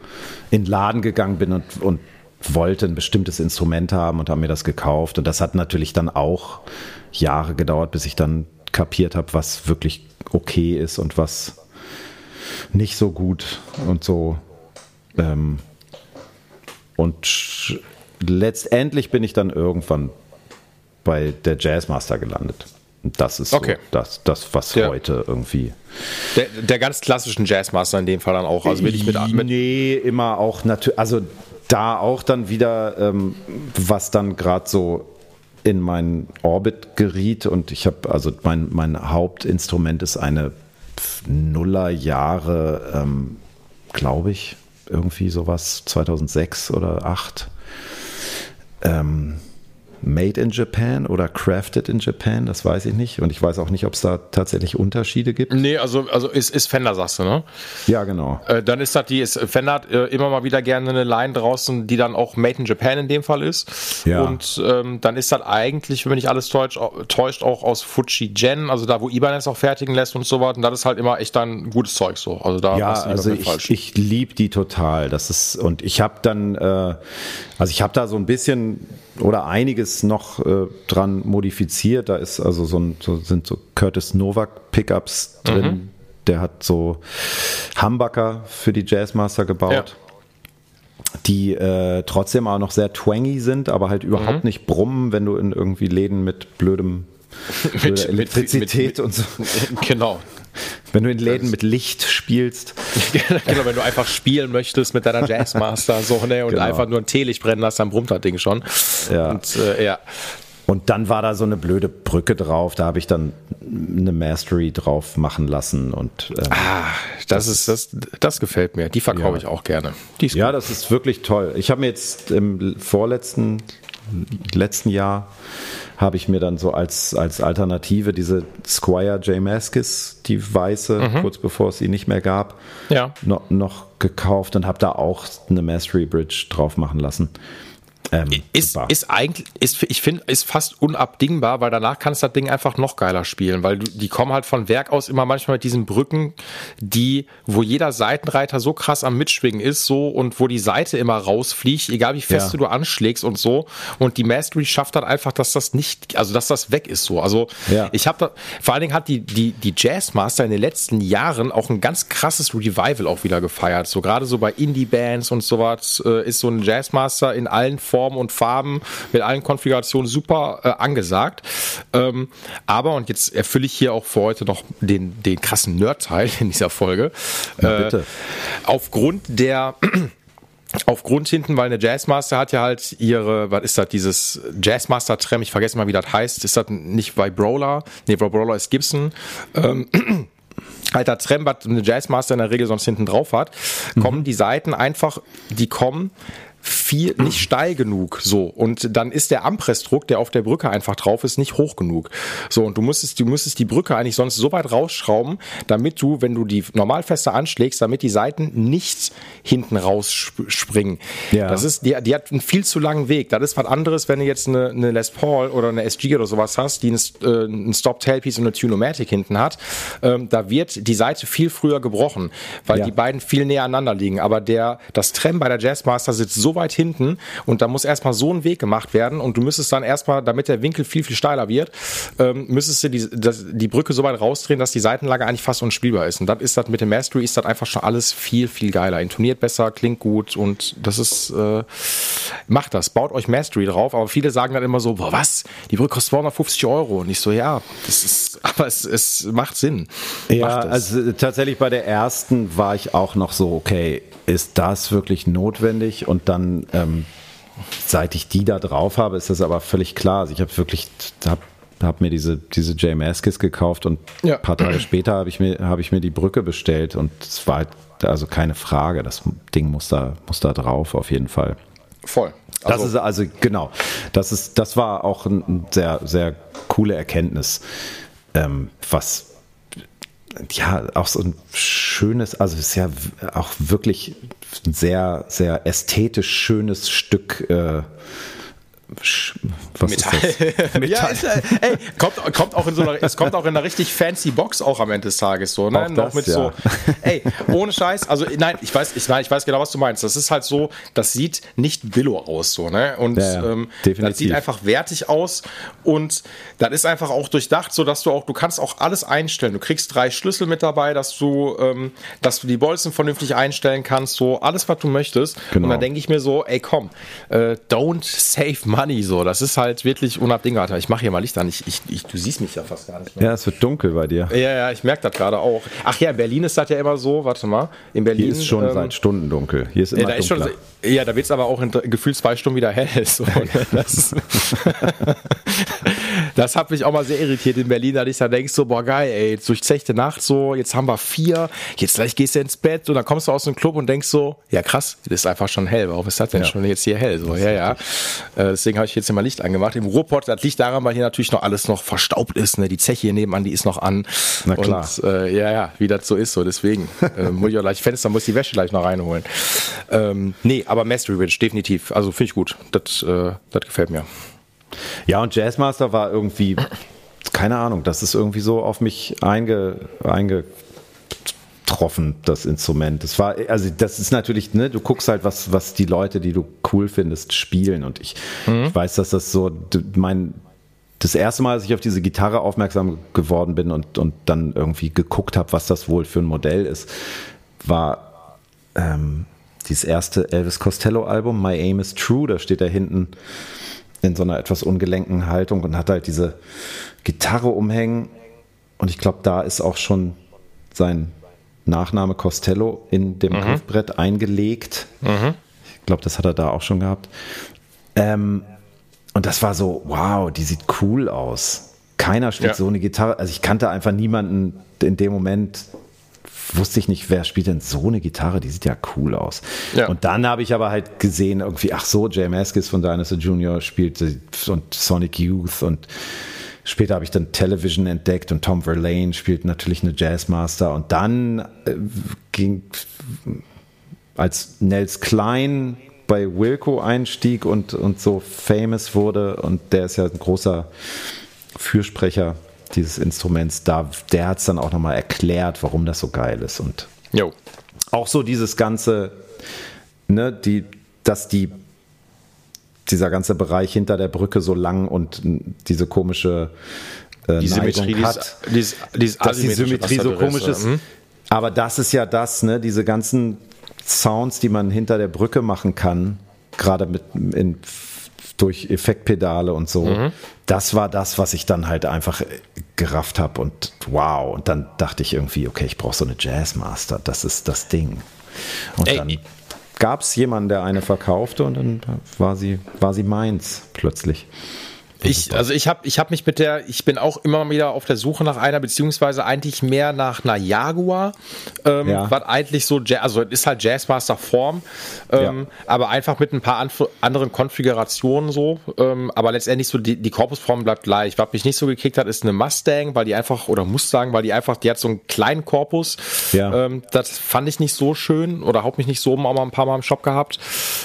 in den Laden gegangen bin und, und wollte ein bestimmtes Instrument haben und habe mir das gekauft. Und das hat natürlich dann auch Jahre gedauert, bis ich dann kapiert habe, was wirklich okay ist und was nicht so gut und so. Ähm, und letztendlich bin ich dann irgendwann bei der Jazzmaster gelandet. Und das ist okay. so das, das, was ja. heute irgendwie.
Der, der, ganz klassischen Jazzmaster in dem Fall dann auch. Also will ich mit,
mit Nee, immer auch natürlich. Also da auch dann wieder, ähm, was dann gerade so in meinen Orbit geriet und ich habe, also mein, mein Hauptinstrument ist eine Nullerjahre, ähm, glaube ich, irgendwie sowas, 2006 oder 2008. Ähm, Made in Japan oder Crafted in Japan, das weiß ich nicht. Und ich weiß auch nicht, ob es da tatsächlich Unterschiede gibt.
Nee, also, also ist, ist Fender, sagst du, ne?
Ja, genau.
Äh, dann ist das die, ist, Fender hat äh, immer mal wieder gerne eine Line draußen, die dann auch Made in Japan in dem Fall ist. Ja. Und ähm, dann ist das eigentlich, wenn mich nicht alles täuscht, täuscht, auch aus Fuji Gen, also da, wo Ibanez auch fertigen lässt und so was. Und das ist halt immer echt dann gutes Zeug so. Also da
ja, also ich, ich liebe die total. Das ist, und ich habe dann, äh, also ich habe da so ein bisschen oder einiges noch äh, dran modifiziert. Da ist also so, ein, so sind so Curtis Novak Pickups drin. Mhm. Der hat so Humbucker für die Jazzmaster gebaut. Ja. Die äh, trotzdem auch noch sehr twangy sind, aber halt überhaupt mhm. nicht brummen, wenn du in irgendwie Läden mit blödem mit, Elektrizität mit, mit, und so.
Genau.
Wenn du in Läden mit Licht spielst.
genau, wenn du einfach spielen möchtest mit deiner Jazzmaster so, ne, und genau. einfach nur ein Teelicht brennen lässt, dann brummt das Ding schon.
Ja. Und, äh, ja. Und dann war da so eine blöde Brücke drauf, da habe ich dann eine Mastery drauf machen lassen und
ähm, ah, das, das ist das, das gefällt mir. Die verkaufe ja. ich auch gerne.
ja, das ist wirklich toll. Ich habe mir jetzt im vorletzten letzten Jahr habe ich mir dann so als, als Alternative diese Squire J. Maskis, die weiße, mhm. kurz bevor es sie nicht mehr gab, ja. noch, noch gekauft und habe da auch eine Mastery Bridge drauf machen lassen.
Ähm, ist, ist eigentlich, ist, ich finde, ist fast unabdingbar, weil danach kannst du das Ding einfach noch geiler spielen, weil du, die kommen halt von Werk aus immer manchmal mit diesen Brücken, die, wo jeder Seitenreiter so krass am Mitschwingen ist, so und wo die Seite immer rausfliegt, egal wie fest ja. du anschlägst und so. Und die Mastery schafft dann einfach, dass das nicht, also dass das weg ist so. Also ja. ich habe da, vor allen Dingen hat die, die, die Jazzmaster in den letzten Jahren auch ein ganz krasses Revival auch wieder gefeiert. So gerade so bei Indie-Bands und sowas äh, ist so ein Jazzmaster in allen Formen und Farben mit allen Konfigurationen super äh, angesagt. Ähm, aber, und jetzt erfülle ich hier auch für heute noch den, den krassen Nerd-Teil in dieser Folge. Ja, bitte. Äh, aufgrund der aufgrund hinten, weil eine Jazzmaster hat ja halt ihre, was ist das, dieses Jazzmaster-Trem, ich vergesse mal, wie das heißt, ist das nicht Vibrola? Nee, Vibrola ist Gibson. Ähm, alter Trem, was eine Jazzmaster in der Regel sonst hinten drauf hat, kommen mhm. die Seiten einfach, die kommen viel, nicht steil genug, so. Und dann ist der Ampressdruck, der auf der Brücke einfach drauf ist, nicht hoch genug. So. Und du musstest, du musstest die Brücke eigentlich sonst so weit rausschrauben, damit du, wenn du die normal fester anschlägst, damit die Seiten nicht hinten rausspringen. Ja. Das ist, die, die hat einen viel zu langen Weg. Das ist was anderes, wenn du jetzt eine, eine Les Paul oder eine SG oder sowas hast, die einen, äh, einen Stop-Tailpiece und eine Tunomatic hinten hat. Ähm, da wird die Seite viel früher gebrochen, weil ja. die beiden viel näher aneinander liegen. Aber der, das Trem bei der Jazzmaster sitzt so weit hinten, und da muss erstmal so ein Weg gemacht werden und du müsstest dann erstmal, damit der Winkel viel, viel steiler wird, ähm, müsstest du die, das, die Brücke so weit rausdrehen, dass die Seitenlage eigentlich fast unspielbar ist. Und dann ist das mit dem Mastery ist das einfach schon alles viel, viel geiler. Intoniert besser, klingt gut und das ist, äh, macht das, baut euch Mastery drauf, aber viele sagen dann immer so, boah, was? Die Brücke kostet 250 Euro. Und ich so, ja, das ist, aber es, es macht Sinn.
Ja, macht also tatsächlich bei der ersten war ich auch noch so, okay, ist das wirklich notwendig? Und dann, ähm, seit ich die da drauf habe, ist das aber völlig klar. Also ich habe wirklich, habe hab mir diese, diese J. Maskis gekauft und ja. ein paar Tage später habe ich, mir, hab ich mir die Brücke bestellt und es war halt also keine Frage. Das Ding muss da, muss da drauf, auf jeden Fall.
Voll.
Also, das ist also, genau. Das ist, das war auch eine sehr, sehr coole Erkenntnis, ähm, was ja, auch so ein schönes, also ist ja auch wirklich ein sehr, sehr ästhetisch schönes Stück äh,
was Metall. Metall. ja, ist, äh, ey, kommt, kommt auch in so einer, es kommt auch in einer richtig fancy Box auch am Ende des Tages so, ne? Noch mit ja. so, ey, ohne Scheiß, also nein, ich weiß, ich, nein, ich weiß genau, was du meinst. Das ist halt so, das sieht nicht billo aus so, ne? Und ja, ja, ähm, das sieht einfach wertig aus und das ist einfach auch durchdacht, so dass du auch, du kannst auch alles einstellen. Du kriegst drei Schlüssel mit dabei, dass du, ähm, dass du die Bolzen vernünftig einstellen kannst, so alles, was du möchtest. Genau. Und da denke ich mir so, ey, komm, äh, don't save money Money so. Das ist halt wirklich unabdingbar. Ich mache hier mal Licht an. Ich, ich, ich, du siehst mich ja fast gar nicht
mehr. Ja, es wird dunkel bei dir.
Ja, ja, ich merke das gerade auch. Ach ja, in Berlin ist das ja immer so. Warte mal. In Berlin
Hier ist schon ähm, seit Stunden dunkel. Hier ist immer ja, da dunkler. Ist
schon, ja, da wird es aber auch in gefühlt zwei Stunden wieder hell. So, ne? das, hat mich auch mal sehr irritiert in Berlin, da ich da denkst so, boah geil, ey, jetzt durchzechte Nacht so, jetzt haben wir vier, jetzt gleich gehst du ins Bett und dann kommst du aus dem Club und denkst so, ja krass, das ist einfach schon hell. Warum ist das denn ja. schon jetzt hier hell? So, ja, ja. Äh, deswegen habe ich jetzt immer Licht angemacht. Im Ruhrpott, das liegt daran, weil hier natürlich noch alles noch verstaubt ist. Ne? Die Zeche hier nebenan, die ist noch an.
Na klar.
Und, äh, ja, ja, wie das so ist, so deswegen. äh, muss ich auch gleich Fenster, muss die Wäsche gleich noch reinholen. Ähm, nee, aber Mastery Ridge, definitiv. Also finde ich gut. Das, äh, das gefällt mir.
Ja, und Jazzmaster war irgendwie, keine Ahnung, das ist irgendwie so auf mich einge, eingetroffen, das Instrument. Das war, also das ist natürlich, ne, du guckst halt, was, was die Leute, die du cool findest, spielen. Und ich, mhm. ich weiß, dass das so mein das erste Mal, als ich auf diese Gitarre aufmerksam geworden bin und, und dann irgendwie geguckt habe, was das wohl für ein Modell ist, war ähm, dieses erste Elvis Costello-Album, My Aim is True. Da steht da hinten in so einer etwas ungelenken Haltung und hat halt diese Gitarre umhängen. Und ich glaube, da ist auch schon sein Nachname Costello in dem mhm. Griffbrett eingelegt. Mhm. Ich glaube, das hat er da auch schon gehabt. Ähm, und das war so, wow, die sieht cool aus. Keiner spielt ja. so eine Gitarre. Also ich kannte einfach niemanden in dem Moment, wusste ich nicht, wer spielt denn so eine Gitarre, die sieht ja cool aus. Ja. Und dann habe ich aber halt gesehen, irgendwie, ach so, Jay Maskis von Dinosaur Jr. spielt und Sonic Youth und später habe ich dann Television entdeckt und Tom Verlaine spielt natürlich eine Jazzmaster und dann äh, ging, als Nels Klein bei Wilco einstieg und, und so famous wurde und der ist ja ein großer Fürsprecher dieses Instruments, da, der hat es dann auch nochmal erklärt, warum das so geil ist. Und
jo.
auch so dieses ganze, ne, die, dass die dieser ganze Bereich hinter der Brücke so lang und diese komische
äh, die Symmetrie hat,
dieses, dieses dass die Symmetrie so komisch ist. Mhm. Aber das ist ja das, ne, diese ganzen Sounds, die man hinter der Brücke machen kann, gerade mit in durch Effektpedale und so. Mhm. Das war das, was ich dann halt einfach gerafft habe und wow. Und dann dachte ich irgendwie, okay, ich brauche so eine Jazzmaster. Das ist das Ding. Und Ey, dann gab es jemanden, der eine verkaufte und dann war sie, war sie meins plötzlich.
Ich, also ich habe ich hab mich mit der, ich bin auch immer wieder auf der Suche nach einer, beziehungsweise eigentlich mehr nach einer Jaguar, ähm, ja. was eigentlich so, also ist halt Jazzmaster Form, ähm, ja. aber einfach mit ein paar anderen Konfigurationen so, ähm, aber letztendlich so die, die Korpusform bleibt gleich. Was mich nicht so gekickt hat, ist eine Mustang, weil die einfach, oder muss sagen, weil die einfach, die hat so einen kleinen Korpus, ja. ähm, das fand ich nicht so schön oder haupt mich nicht so um, auch mal ein paar Mal im Shop gehabt.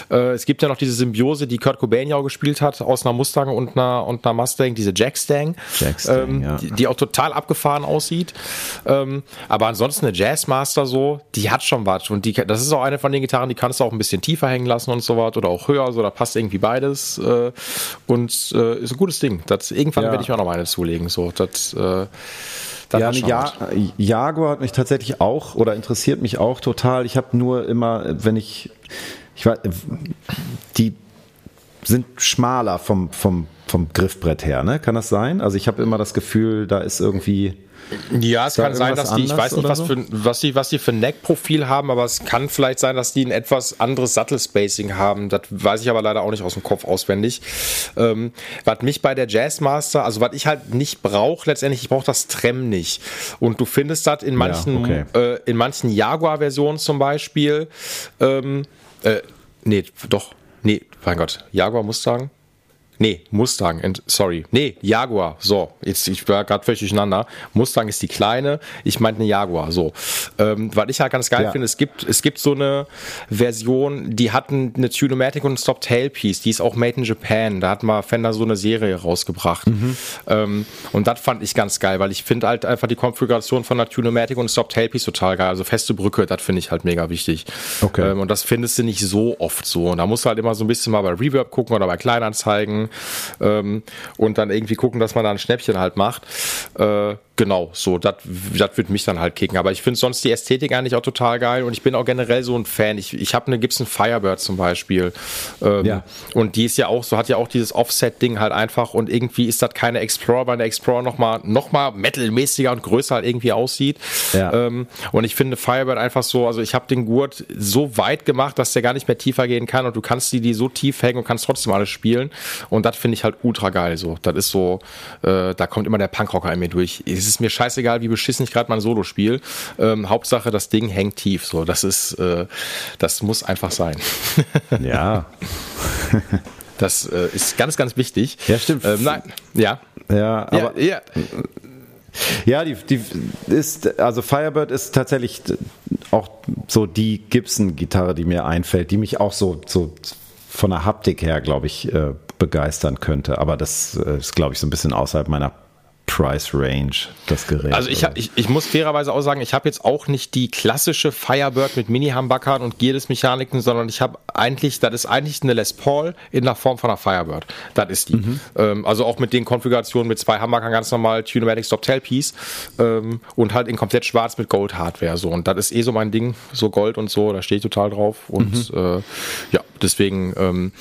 Äh, es gibt ja noch diese Symbiose, die Kurt Cobain ja auch gespielt hat, aus einer Mustang und einer, und einer Mustang, diese Jackstang, Jackstang ähm, ja. die, die, auch total abgefahren aussieht. Ähm, aber ansonsten eine Jazzmaster so, die hat schon was. Und die, das ist auch eine von den Gitarren, die kannst du auch ein bisschen tiefer hängen lassen und so was oder auch höher, so da passt irgendwie beides. Äh, und äh, ist ein gutes Ding. Das, irgendwann ja. werde ich mir auch noch eine zulegen. So, das, äh,
ja, ja Jaguar hat mich tatsächlich auch oder interessiert mich auch total. Ich habe nur immer, wenn ich, ich weiß, die sind schmaler vom, vom, vom Griffbrett her, ne? Kann das sein? Also ich habe immer das Gefühl, da ist irgendwie
ja, es kann sein, dass die, ich weiß nicht, was, so? für, was, die, was die für ein Neck-Profil haben, aber es kann vielleicht sein, dass die ein etwas anderes Sattelspacing haben. Das weiß ich aber leider auch nicht aus dem Kopf auswendig. Ähm, was mich bei der Jazzmaster, also was ich halt nicht brauche, letztendlich, ich brauche das Trem nicht. Und du findest das in manchen, ja, okay. äh, in manchen Jaguar-Versionen zum Beispiel. Ähm, äh, nee, doch. Mein Gott, Jaguar Mustang. Nee, Mustang, sorry. Nee, Jaguar. So, jetzt, ich war gerade völlig durcheinander. Mustang ist die kleine, ich meinte eine Jaguar. So. Ähm, was ich halt ganz geil ja. finde, es gibt, es gibt so eine Version, die hatten eine Tunematic und ein Stop Tailpiece, die ist auch made in Japan. Da hat mal Fender so eine Serie rausgebracht. Mhm. Ähm, und das fand ich ganz geil, weil ich finde halt einfach die Konfiguration von einer Tunematic und Stop Tailpiece total geil. Also feste Brücke, das finde ich halt mega wichtig. Okay. Ähm, und das findest du nicht so oft so. Und da musst du halt immer so ein bisschen mal bei Reverb gucken oder bei Kleinanzeigen ähm, und dann irgendwie gucken, dass man da ein Schnäppchen halt macht. Äh, genau, so, das wird mich dann halt kicken. Aber ich finde sonst die Ästhetik eigentlich auch total geil und ich bin auch generell so ein Fan. Ich, ich habe eine Gibson Firebird zum Beispiel. Ähm, ja. Und die ist ja auch, so hat ja auch dieses Offset-Ding halt einfach und irgendwie ist das keine Explorer, weil der Explorer nochmal noch mal metalmäßiger und größer halt irgendwie aussieht. Ja. Ähm, und ich finde Firebird einfach so, also ich habe den Gurt so weit gemacht, dass der gar nicht mehr tiefer gehen kann und du kannst die, die so tief hängen und kannst trotzdem alles spielen. Und das finde ich halt ultra geil so. Das ist so, äh, da kommt immer der Punkrocker in mir durch. Es ist mir scheißegal, wie beschissen ich gerade mein Solo spiele. Ähm, Hauptsache, das Ding hängt tief. So, das ist, äh, das muss einfach sein.
ja.
Das äh, ist ganz, ganz wichtig.
Ja, stimmt.
Ähm, nein, ja.
Ja, aber. Ja, ja. Ja, die, die ist, also Firebird ist tatsächlich auch so die Gibson-Gitarre, die mir einfällt, die mich auch so, so von der Haptik her, glaube ich, äh, begeistern könnte. Aber das äh, ist, glaube ich, so ein bisschen außerhalb meiner Price Range, das Gerät.
Also ich, ich, ich muss fairerweise auch sagen, ich habe jetzt auch nicht die klassische Firebird mit Mini-Humbuckern und Gearless-Mechaniken, sondern ich habe eigentlich, das ist eigentlich eine Les Paul in der Form von einer Firebird. Das ist die. Mhm. Ähm, also auch mit den Konfigurationen mit zwei Humbuckern ganz normal, Tunematic Stop Tailpiece ähm, und halt in komplett schwarz mit Gold-Hardware. So. Und das ist eh so mein Ding, so Gold und so, da stehe ich total drauf. Und mhm. äh, ja, deswegen, ähm,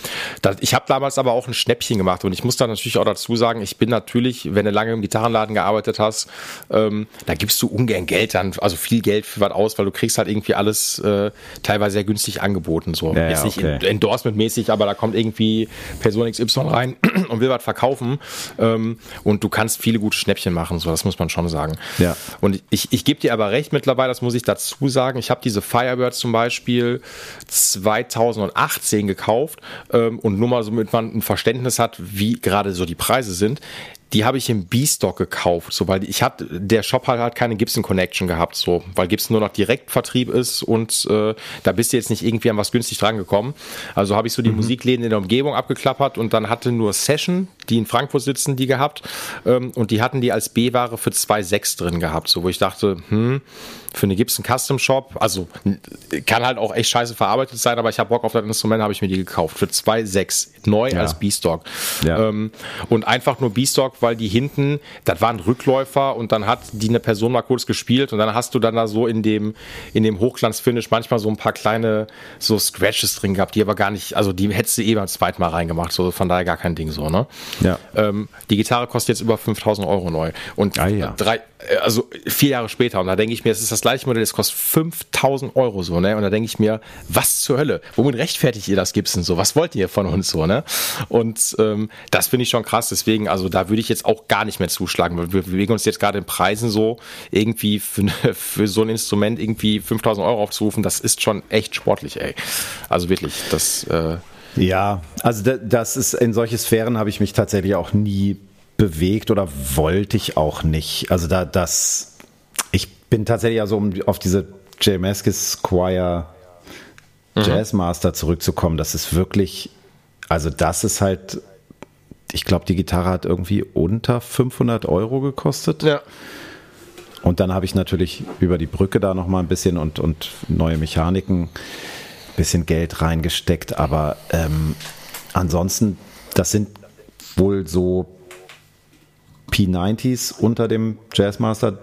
das, ich habe damals aber auch ein Schnäppchen gemacht und ich muss da natürlich auch dazu sagen, ich bin natürlich, wenn du lange im Gitarre Gitarrenladen gearbeitet hast, ähm, da gibst du ungern Geld dann, also viel Geld für was aus, weil du kriegst halt irgendwie alles äh, teilweise sehr günstig angeboten. So. Ja, Jetzt nicht okay. Endorsement-mäßig, aber da kommt irgendwie Person XY rein und will was verkaufen. Ähm, und du kannst viele gute Schnäppchen machen, so das muss man schon sagen.
Ja.
Und ich, ich gebe dir aber recht mittlerweile, das muss ich dazu sagen. Ich habe diese Firebird zum Beispiel 2018 gekauft ähm, und nur mal so, damit man ein Verständnis hat, wie gerade so die Preise sind die habe ich im B-Stock gekauft, so weil ich hatte, der Shop hat halt keine Gibson Connection gehabt, so weil Gibson nur noch Direktvertrieb ist und äh, da bist du jetzt nicht irgendwie an was günstig dran gekommen. Also habe ich so die mhm. Musikläden in der Umgebung abgeklappert und dann hatte nur Session, die in Frankfurt sitzen, die gehabt ähm, und die hatten die als B-Ware für 2,6 drin gehabt, so wo ich dachte, hm, für eine Gibson Custom Shop. Also kann halt auch echt scheiße verarbeitet sein, aber ich habe Bock auf das Instrument, habe ich mir die gekauft. Für 2,6 neu ja. als B-Stock. Ja. Ähm, und einfach nur B-Stock, weil die hinten, das waren Rückläufer und dann hat die eine Person mal kurz gespielt und dann hast du dann da so in dem, in dem Hochglanzfinish manchmal so ein paar kleine so Scratches drin gehabt, die aber gar nicht, also die hättest du eh beim zweiten Mal reingemacht, so von daher gar kein Ding so, ne?
Ja.
Ähm, die Gitarre kostet jetzt über 5000 Euro neu. Und ah, ja. drei, äh, also vier Jahre später und da denke ich mir, es ist das gleiche Modell, das kostet 5000 Euro so, ne? Und da denke ich mir, was zur Hölle? Womit rechtfertigt ihr das Gibson so? Was wollt ihr von uns so, ne? Und ähm, das finde ich schon krass. Deswegen, also da würde ich jetzt auch gar nicht mehr zuschlagen, wir bewegen uns jetzt gerade in Preisen so, irgendwie für, für so ein Instrument irgendwie 5000 Euro aufzurufen, das ist schon echt sportlich, ey. Also wirklich, das. Äh,
ja, also das ist in solche Sphären habe ich mich tatsächlich auch nie bewegt oder wollte ich auch nicht. Also da das bin tatsächlich also um, auf diese J. Maskis Squire mhm. Jazzmaster zurückzukommen, das ist wirklich, also das ist halt, ich glaube, die Gitarre hat irgendwie unter 500 Euro gekostet.
Ja.
Und dann habe ich natürlich über die Brücke da nochmal ein bisschen und, und neue Mechaniken, bisschen Geld reingesteckt. Aber ähm, ansonsten, das sind wohl so P90s unter dem Jazzmaster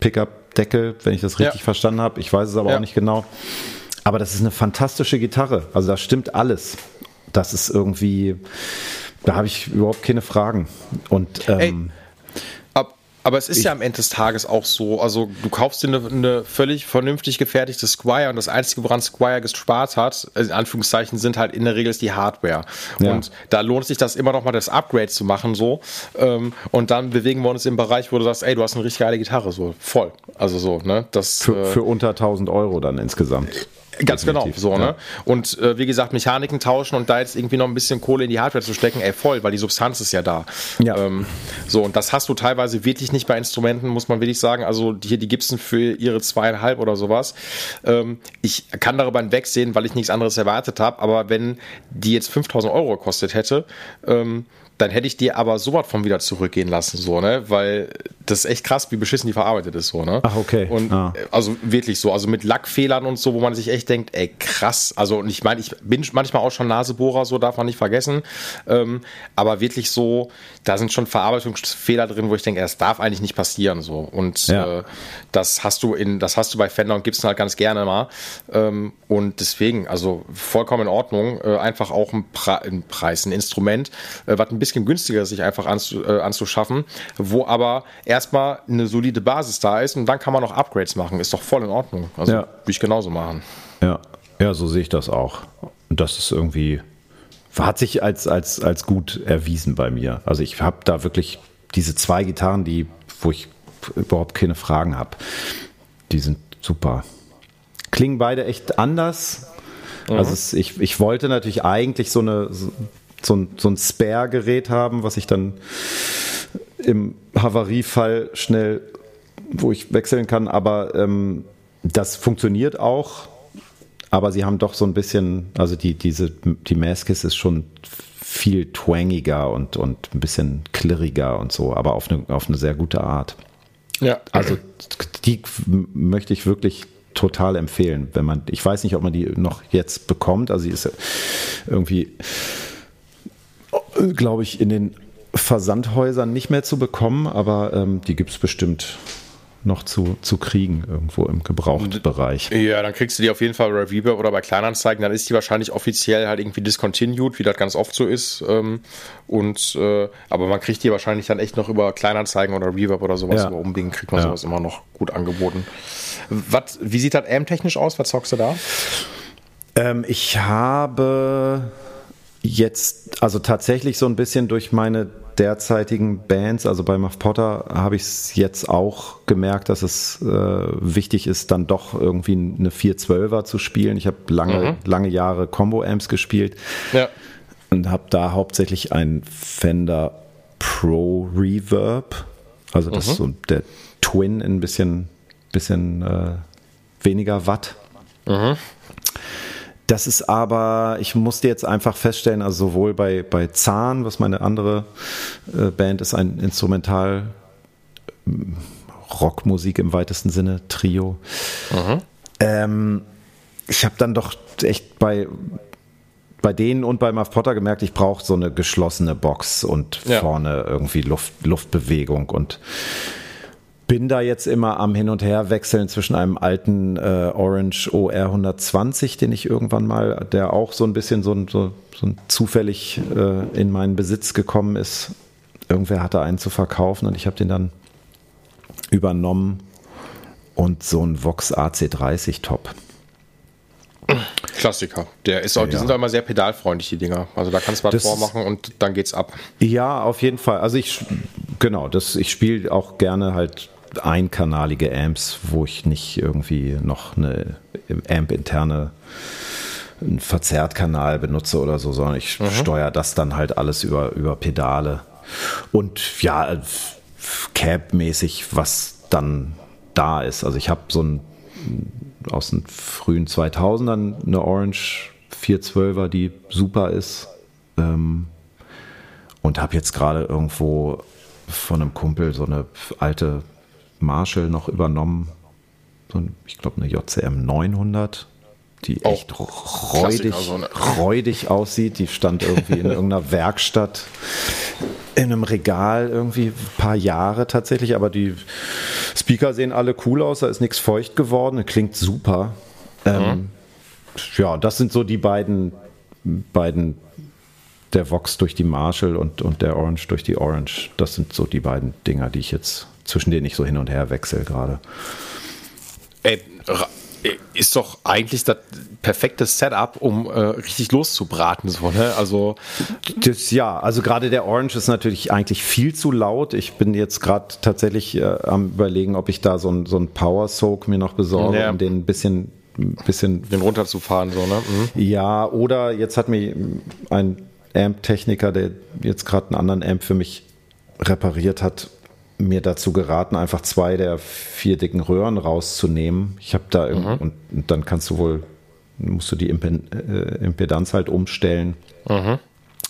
Pickup-Deckel, wenn ich das richtig ja. verstanden habe. Ich weiß es aber ja. auch nicht genau. Aber das ist eine fantastische Gitarre. Also da stimmt alles. Das ist irgendwie, da habe ich überhaupt keine Fragen. Und ähm, Ey
aber es ist ich, ja am Ende des Tages auch so, also du kaufst dir eine, eine, völlig vernünftig gefertigte Squire und das Einzige, woran Squire gespart hat, in Anführungszeichen, sind halt in der Regel die Hardware. Ja. Und da lohnt sich das immer noch mal das Upgrade zu machen so ähm, und dann bewegen wir uns im Bereich, wo du sagst, ey, du hast eine richtig geile Gitarre, so voll. Also so, ne? Das,
für, äh, für unter 1000 Euro dann insgesamt.
Ganz Definitiv, genau, so, ne? Und äh, wie gesagt, Mechaniken tauschen und da jetzt irgendwie noch ein bisschen Kohle in die Hardware zu stecken, ey, voll, weil die Substanz ist ja da.
Ja. Ähm,
so, und das hast du teilweise wirklich nicht bei Instrumenten, muss man wirklich sagen. Also hier die Gibson für ihre zweieinhalb oder sowas. Ähm, ich kann darüber hinwegsehen, weil ich nichts anderes erwartet habe, aber wenn die jetzt 5000 Euro gekostet hätte, ähm, dann hätte ich die aber sowas von wieder zurückgehen lassen, so, ne? Weil das ist echt krass, wie beschissen die verarbeitet ist, so, ne?
Ach, okay.
Und ah. also wirklich so, also mit Lackfehlern und so, wo man sich echt denkt, ey, krass. Also, und ich meine, ich bin manchmal auch schon Nasebohrer, so darf man nicht vergessen. Ähm, aber wirklich so, da sind schon Verarbeitungsfehler drin, wo ich denke, das darf eigentlich nicht passieren, so. Und ja. äh, das hast du in, das hast du bei Fender und Gibson halt ganz gerne mal. Ähm, und deswegen, also vollkommen in Ordnung, äh, einfach auch ein, Pre ein Preis, ein Instrument, äh, was ein bisschen günstiger ist, sich einfach anzu, äh, anzuschaffen, wo aber erstmal eine solide Basis da ist und dann kann man noch Upgrades machen. Ist doch voll in Ordnung. Also ja. würde ich genauso machen.
Ja, ja, so sehe ich das auch. Und das ist irgendwie, hat sich als, als, als gut erwiesen bei mir. Also ich habe da wirklich diese zwei Gitarren, die, wo ich überhaupt keine Fragen habe. Die sind super. Klingen beide echt anders. Mhm. Also es, ich, ich wollte natürlich eigentlich so eine so ein, so ein Spare-Gerät haben, was ich dann im Havariefall schnell, wo ich wechseln kann. Aber ähm, das funktioniert auch. Aber sie haben doch so ein bisschen, also die, diese, die Maskis ist schon viel twangiger und, und ein bisschen klirriger und so, aber auf eine, auf eine sehr gute Art.
Ja.
Also die möchte ich wirklich total empfehlen, wenn man, ich weiß nicht, ob man die noch jetzt bekommt, also sie ist irgendwie glaube ich, in den Versandhäusern nicht mehr zu bekommen, aber ähm, die gibt es bestimmt noch zu, zu kriegen irgendwo im Gebrauchtbereich.
Ja, dann kriegst du die auf jeden Fall bei Reverb oder bei Kleinanzeigen, dann ist die wahrscheinlich offiziell halt irgendwie discontinued, wie das ganz oft so ist. Ähm, und äh, aber man kriegt die wahrscheinlich dann echt noch über Kleinanzeigen oder Reverb oder sowas, ja. über Umwegen kriegt man ja. sowas immer noch gut angeboten. Was, wie sieht das AM-technisch aus? Was zockst du da?
Ähm, ich habe jetzt, also tatsächlich so ein bisschen durch meine derzeitigen Bands, also bei Muff Potter habe ich es jetzt auch gemerkt, dass es äh, wichtig ist, dann doch irgendwie eine 412er zu spielen. Ich habe lange, mhm. lange Jahre Combo-Amps gespielt
ja.
und habe da hauptsächlich ein Fender Pro Reverb, also das mhm. ist so der Twin in ein bisschen, bisschen äh, weniger Watt. Mhm. Das ist aber, ich musste jetzt einfach feststellen, also sowohl bei, bei Zahn, was meine andere äh, Band ist, ein Instrumental äh, Rockmusik im weitesten Sinne, Trio. Mhm. Ähm, ich habe dann doch echt bei, bei denen und bei Muff Potter gemerkt, ich brauche so eine geschlossene Box und ja. vorne irgendwie Luft, Luftbewegung und bin da jetzt immer am Hin und Her wechseln zwischen einem alten äh, Orange OR 120, den ich irgendwann mal, der auch so ein bisschen so, so, so zufällig äh, in meinen Besitz gekommen ist. Irgendwer hatte einen zu verkaufen und ich habe den dann übernommen und so ein Vox AC30 Top.
Klassiker. Der ist auch, ja. die sind auch immer sehr pedalfreundlich, die Dinger. Also da kannst du was vormachen und dann geht's ab.
Ja, auf jeden Fall. Also ich, genau, das, ich spiele auch gerne halt einkanalige Amps, wo ich nicht irgendwie noch eine Amp-interne einen Verzerrtkanal benutze oder so, sondern ich mhm. steuere das dann halt alles über, über Pedale. Und ja, Cab-mäßig, was dann da ist. Also ich habe so ein aus den frühen 2000ern eine Orange 412er, die super ist. Ähm, und habe jetzt gerade irgendwo von einem Kumpel so eine alte Marshall noch übernommen. So ein, ich glaube, eine JCM 900 die echt räudig, so räudig aussieht. Die stand irgendwie in irgendeiner Werkstatt in einem Regal irgendwie ein paar Jahre tatsächlich, aber die Speaker sehen alle cool aus, da ist nichts feucht geworden, klingt super. Ähm, mhm. Ja, das sind so die beiden, beiden, der Vox durch die Marshall und, und der Orange durch die Orange. Das sind so die beiden Dinger, die ich jetzt, zwischen denen ich so hin und her wechsle gerade.
Ey, ist doch eigentlich das perfekte Setup, um äh, richtig loszubraten. So, ne? Also
das, ja, also gerade der Orange ist natürlich eigentlich viel zu laut. Ich bin jetzt gerade tatsächlich äh, am überlegen, ob ich da so ein, so ein Power Soak mir noch besorge, ja. um den ein bisschen bisschen
den runterzufahren so ne
mhm. ja oder jetzt hat mir ein Amp Techniker der jetzt gerade einen anderen Amp für mich repariert hat mir dazu geraten, einfach zwei der vier dicken Röhren rauszunehmen. Ich habe da mhm. und, und, dann kannst du wohl, musst du die äh, Impedanz halt umstellen mhm.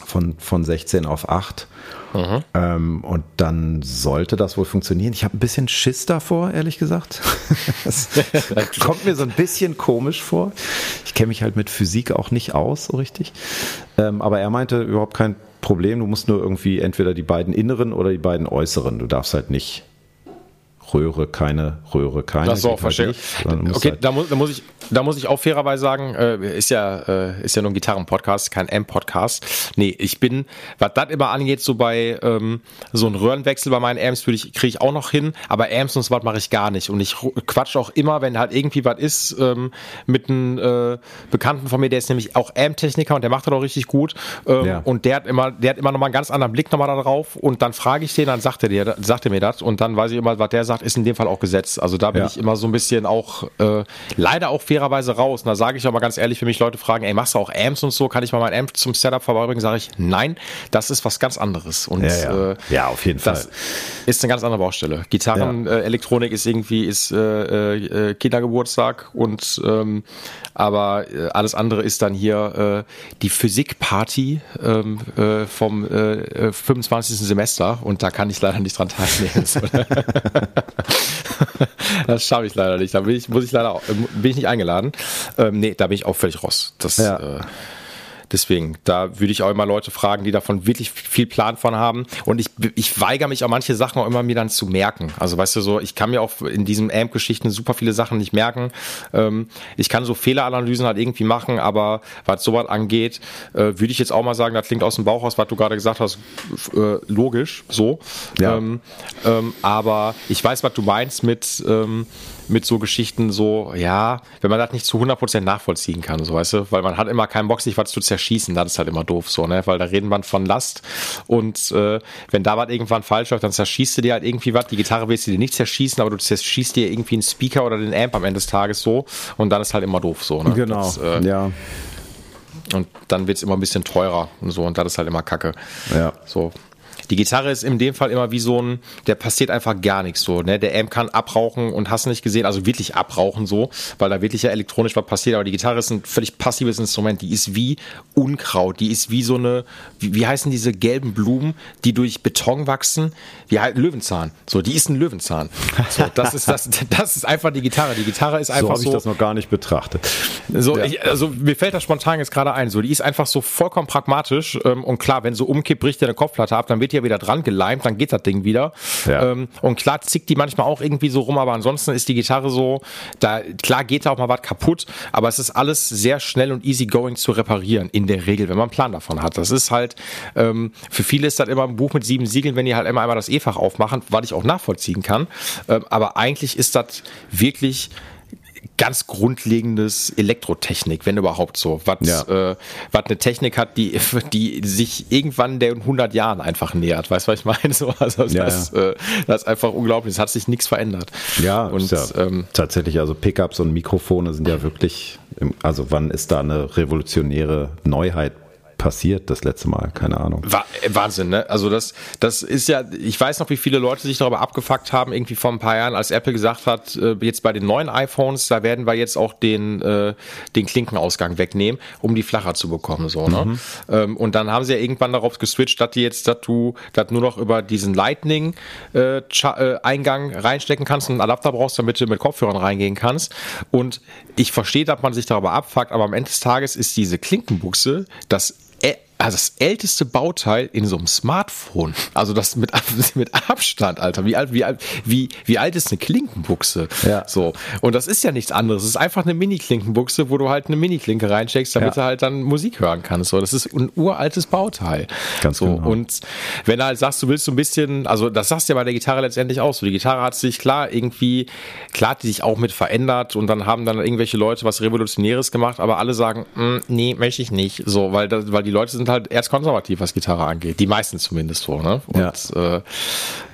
von, von 16 auf 8. Mhm. Ähm, und dann sollte das wohl funktionieren. Ich habe ein bisschen Schiss davor, ehrlich gesagt. das kommt mir so ein bisschen komisch vor. Ich kenne mich halt mit Physik auch nicht aus, so richtig. Ähm, aber er meinte überhaupt kein Problem. Du musst nur irgendwie entweder die beiden inneren oder die beiden äußeren. Du darfst halt nicht Röhre, keine Röhre, keine.
Das ist auch. Halt okay, halt da, muss, da, muss ich, da muss ich auch fairerweise sagen, äh, ist ja, äh, ist ja nur ein Gitarren-Podcast, kein Amp-Podcast. Nee, ich bin, was das immer angeht, so bei ähm, so einem Röhrenwechsel bei meinen Amps ich, kriege ich auch noch hin, aber Amps und so was mache ich gar nicht. Und ich quatsch auch immer, wenn halt irgendwie was ist, ähm, mit einem äh, Bekannten von mir, der ist nämlich auch Amp-Techniker und der macht das auch richtig gut. Ähm, ja. Und der hat immer, der hat immer nochmal einen ganz anderen Blick nochmal darauf und dann frage ich den, dann sagt er dir, sagt er mir das und dann weiß ich immer, was der sagt, ist in dem Fall auch Gesetz. Also da bin ja. ich immer so ein bisschen auch äh, leider auch fairerweise raus. Und da sage ich aber ganz ehrlich, wenn mich Leute fragen, ey, machst du auch Amps und so, kann ich mal mein Amp zum Setup vorbeibringen, sage ich, nein, das ist was ganz anderes. Und
ja, ja. Äh, ja auf jeden Fall.
Ist eine ganz andere Baustelle. Gitarren, äh, Elektronik ist irgendwie ist äh, äh, Kindergeburtstag und ähm, aber äh, alles andere ist dann hier äh, die Physikparty ähm, äh, vom äh, 25. Semester und da kann ich leider nicht dran teilnehmen. das schaffe ich leider nicht. Da bin ich, muss ich leider, bin ich nicht eingeladen. Ähm, nee, da bin ich auch völlig raus. Das, ja. äh, Deswegen, da würde ich auch immer Leute fragen, die davon wirklich viel Plan von haben. Und ich, ich weigere mich auch manche Sachen auch immer mir dann zu merken. Also weißt du so, ich kann mir auch in diesen AMP-Geschichten super viele Sachen nicht merken. Ähm, ich kann so Fehleranalysen halt irgendwie machen, aber was sowas angeht, äh, würde ich jetzt auch mal sagen, das klingt aus dem Bauch aus, was du gerade gesagt hast, äh, logisch, so. Ja. Ähm, ähm, aber ich weiß, was du meinst mit, ähm, mit so Geschichten so, ja, wenn man das nicht zu 100% nachvollziehen kann, so weißt du, weil man hat immer keinen Bock, sich was zu zerschießen, das ist halt immer doof so, ne, weil da reden man von Last und äh, wenn da was irgendwann falsch läuft, dann zerschießt du dir halt irgendwie was, die Gitarre willst du dir nicht zerschießen, aber du zerschießt dir irgendwie einen Speaker oder den Amp am Ende des Tages so und dann ist halt immer doof so, ne.
Genau, das, äh, ja.
Und dann wird es immer ein bisschen teurer und so und das ist halt immer Kacke.
Ja.
So. Die Gitarre ist in dem Fall immer wie so ein, der passiert einfach gar nichts so. Ne? Der Amp kann abrauchen und hast nicht gesehen, also wirklich abrauchen so, weil da wirklich ja elektronisch was passiert. Aber die Gitarre ist ein völlig passives Instrument. Die ist wie Unkraut. Die ist wie so eine, wie, wie heißen diese gelben Blumen, die durch Beton wachsen? Wie halt Löwenzahn. So, die ist ein Löwenzahn. So, das ist das, das ist einfach die Gitarre. Die Gitarre ist einfach so.
habe ich das noch gar nicht betrachtet.
So, ja. ich, also mir fällt das spontan jetzt gerade ein. So, die ist einfach so vollkommen pragmatisch ähm, und klar, wenn so umkippt, bricht der eine Kopfplatte ab, dann wird hier wieder dran geleimt, dann geht das Ding wieder. Ja. Ähm, und klar zickt die manchmal auch irgendwie so rum, aber ansonsten ist die Gitarre so, da klar geht da auch mal was kaputt, aber es ist alles sehr schnell und easy going zu reparieren, in der Regel, wenn man einen Plan davon hat. Das ist halt, ähm, für viele ist das immer ein Buch mit sieben Siegeln, wenn die halt immer einmal das E-Fach aufmachen, was ich auch nachvollziehen kann. Ähm, aber eigentlich ist das wirklich ganz grundlegendes Elektrotechnik, wenn überhaupt so. Was ja. äh, was eine Technik hat, die, die sich irgendwann der 100 Jahren einfach nähert. Weißt du, was ich meine? So, also ja, das, ja. Äh, das ist einfach unglaublich. Es hat sich nichts verändert.
Ja, und ähm, tatsächlich, also Pickups und Mikrofone sind ja wirklich, im, also wann ist da eine revolutionäre Neuheit passiert das letzte Mal? Keine Ahnung.
Wahnsinn, ne? Also das, das ist ja, ich weiß noch, wie viele Leute sich darüber abgefuckt haben, irgendwie vor ein paar Jahren, als Apple gesagt hat, äh, jetzt bei den neuen iPhones, da werden wir jetzt auch den, äh, den Klinkenausgang wegnehmen, um die flacher zu bekommen, so, ne? Mhm. Ähm, und dann haben sie ja irgendwann darauf geswitcht, dass die jetzt, dass du, dass nur noch über diesen Lightning-Eingang äh, reinstecken kannst und einen Adapter brauchst, damit du mit Kopfhörern reingehen kannst. Und ich verstehe, dass man sich darüber abfuckt, aber am Ende des Tages ist diese Klinkenbuchse das also das älteste Bauteil in so einem Smartphone. Also das mit, mit Abstand, Alter. Wie alt, wie alt, wie, wie alt ist eine Klinkenbuchse? Ja. So. Und das ist ja nichts anderes. Es ist einfach eine Mini-Klinkenbuchse, wo du halt eine Mini-Klinke reinsteckst, damit ja. du halt dann Musik hören kannst. So. Das ist ein uraltes Bauteil. Ganz so. Genau. Und wenn du halt sagst, du willst so ein bisschen, also das sagst du ja bei der Gitarre letztendlich auch so. Die Gitarre hat sich klar irgendwie, klar hat die sich auch mit verändert und dann haben dann irgendwelche Leute was Revolutionäres gemacht, aber alle sagen, mm, nee, möchte ich nicht. So, weil, weil die Leute sind halt halt erst konservativ, was Gitarre angeht. Die meisten zumindest so, ne? Und ja. äh,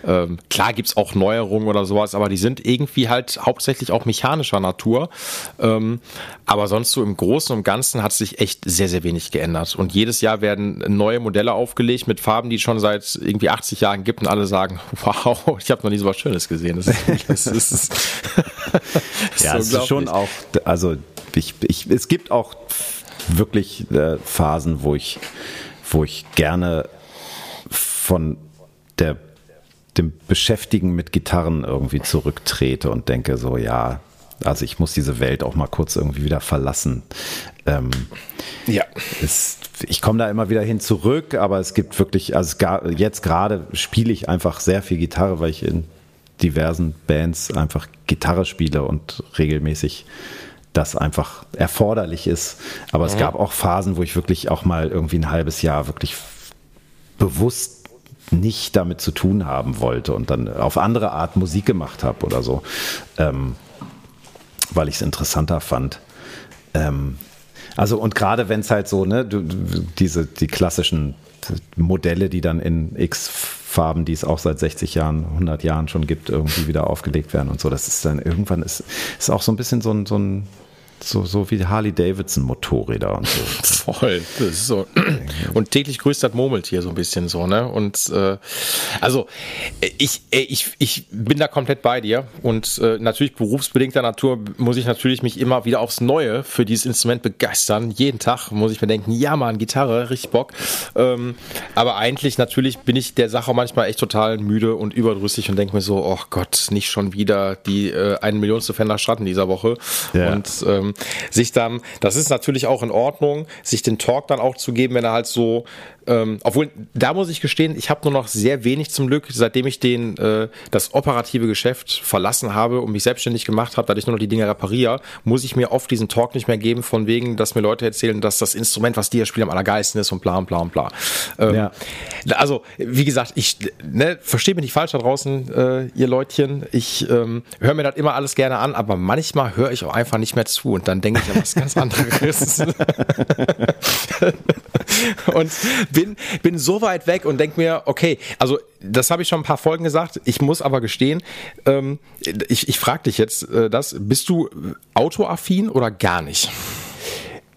ähm, klar gibt's auch Neuerungen oder sowas, aber die sind irgendwie halt hauptsächlich auch mechanischer Natur. Ähm, aber sonst so im Großen und Ganzen hat sich echt sehr, sehr wenig geändert. Und jedes Jahr werden neue Modelle aufgelegt mit Farben, die es schon seit irgendwie 80 Jahren gibt und alle sagen, wow, ich habe noch nie so was Schönes gesehen. Das ist, das ist, das
ist ja, es ist schon auch, also ich, ich, es gibt auch wirklich äh, Phasen, wo ich, wo ich gerne von der, dem Beschäftigen mit Gitarren irgendwie zurücktrete und denke so, ja, also ich muss diese Welt auch mal kurz irgendwie wieder verlassen. Ähm, ja. Es, ich komme da immer wieder hin zurück, aber es gibt wirklich, also gar, jetzt gerade spiele ich einfach sehr viel Gitarre, weil ich in diversen Bands einfach Gitarre spiele und regelmäßig das einfach erforderlich ist. Aber mhm. es gab auch Phasen, wo ich wirklich auch mal irgendwie ein halbes Jahr wirklich bewusst nicht damit zu tun haben wollte und dann auf andere Art Musik gemacht habe oder so, ähm, weil ich es interessanter fand. Ähm, also und gerade wenn es halt so, ne, du, diese die klassischen Modelle, die dann in X Farben, die es auch seit 60 Jahren, 100 Jahren schon gibt, irgendwie wieder aufgelegt werden und so. Das ist dann irgendwann ist, ist auch so ein bisschen so ein, so ein so, so wie Harley Davidson Motorräder und so.
Voll. Das ist so. Und täglich grüßt das Murmeltier so ein bisschen so, ne? Und äh, also ich, ich, ich bin da komplett bei dir. Und äh, natürlich berufsbedingter Natur muss ich natürlich mich immer wieder aufs Neue für dieses Instrument begeistern. Jeden Tag muss ich mir denken, ja Mann, Gitarre, richtig Bock. Ähm, aber eigentlich natürlich bin ich der Sache manchmal echt total müde und überdrüssig und denke mir so, oh Gott, nicht schon wieder die äh, eine Millionste Fender Strat dieser Woche. Ja. Und ähm, sich dann, das ist natürlich auch in Ordnung, sich den Talk dann auch zu geben, wenn er halt so ähm, obwohl, da muss ich gestehen, ich habe nur noch sehr wenig zum Glück, seitdem ich den, äh, das operative Geschäft verlassen habe und mich selbstständig gemacht habe, weil ich nur noch die Dinge repariere, muss ich mir oft diesen Talk nicht mehr geben, von wegen, dass mir Leute erzählen, dass das Instrument, was die hier spielen, am allergeisten ist und bla und bla und bla. Ähm, ja. Also, wie gesagt, ich ne, verstehe mich nicht falsch da draußen, äh, ihr Leutchen. Ich ähm, höre mir das immer alles gerne an, aber manchmal höre ich auch einfach nicht mehr zu und dann denke ich an was ganz anderes. und bin, bin so weit weg und denke mir, okay, also das habe ich schon ein paar Folgen gesagt. Ich muss aber gestehen, ähm, ich, ich frage dich jetzt äh, das, bist du autoaffin oder gar nicht?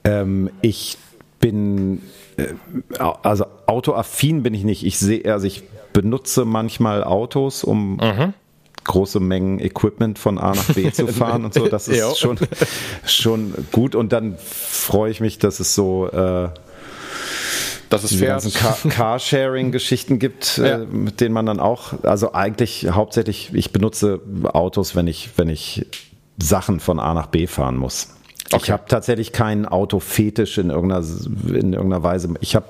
Ähm, ich bin, äh, also autoaffin bin ich nicht. Ich sehe, also ich benutze manchmal Autos, um mhm große Mengen Equipment von A nach B zu fahren und so. Das ist schon, schon gut. Und dann freue ich mich, dass es so äh, dass es ganzen Carsharing-Geschichten gibt, ja. äh, mit denen man dann auch, also eigentlich hauptsächlich, ich benutze Autos, wenn ich, wenn ich Sachen von A nach B fahren muss. Okay. Ich habe tatsächlich keinen Autofetisch in irgendeiner, in irgendeiner Weise. Ich habe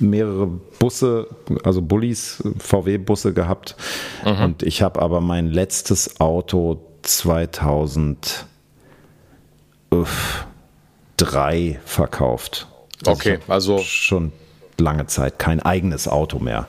mehrere Busse, also Bullis, VW-Busse gehabt. Mhm. Und ich habe aber mein letztes Auto 2003 verkauft.
Okay, also
schon lange Zeit kein eigenes Auto mehr.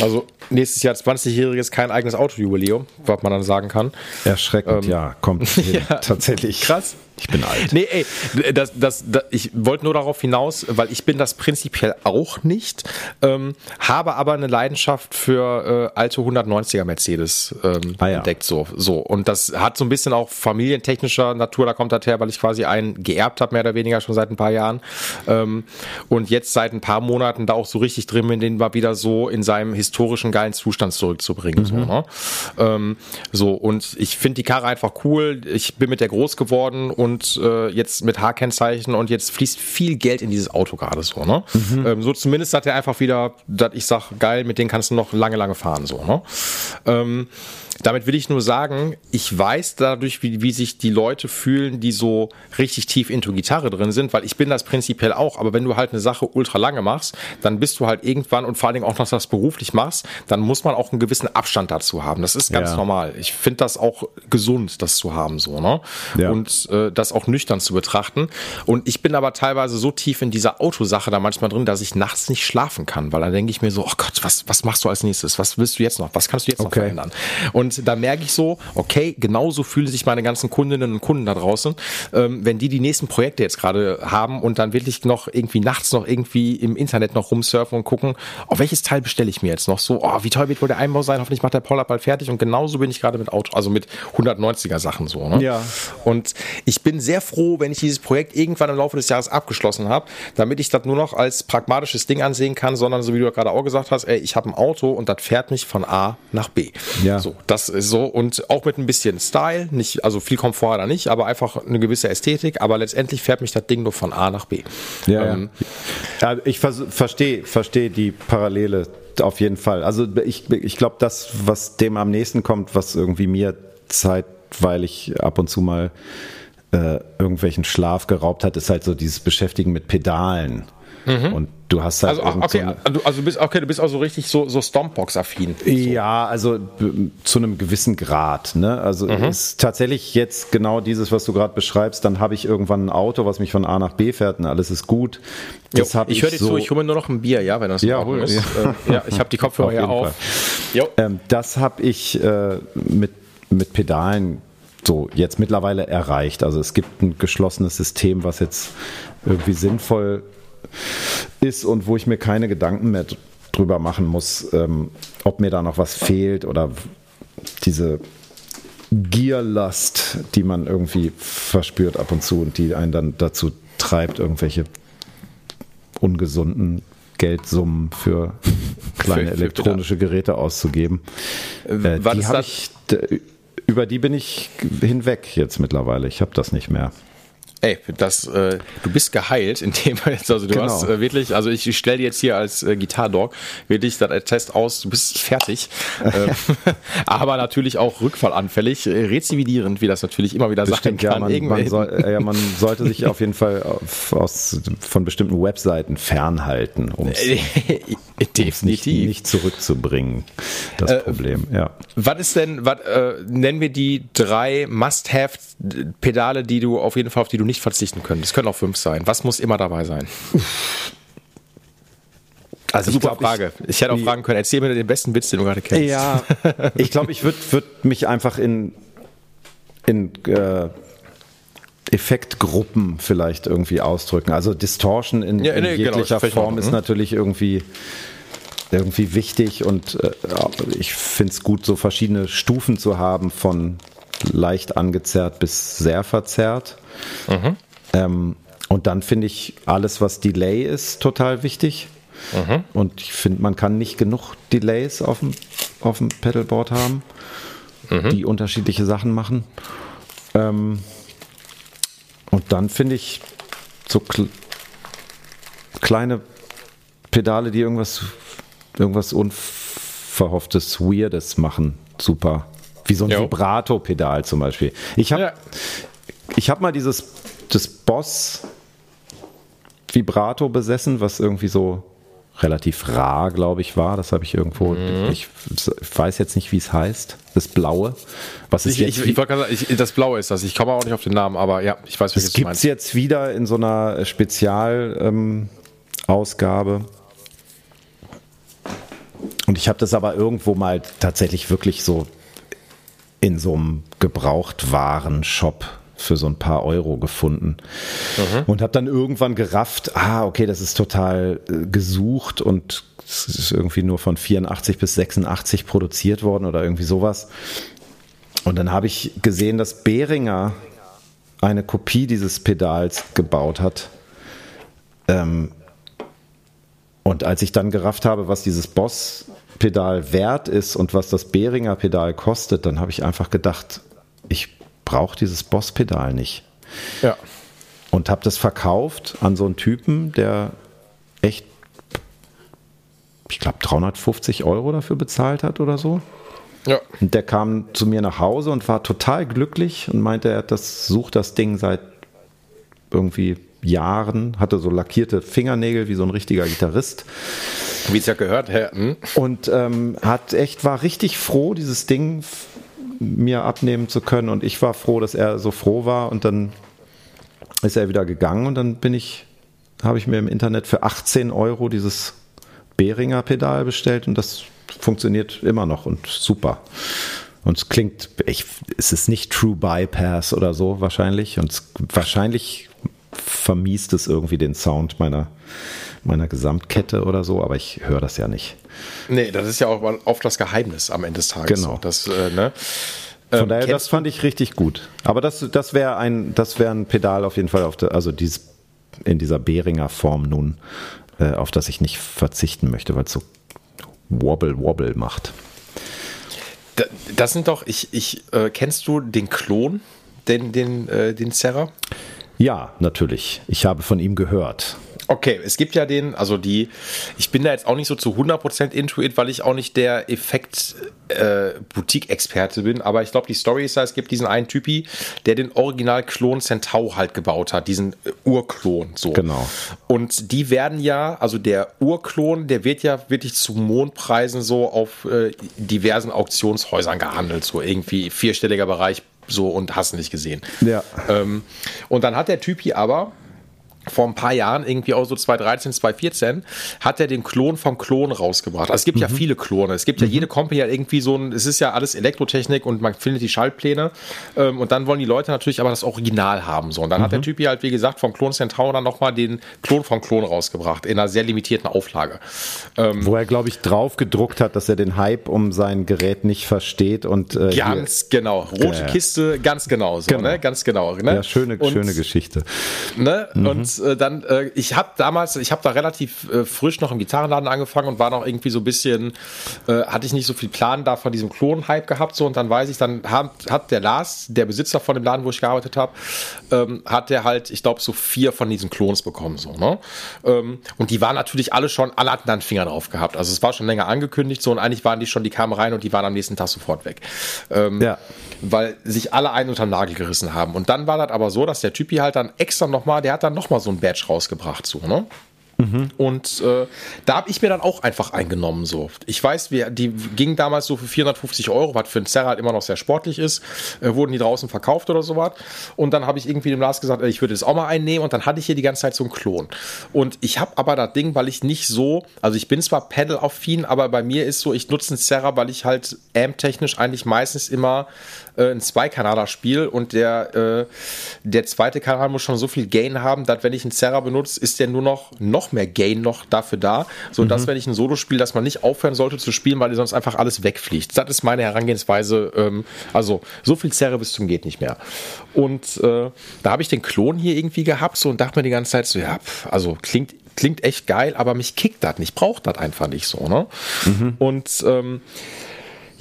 Also nächstes Jahr 20-jähriges kein eigenes Autojubiläum, was man dann sagen kann.
Erschreckend, ähm, ja, kommt ja,
tatsächlich. Krass.
Ich bin alt.
Nee, ey, das, das, das ich wollte nur darauf hinaus, weil ich bin das prinzipiell auch nicht, ähm, habe aber eine Leidenschaft für äh, alte 190er Mercedes ähm, ah, ja. entdeckt. So, so. Und das hat so ein bisschen auch familientechnischer Natur, da kommt das her, weil ich quasi einen geerbt habe, mehr oder weniger schon seit ein paar Jahren. Ähm, und jetzt seit ein paar Monaten da auch so richtig drin bin, den mal wieder so in seinem historischen geilen Zustand zurückzubringen. Mhm. So, ne? ähm, so, und ich finde die Karre einfach cool. Ich bin mit der groß geworden und äh, jetzt mit H-Kennzeichen und jetzt fließt viel Geld in dieses Auto gerade so, ne? Mhm. Ähm, so zumindest hat er einfach wieder, dass ich sag, geil, mit denen kannst du noch lange, lange fahren, so, ne? Ähm, damit will ich nur sagen, ich weiß dadurch, wie, wie sich die Leute fühlen, die so richtig tief into Gitarre drin sind, weil ich bin das prinzipiell auch, aber wenn du halt eine Sache ultra lange machst, dann bist du halt irgendwann und vor allen Dingen auch noch das beruflich machst, dann muss man auch einen gewissen Abstand dazu haben. Das ist ganz ja. normal. Ich finde das auch gesund, das zu haben, so, ne? Ja. Und äh, das auch nüchtern zu betrachten. Und ich bin aber teilweise so tief in dieser Autosache da manchmal drin, dass ich nachts nicht schlafen kann, weil dann denke ich mir so, oh Gott, was, was machst du als nächstes? Was willst du jetzt noch? Was kannst du jetzt okay. noch verändern? Und und da merke ich so, okay, genauso fühlen sich meine ganzen Kundinnen und Kunden da draußen, ähm, wenn die die nächsten Projekte jetzt gerade haben und dann wirklich noch irgendwie nachts noch irgendwie im Internet noch rumsurfen und gucken, auf welches Teil bestelle ich mir jetzt noch so, oh, wie toll wird wohl der Einbau sein, hoffentlich macht der Paul bald fertig und genauso bin ich gerade mit Auto, also mit 190er Sachen so. Ne?
Ja.
Und ich bin sehr froh, wenn ich dieses Projekt irgendwann im Laufe des Jahres abgeschlossen habe, damit ich das nur noch als pragmatisches Ding ansehen kann, sondern so wie du gerade auch gesagt hast, ey, ich habe ein Auto und das fährt mich von A nach B.
Ja.
So, das ist so und auch mit ein bisschen Style, nicht, also viel Komfort da nicht, aber einfach eine gewisse Ästhetik, aber letztendlich fährt mich das Ding nur von A nach B.
Ja, ähm, ja. ich verstehe versteh die Parallele auf jeden Fall. Also ich, ich glaube, das, was dem am nächsten kommt, was irgendwie mir zeitweilig ab und zu mal äh, irgendwelchen Schlaf geraubt hat, ist halt so dieses Beschäftigen mit Pedalen. Mhm. Und du hast halt.
Also, okay, so also du bist, okay, du bist also richtig so, so Stompbox-affin. So.
Ja, also zu einem gewissen Grad. Ne? Also mhm. ist tatsächlich jetzt genau dieses, was du gerade beschreibst, dann habe ich irgendwann ein Auto, was mich von A nach B fährt und alles ist gut.
Das jo, ich höre dir so, zu, ich hole mir nur noch ein Bier, ja, wenn das
ja, hol, ist.
Ja. Äh, ja, ich habe die Kopfhörer ja auf.
Ähm, das habe ich äh, mit, mit Pedalen so jetzt mittlerweile erreicht. Also es gibt ein geschlossenes System, was jetzt irgendwie sinnvoll ist und wo ich mir keine Gedanken mehr drüber machen muss, ähm, ob mir da noch was fehlt oder diese Gierlast, die man irgendwie verspürt ab und zu und die einen dann dazu treibt, irgendwelche ungesunden Geldsummen für kleine für, elektronische Geräte auszugeben. Äh, die ich, über die bin ich hinweg jetzt mittlerweile. Ich habe das nicht mehr.
Ey, das, äh, du bist geheilt, indem jetzt, also du genau. hast äh, wirklich, also ich, ich stelle dir jetzt hier als äh, Gitarre-Dog wirklich das Test aus, du bist fertig, äh, aber natürlich auch rückfallanfällig, äh, rezividierend, wie das natürlich immer wieder
Bestimmt, sein kann. Ja man, man, soll, ja, man sollte sich auf jeden Fall auf, aus, von bestimmten Webseiten fernhalten, um es
definitiv
nicht, nicht, zurückzubringen, das äh, Problem, ja.
Was ist denn, was, äh, nennen wir die drei Must-Have-Pedale, die du auf jeden Fall, auf die du nicht nicht verzichten können. Es können auch fünf sein. Was muss immer dabei sein? Also super glaub, Frage. Ich, ich, hätte auch fragen können, erzähl mir den besten Witz, den du gerade kennst.
Ja, ich glaube, ich würde würd mich einfach in, in äh, Effektgruppen vielleicht irgendwie ausdrücken. Also Distortion in, ja, in nee, genau, jeglicher genau, Form ist mhm. natürlich irgendwie irgendwie wichtig und äh, ich finde es gut, so verschiedene Stufen zu haben von leicht angezerrt bis sehr verzerrt. Mhm. Ähm, und dann finde ich alles, was Delay ist, total wichtig. Mhm. Und ich finde, man kann nicht genug Delays auf dem, auf dem Pedalboard haben, mhm. die unterschiedliche Sachen machen. Ähm, und dann finde ich so kl kleine Pedale, die irgendwas, irgendwas Unverhofftes, Weirdes machen, super. Wie so ein Vibrato-Pedal zum Beispiel. Ich habe ja. Hab mal dieses das Boss Vibrato besessen, was irgendwie so relativ rar, glaube ich, war. Das habe ich irgendwo. Mhm. Ich, ich, weiß jetzt nicht, wie es heißt. Das Blaue. Was ist
ich, jetzt? Ich, sagen, das Blaue ist das. Ich komme auch nicht auf den Namen, aber ja, ich weiß,
was du meinst. Es gibt jetzt wieder in so einer Spezialausgabe. Ähm, Und ich habe das aber irgendwo mal tatsächlich wirklich so in so einem Gebrauchtwarenshop für so ein paar Euro gefunden mhm. und habe dann irgendwann gerafft, ah, okay, das ist total äh, gesucht und es ist irgendwie nur von 84 bis 86 produziert worden oder irgendwie sowas. Und dann habe ich gesehen, dass Behringer eine Kopie dieses Pedals gebaut hat. Ähm, und als ich dann gerafft habe, was dieses Boss-Pedal wert ist und was das Behringer Pedal kostet, dann habe ich einfach gedacht, ich brauche dieses Boss-Pedal nicht.
Ja.
Und habe das verkauft an so einen Typen, der echt, ich glaube, 350 Euro dafür bezahlt hat oder so.
Ja.
Und der kam zu mir nach Hause und war total glücklich und meinte, er das, sucht das Ding seit irgendwie Jahren, hatte so lackierte Fingernägel wie so ein richtiger Gitarrist.
Wie es ja gehört, Herr. Hm?
Und ähm, hat echt, war richtig froh, dieses Ding mir abnehmen zu können. Und ich war froh, dass er so froh war. Und dann ist er wieder gegangen und dann bin ich, habe ich mir im Internet für 18 Euro dieses Behringer Pedal bestellt und das funktioniert immer noch und super. Und es klingt, ich, es ist nicht True Bypass oder so wahrscheinlich. Und es, wahrscheinlich vermiest es irgendwie den Sound meiner, meiner Gesamtkette oder so, aber ich höre das ja nicht.
Nee, das ist ja auch oft das Geheimnis am Ende des Tages.
Genau.
Das, äh, ne?
Von ähm, daher, das fand ich richtig gut. Aber das, das wäre ein, das wäre ein Pedal auf jeden Fall auf der, also dieses, in dieser Behringer Form nun, äh, auf das ich nicht verzichten möchte, weil es so Wobble Wobble macht.
Das sind doch, ich, ich äh, kennst du den Klon, den, den, äh, den Serra?
Ja, natürlich. Ich habe von ihm gehört.
Okay, es gibt ja den, also die, ich bin da jetzt auch nicht so zu 100% into it, weil ich auch nicht der Effekt-Boutique-Experte äh, bin, aber ich glaube, die Story ist ja, es gibt diesen einen Typi, der den Original-Klon Centaur halt gebaut hat, diesen äh, Urklon, so.
Genau.
Und die werden ja, also der Urklon, der wird ja wirklich zu Mondpreisen so auf äh, diversen Auktionshäusern gehandelt, so irgendwie vierstelliger Bereich so und hast nicht gesehen.
Ja.
Ähm, und dann hat der Typi aber vor ein paar Jahren, irgendwie auch so 2013, 2014, hat er den Klon vom Klon rausgebracht. Also es gibt mhm. ja viele Klone. Es gibt ja mhm. jede Company hat irgendwie so ein, es ist ja alles Elektrotechnik und man findet die Schaltpläne. Ähm, und dann wollen die Leute natürlich aber das Original haben. So. Und dann mhm. hat der mhm. Typ hier halt, wie gesagt, vom Klon Centaur dann nochmal den Klon vom Klon rausgebracht, in einer sehr limitierten Auflage.
Ähm, Wo er, glaube ich, drauf gedruckt hat, dass er den Hype um sein Gerät nicht versteht und
äh, Ganz genau. Rote äh, Kiste, ganz genau so, genau. ne? Ganz genau. Ne?
Ja, schöne, und, schöne Geschichte.
Ne? Und äh, dann, äh, ich habe damals, ich habe da relativ äh, frisch noch im Gitarrenladen angefangen und war noch irgendwie so ein bisschen, äh, hatte ich nicht so viel Plan da von diesem Klon-Hype gehabt so und dann weiß ich, dann hat, hat der Lars, der Besitzer von dem Laden, wo ich gearbeitet habe, ähm, hat der halt, ich glaube, so vier von diesen Klons bekommen so, ne? Ähm, und die waren natürlich alle schon, alle hatten dann Finger drauf gehabt. Also es war schon länger angekündigt so und eigentlich waren die schon, die kamen rein und die waren am nächsten Tag sofort weg. Ähm, ja. Weil sich alle einen unter den Nagel gerissen haben. Und dann war das aber so, dass der Typi halt dann extra nochmal, der hat dann nochmal so ein Badge rausgebracht, so, ne? Mhm. Und äh, da habe ich mir dann auch einfach eingenommen. So. Ich weiß, wir, die gingen damals so für 450 Euro, was für ein Zerra halt immer noch sehr sportlich ist, äh, wurden die draußen verkauft oder sowas. Und dann habe ich irgendwie dem Lars gesagt, ich würde es auch mal einnehmen. Und dann hatte ich hier die ganze Zeit so einen Klon. Und ich habe aber das Ding, weil ich nicht so, also ich bin zwar Pedal-affin, aber bei mir ist so, ich nutze einen Zerra, weil ich halt amp-technisch eigentlich meistens immer äh, ein Zweikanaler spiel und der, äh, der zweite Kanal muss schon so viel Gain haben, dass wenn ich einen Zerra benutze, ist der nur noch, noch mehr Gain noch dafür da, so dass mhm. wenn ich ein Solo spiele, dass man nicht aufhören sollte zu spielen, weil sonst einfach alles wegfliegt. Das ist meine Herangehensweise. Ähm, also so viel Zerre bis zum geht nicht mehr. Und äh, da habe ich den Klon hier irgendwie gehabt so und dachte mir die ganze Zeit so, ja, also klingt klingt echt geil, aber mich kickt das nicht, braucht das einfach nicht so. Ne? Mhm. Und ähm,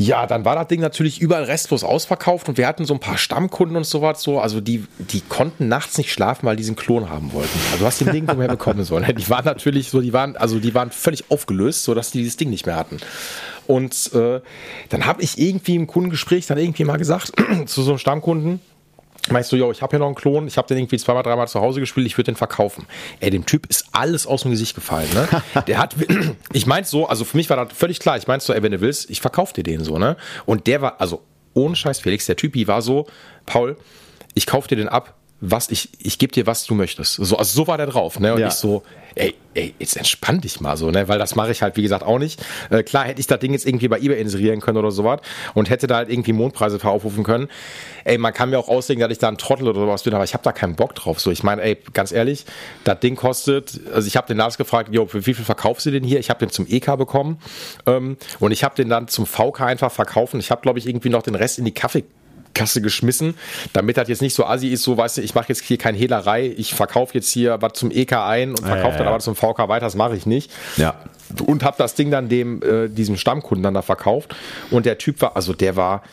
ja, dann war das Ding natürlich überall restlos ausverkauft und wir hatten so ein paar Stammkunden und sowas so, also die, die konnten nachts nicht schlafen, weil die diesen Klon haben wollten. Also du hast den Ding mehr bekommen sollen. Die waren natürlich so, die waren, also die waren völlig aufgelöst, so dass die dieses Ding nicht mehr hatten. Und äh, dann habe ich irgendwie im Kundengespräch dann irgendwie mal gesagt zu so einem Stammkunden, Meinst du, yo, ich habe hier noch einen Klon, ich habe den irgendwie zweimal, dreimal zu Hause gespielt, ich würde den verkaufen. Ey, dem Typ ist alles aus dem Gesicht gefallen, ne? Der hat, ich mein's so, also für mich war das völlig klar, ich mein's so, ey, wenn du willst, ich verkaufe dir den so, ne? Und der war, also ohne Scheiß, Felix, der Typi war so, Paul, ich kauf dir den ab, was ich, ich gebe dir, was du möchtest. So, also so war der drauf, ne? Und ja. ich so, ey, ey, jetzt entspann dich mal so, ne? Weil das mache ich halt, wie gesagt, auch nicht. Äh, klar hätte ich das Ding jetzt irgendwie bei eBay inserieren können oder sowas und hätte da halt irgendwie Mondpreise aufrufen können. Ey, man kann mir auch auslegen, dass ich da ein Trottel oder sowas bin, aber ich habe da keinen Bock drauf. So, ich meine, ey, ganz ehrlich, das Ding kostet, also ich habe den Lars gefragt, jo, für wie viel verkaufst du den hier? Ich habe den zum EK bekommen ähm, und ich habe den dann zum VK einfach verkauft. Ich habe, glaube ich, irgendwie noch den Rest in die Kaffee Kasse geschmissen, damit das jetzt nicht so assi ist, so weißt du, ich mache jetzt hier keine Hehlerei, ich verkaufe jetzt hier was zum EK ein und verkaufe ja, ja, dann aber zum VK weiter, das mache ich nicht.
Ja.
Und habe das Ding dann dem äh, diesem Stammkunden dann da verkauft und der Typ war, also der war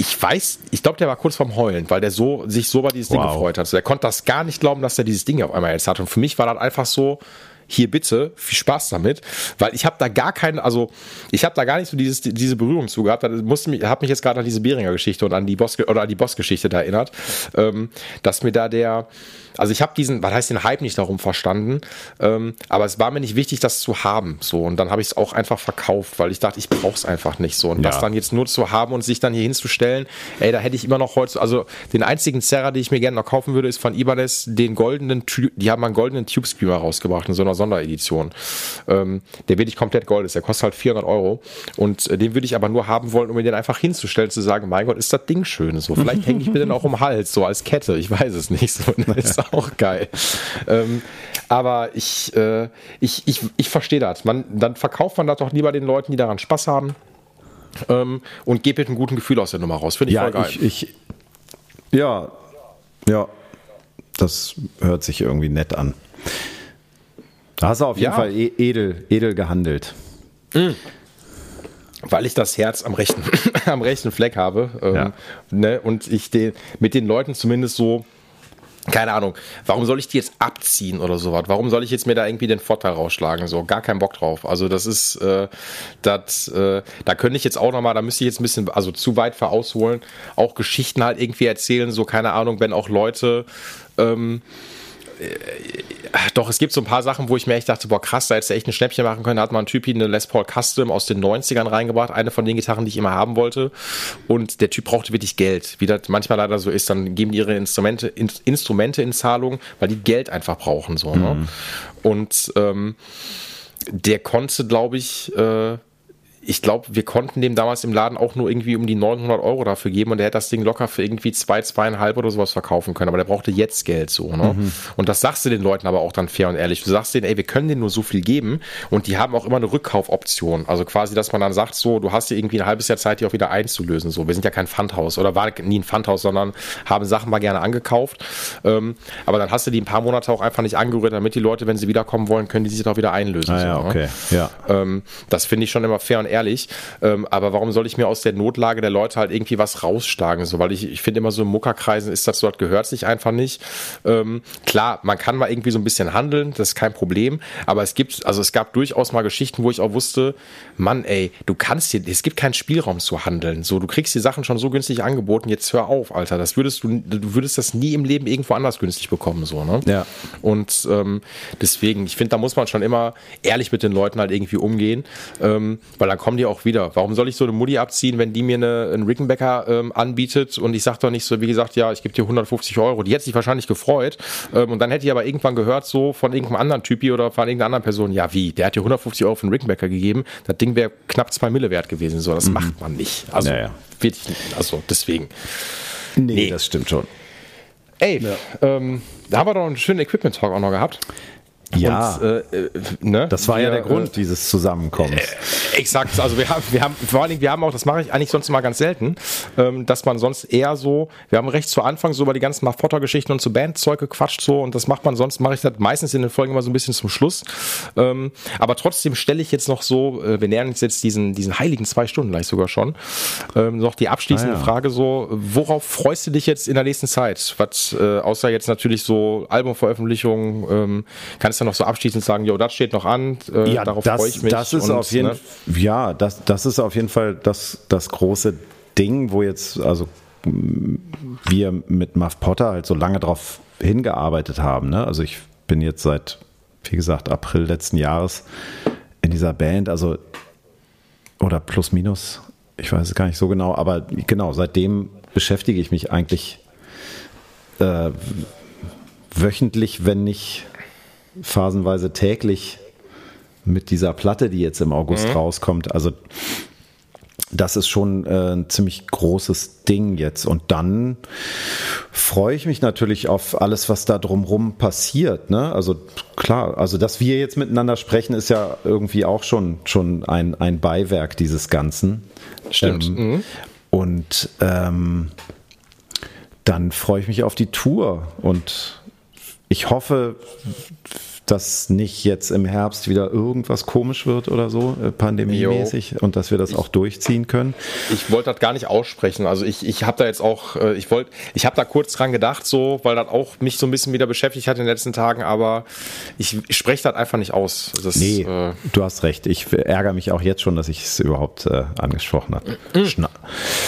ich weiß, ich glaube, der war kurz vorm Heulen, weil der so sich so über dieses wow. Ding gefreut hat. Also der konnte das gar nicht glauben, dass er dieses Ding auf einmal jetzt hat. Und für mich war das einfach so, hier bitte, viel Spaß damit, weil ich habe da gar keine, also ich habe da gar nicht so dieses, diese Berührung zu gehabt. Musste mich, habe mich jetzt gerade an diese Beringer Geschichte und an die Boss oder an die Boss-Geschichte da erinnert, ähm, dass mir da der also ich habe diesen, was heißt den Hype nicht darum verstanden, ähm, aber es war mir nicht wichtig, das zu haben. So und dann habe ich es auch einfach verkauft, weil ich dachte, ich brauche es einfach nicht so und ja. das dann jetzt nur zu haben und sich dann hier hinzustellen, ey, da hätte ich immer noch heute, also den einzigen Serra, den ich mir gerne noch kaufen würde, ist von Ibanez den goldenen, die haben einen goldenen Tube Screamer rausgebracht in so einer Sonderedition. Ähm, der wirklich komplett gold ist, der kostet halt 400 Euro und äh, den würde ich aber nur haben wollen, um mir den einfach hinzustellen, zu sagen, mein Gott, ist das Ding schön so. Vielleicht hänge ich mir den auch um den Hals so als Kette, ich weiß es nicht so. Ist auch geil. Ähm, aber ich, äh, ich, ich, ich verstehe das. Man, dann verkauft man das doch lieber den Leuten, die daran Spaß haben. Ähm, und geht mit einem guten Gefühl aus der Nummer raus. Finde ich
ja,
voll geil.
Ich, ich, ja, ja, das hört sich irgendwie nett an. Da hast du auf jeden ja. Fall e-, edel, edel gehandelt.
Mhm weil ich das Herz am rechten, am rechten Fleck habe ähm, ja. ne, und ich den, mit den Leuten zumindest so keine Ahnung, warum soll ich die jetzt abziehen oder sowas? Warum soll ich jetzt mir da irgendwie den Vorteil rausschlagen? So, gar keinen Bock drauf. Also das ist, äh, das, äh, da könnte ich jetzt auch nochmal, da müsste ich jetzt ein bisschen, also zu weit verausholen, auch Geschichten halt irgendwie erzählen, so keine Ahnung, wenn auch Leute, ähm, äh, doch, es gibt so ein paar Sachen, wo ich mir echt dachte, boah, krass, da hätte echt ein Schnäppchen machen können. Da hat man einen Typ eine Les Paul Custom aus den 90ern reingebracht, eine von den Gitarren, die ich immer haben wollte. Und der Typ brauchte wirklich Geld. Wie das manchmal leider so ist, dann geben die ihre Instrumente, in, Instrumente in Zahlung, weil die Geld einfach brauchen. So, ne? mhm. Und ähm, der konnte, glaube ich, äh, ich glaube, wir konnten dem damals im Laden auch nur irgendwie um die 900 Euro dafür geben und der hätte das Ding locker für irgendwie zwei, zweieinhalb oder sowas verkaufen können. Aber der brauchte jetzt Geld so. Ne? Mhm. Und das sagst du den Leuten aber auch dann fair und ehrlich. Du sagst denen, ey, wir können denen nur so viel geben und die haben auch immer eine Rückkaufoption. Also quasi, dass man dann sagt, so, du hast dir irgendwie ein halbes Jahr Zeit, die auch wieder einzulösen. So, wir sind ja kein Pfandhaus oder war nie ein Pfandhaus, sondern haben Sachen mal gerne angekauft. Ähm, aber dann hast du die ein paar Monate auch einfach nicht angerührt, damit die Leute, wenn sie wiederkommen wollen, können die sich auch wieder einlösen.
Ah, ja,
so,
ne? okay.
Ne? Ja. Ähm, das finde ich schon immer fair und ehrlich ehrlich. Ähm, aber warum soll ich mir aus der Notlage der Leute halt irgendwie was rausschlagen? So, weil ich, ich finde immer so in Muckerkreisen ist das dort gehört sich einfach nicht. Ähm, klar, man kann mal irgendwie so ein bisschen handeln, das ist kein Problem. Aber es gibt, also es gab durchaus mal Geschichten, wo ich auch wusste, Mann, ey, du kannst hier, es gibt keinen Spielraum zu handeln. So, du kriegst die Sachen schon so günstig angeboten, jetzt hör auf, Alter. Das würdest du, du würdest das nie im Leben irgendwo anders günstig bekommen, so, ne?
Ja.
Und ähm, deswegen, ich finde, da muss man schon immer ehrlich mit den Leuten halt irgendwie umgehen, ähm, weil dann kommen die auch wieder. Warum soll ich so eine Mutti abziehen, wenn die mir eine, einen Rickenbacker ähm, anbietet und ich sage doch nicht so, wie gesagt, ja, ich gebe dir 150 Euro. Die hätte sich wahrscheinlich gefreut ähm, und dann hätte ich aber irgendwann gehört, so von irgendeinem anderen Typi oder von irgendeiner anderen Person, ja wie, der hat dir 150 Euro für einen Rickenbacker gegeben, das Ding wäre knapp zwei Mille wert gewesen. So, das mhm. macht man nicht. Also, naja. wirklich, also deswegen.
Nee, nee, das stimmt schon.
Ey, ja. ähm, da haben wir doch einen schönen Equipment-Talk auch noch gehabt.
Ja, und, äh, äh, ne? das war wir, ja der Grund äh, dieses Zusammenkommens.
Äh, exakt, also wir haben, wir haben, vor allen Dingen, wir haben auch, das mache ich eigentlich sonst immer ganz selten, ähm, dass man sonst eher so, wir haben recht zu Anfang so über die ganzen Mafotter-Geschichten und so Bandzeug gequatscht so und das macht man sonst, mache ich das meistens in den Folgen immer so ein bisschen zum Schluss. Ähm, aber trotzdem stelle ich jetzt noch so, äh, wir nähern uns jetzt diesen, diesen heiligen zwei Stunden gleich sogar schon, ähm, noch die abschließende ah, ja. Frage so, worauf freust du dich jetzt in der nächsten Zeit? Was, äh, außer jetzt natürlich so Albumveröffentlichungen, ähm, kannst kannst du noch so abschließend sagen, jo, das steht noch an,
äh, ja, darauf freue ich mich. Das ist und, auf jeden, ne? Ja, das, das ist auf jeden Fall das, das große Ding, wo jetzt, also wir mit Muff Potter halt so lange drauf hingearbeitet haben. Ne? Also ich bin jetzt seit, wie gesagt, April letzten Jahres in dieser Band, also oder plus minus, ich weiß es gar nicht so genau, aber genau, seitdem beschäftige ich mich eigentlich äh, wöchentlich, wenn nicht phasenweise täglich mit dieser Platte, die jetzt im August mhm. rauskommt. Also das ist schon äh, ein ziemlich großes Ding jetzt. Und dann freue ich mich natürlich auf alles, was da drumrum passiert. Ne? Also klar, also dass wir jetzt miteinander sprechen, ist ja irgendwie auch schon, schon ein, ein Beiwerk dieses Ganzen.
Stimmt. Ähm, mhm.
Und ähm, dann freue ich mich auf die Tour und ich hoffe, dass nicht jetzt im Herbst wieder irgendwas komisch wird oder so, äh, pandemiemäßig, jo. und dass wir das ich, auch durchziehen können.
Ich wollte das gar nicht aussprechen. Also ich, ich habe da jetzt auch, äh, ich wollte, ich habe da kurz dran gedacht, so, weil das auch mich so ein bisschen wieder beschäftigt hat in den letzten Tagen, aber ich, ich spreche das einfach nicht aus. Das,
nee, äh, du hast recht. Ich ärgere mich auch jetzt schon, dass ich es überhaupt äh, angesprochen habe. Mhm.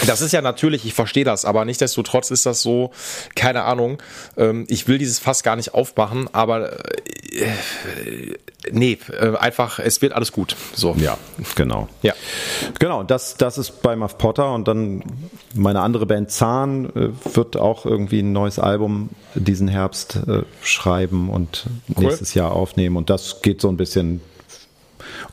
Das ist ja natürlich, ich verstehe das, aber nichtsdestotrotz ist das so, keine Ahnung, ähm, ich will dieses Fass gar nicht aufmachen, aber äh, äh, nee, äh, einfach, es wird alles gut. So.
Ja, genau. Ja. Genau, das, das ist bei Muff Potter und dann meine andere Band Zahn äh, wird auch irgendwie ein neues Album diesen Herbst äh, schreiben und cool. nächstes Jahr aufnehmen und das geht so ein bisschen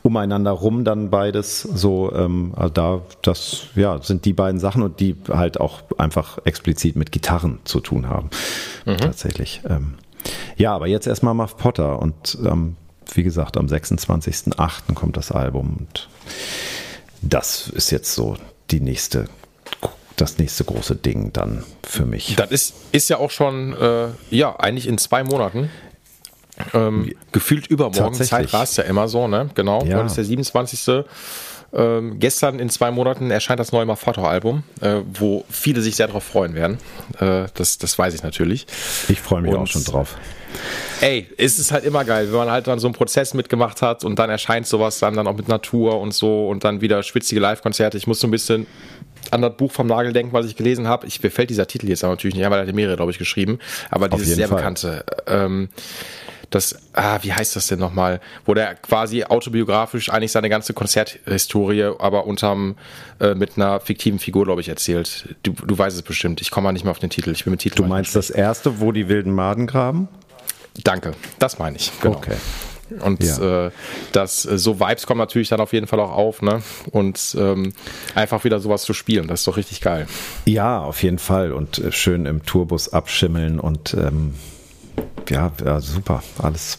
umeinander rum dann beides so ähm, also da das ja sind die beiden Sachen und die halt auch einfach explizit mit Gitarren zu tun haben mhm. tatsächlich ähm, ja, aber jetzt erstmal Muff Potter und ähm, wie gesagt, am 26.08. kommt das Album und das ist jetzt so die nächste das nächste große Ding dann für mich.
Das ist, ist ja auch schon, äh, ja, eigentlich in zwei Monaten. Ähm, gefühlt übermorgen. Zeit war es ja immer so, ne? Genau. Ja. Heute ist der 27. Ähm, gestern in zwei Monaten erscheint das neue Mafoto-Album, äh, wo viele sich sehr darauf freuen werden. Äh, das, das weiß ich natürlich.
Ich freue mich und, auch schon drauf.
Ey, ist es halt immer geil, wenn man halt dann so einen Prozess mitgemacht hat und dann erscheint sowas dann, dann auch mit Natur und so und dann wieder schwitzige Live-Konzerte. Ich muss so ein bisschen an das Buch vom Nagel denken, was ich gelesen habe. Ich, mir fällt dieser Titel jetzt aber natürlich nicht, weil er hat mehrere, glaube ich, geschrieben. Aber dieses sehr Fall. bekannte. Ähm, das, ah, wie heißt das denn nochmal, wo der quasi autobiografisch eigentlich seine ganze Konzerthistorie, aber unterm, äh, mit einer fiktiven Figur, glaube ich, erzählt. Du, du weißt es bestimmt. Ich komme mal nicht mehr auf den Titel. Ich bin mit Titel.
Du meinst das erste, wo die wilden Maden graben?
Danke, das meine ich. Genau. Okay. Und ja. äh, das, äh, so Vibes kommen natürlich dann auf jeden Fall auch auf, ne? Und ähm, einfach wieder sowas zu spielen, das ist doch richtig geil.
Ja, auf jeden Fall. Und äh, schön im Tourbus abschimmeln und ähm, ja, ja, super. Alles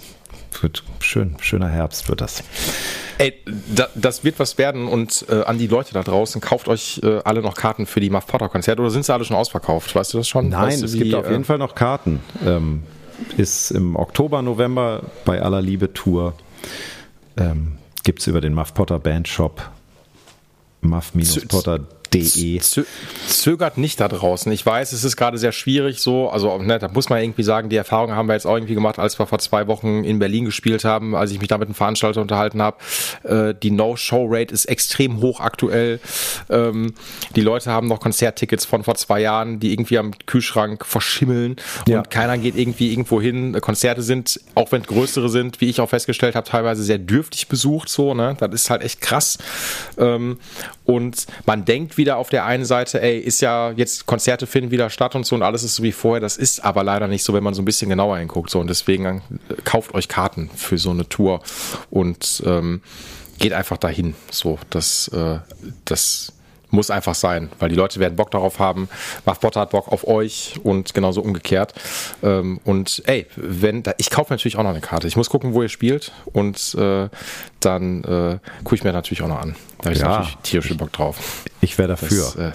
wird schön, schöner Herbst wird das.
Ey, da, das wird was werden und äh, an die Leute da draußen, kauft euch äh, alle noch Karten für die Muff Potter Konzert oder sind sie alle schon ausverkauft? Weißt du das schon?
Nein,
weißt
du, es gibt auf jeden äh, Fall noch Karten. Ähm, ist im Oktober, November bei aller Liebe Tour. Ähm, Gibt es über den Muff Potter Band Shop muff-potter.de De.
Zögert nicht da draußen. Ich weiß, es ist gerade sehr schwierig so. Also, ne, da muss man irgendwie sagen, die Erfahrung haben wir jetzt auch irgendwie gemacht, als wir vor zwei Wochen in Berlin gespielt haben, als ich mich da mit einem Veranstalter unterhalten habe. Äh, die No-Show-Rate ist extrem hoch aktuell. Ähm, die Leute haben noch Konzerttickets von vor zwei Jahren, die irgendwie am Kühlschrank verschimmeln und ja. keiner geht irgendwie irgendwo hin. Konzerte sind, auch wenn größere sind, wie ich auch festgestellt habe, teilweise sehr dürftig besucht. So, ne? Das ist halt echt krass. Ähm, und man denkt wieder auf der einen Seite, ey, ist ja jetzt Konzerte finden wieder statt und so und alles ist so wie vorher. Das ist aber leider nicht so, wenn man so ein bisschen genauer hinguckt. So und deswegen äh, kauft euch Karten für so eine Tour und ähm, geht einfach dahin. So, das, äh, das muss einfach sein, weil die Leute werden Bock darauf haben. Macht Potter hat Bock auf euch und genauso umgekehrt. Ähm, und ey, wenn da, ich kaufe natürlich auch noch eine Karte. Ich muss gucken, wo ihr spielt und äh, dann äh, gucke ich mir natürlich auch noch an. Da habe ich ja, natürlich tierische Bock drauf.
Ich wäre dafür. Das, äh,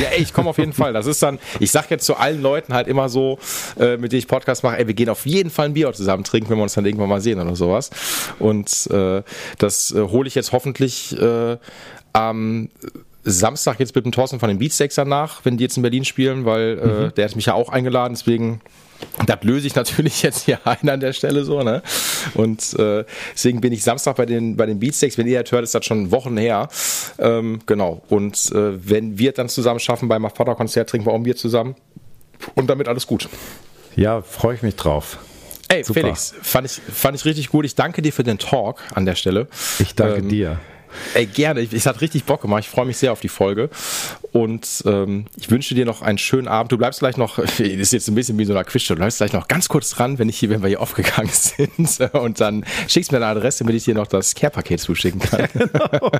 ja, ey, ich komme auf jeden Fall. Das ist dann, ich sag jetzt zu allen Leuten halt immer so, äh, mit denen ich Podcast mache, ey, wir gehen auf jeden Fall ein Bier zusammen trinken, wenn wir uns dann irgendwann mal sehen oder sowas. Und äh, das äh, hole ich jetzt hoffentlich äh, am Samstag jetzt mit dem Thorsten von den Beatsteaks danach, wenn die jetzt in Berlin spielen, weil äh, mhm. der hat mich ja auch eingeladen, deswegen das löse ich natürlich jetzt hier ein an der Stelle so, ne? Und äh, deswegen bin ich Samstag bei den, bei den Beatsteaks. Wenn ihr das hört, ist das schon Wochen her. Ähm, genau. Und äh, wenn wir dann zusammen schaffen beim Vater-Konzert, trinken wir auch ein Bier zusammen. Und damit alles gut.
Ja, freue ich mich drauf.
Ey, Super. Felix, fand ich, fand ich richtig gut. Ich danke dir für den Talk an der Stelle.
Ich danke ähm, dir.
Ey, gerne. Es hat richtig Bock gemacht. Ich freue mich sehr auf die Folge. Und ähm, ich wünsche dir noch einen schönen Abend. Du bleibst gleich noch, das ist jetzt ein bisschen wie so eine Quizshow, du bleibst gleich noch ganz kurz dran, wenn, ich hier, wenn wir hier aufgegangen sind. Und dann schickst mir eine Adresse, damit ich dir noch das Care-Paket zuschicken kann. Genau.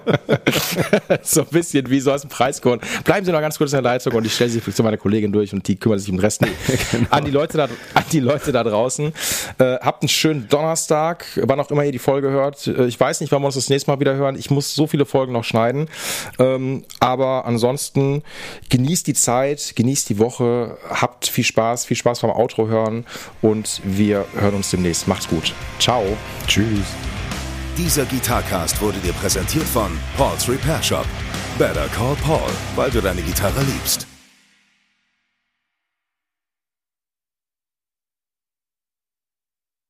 so ein bisschen wie so aus dem Preiscode. Bleiben Sie noch ganz kurz in der Leitung und ich stelle Sie zu meiner Kollegin durch und die kümmert sich um den Rest. genau. an, die Leute da, an die Leute da draußen. Äh, habt einen schönen Donnerstag, wann auch immer ihr die Folge hört. Äh, ich weiß nicht, wann wir uns das nächste Mal wieder hören. Ich muss so viele Folgen noch schneiden. Ähm, aber ansonsten genießt die Zeit, genießt die Woche, habt viel Spaß, viel Spaß beim Outro hören und wir hören uns demnächst. Macht's gut. Ciao.
Tschüss.
Dieser Gitarcast wurde dir präsentiert von Paul's Repair Shop. Better call Paul, weil du deine Gitarre liebst.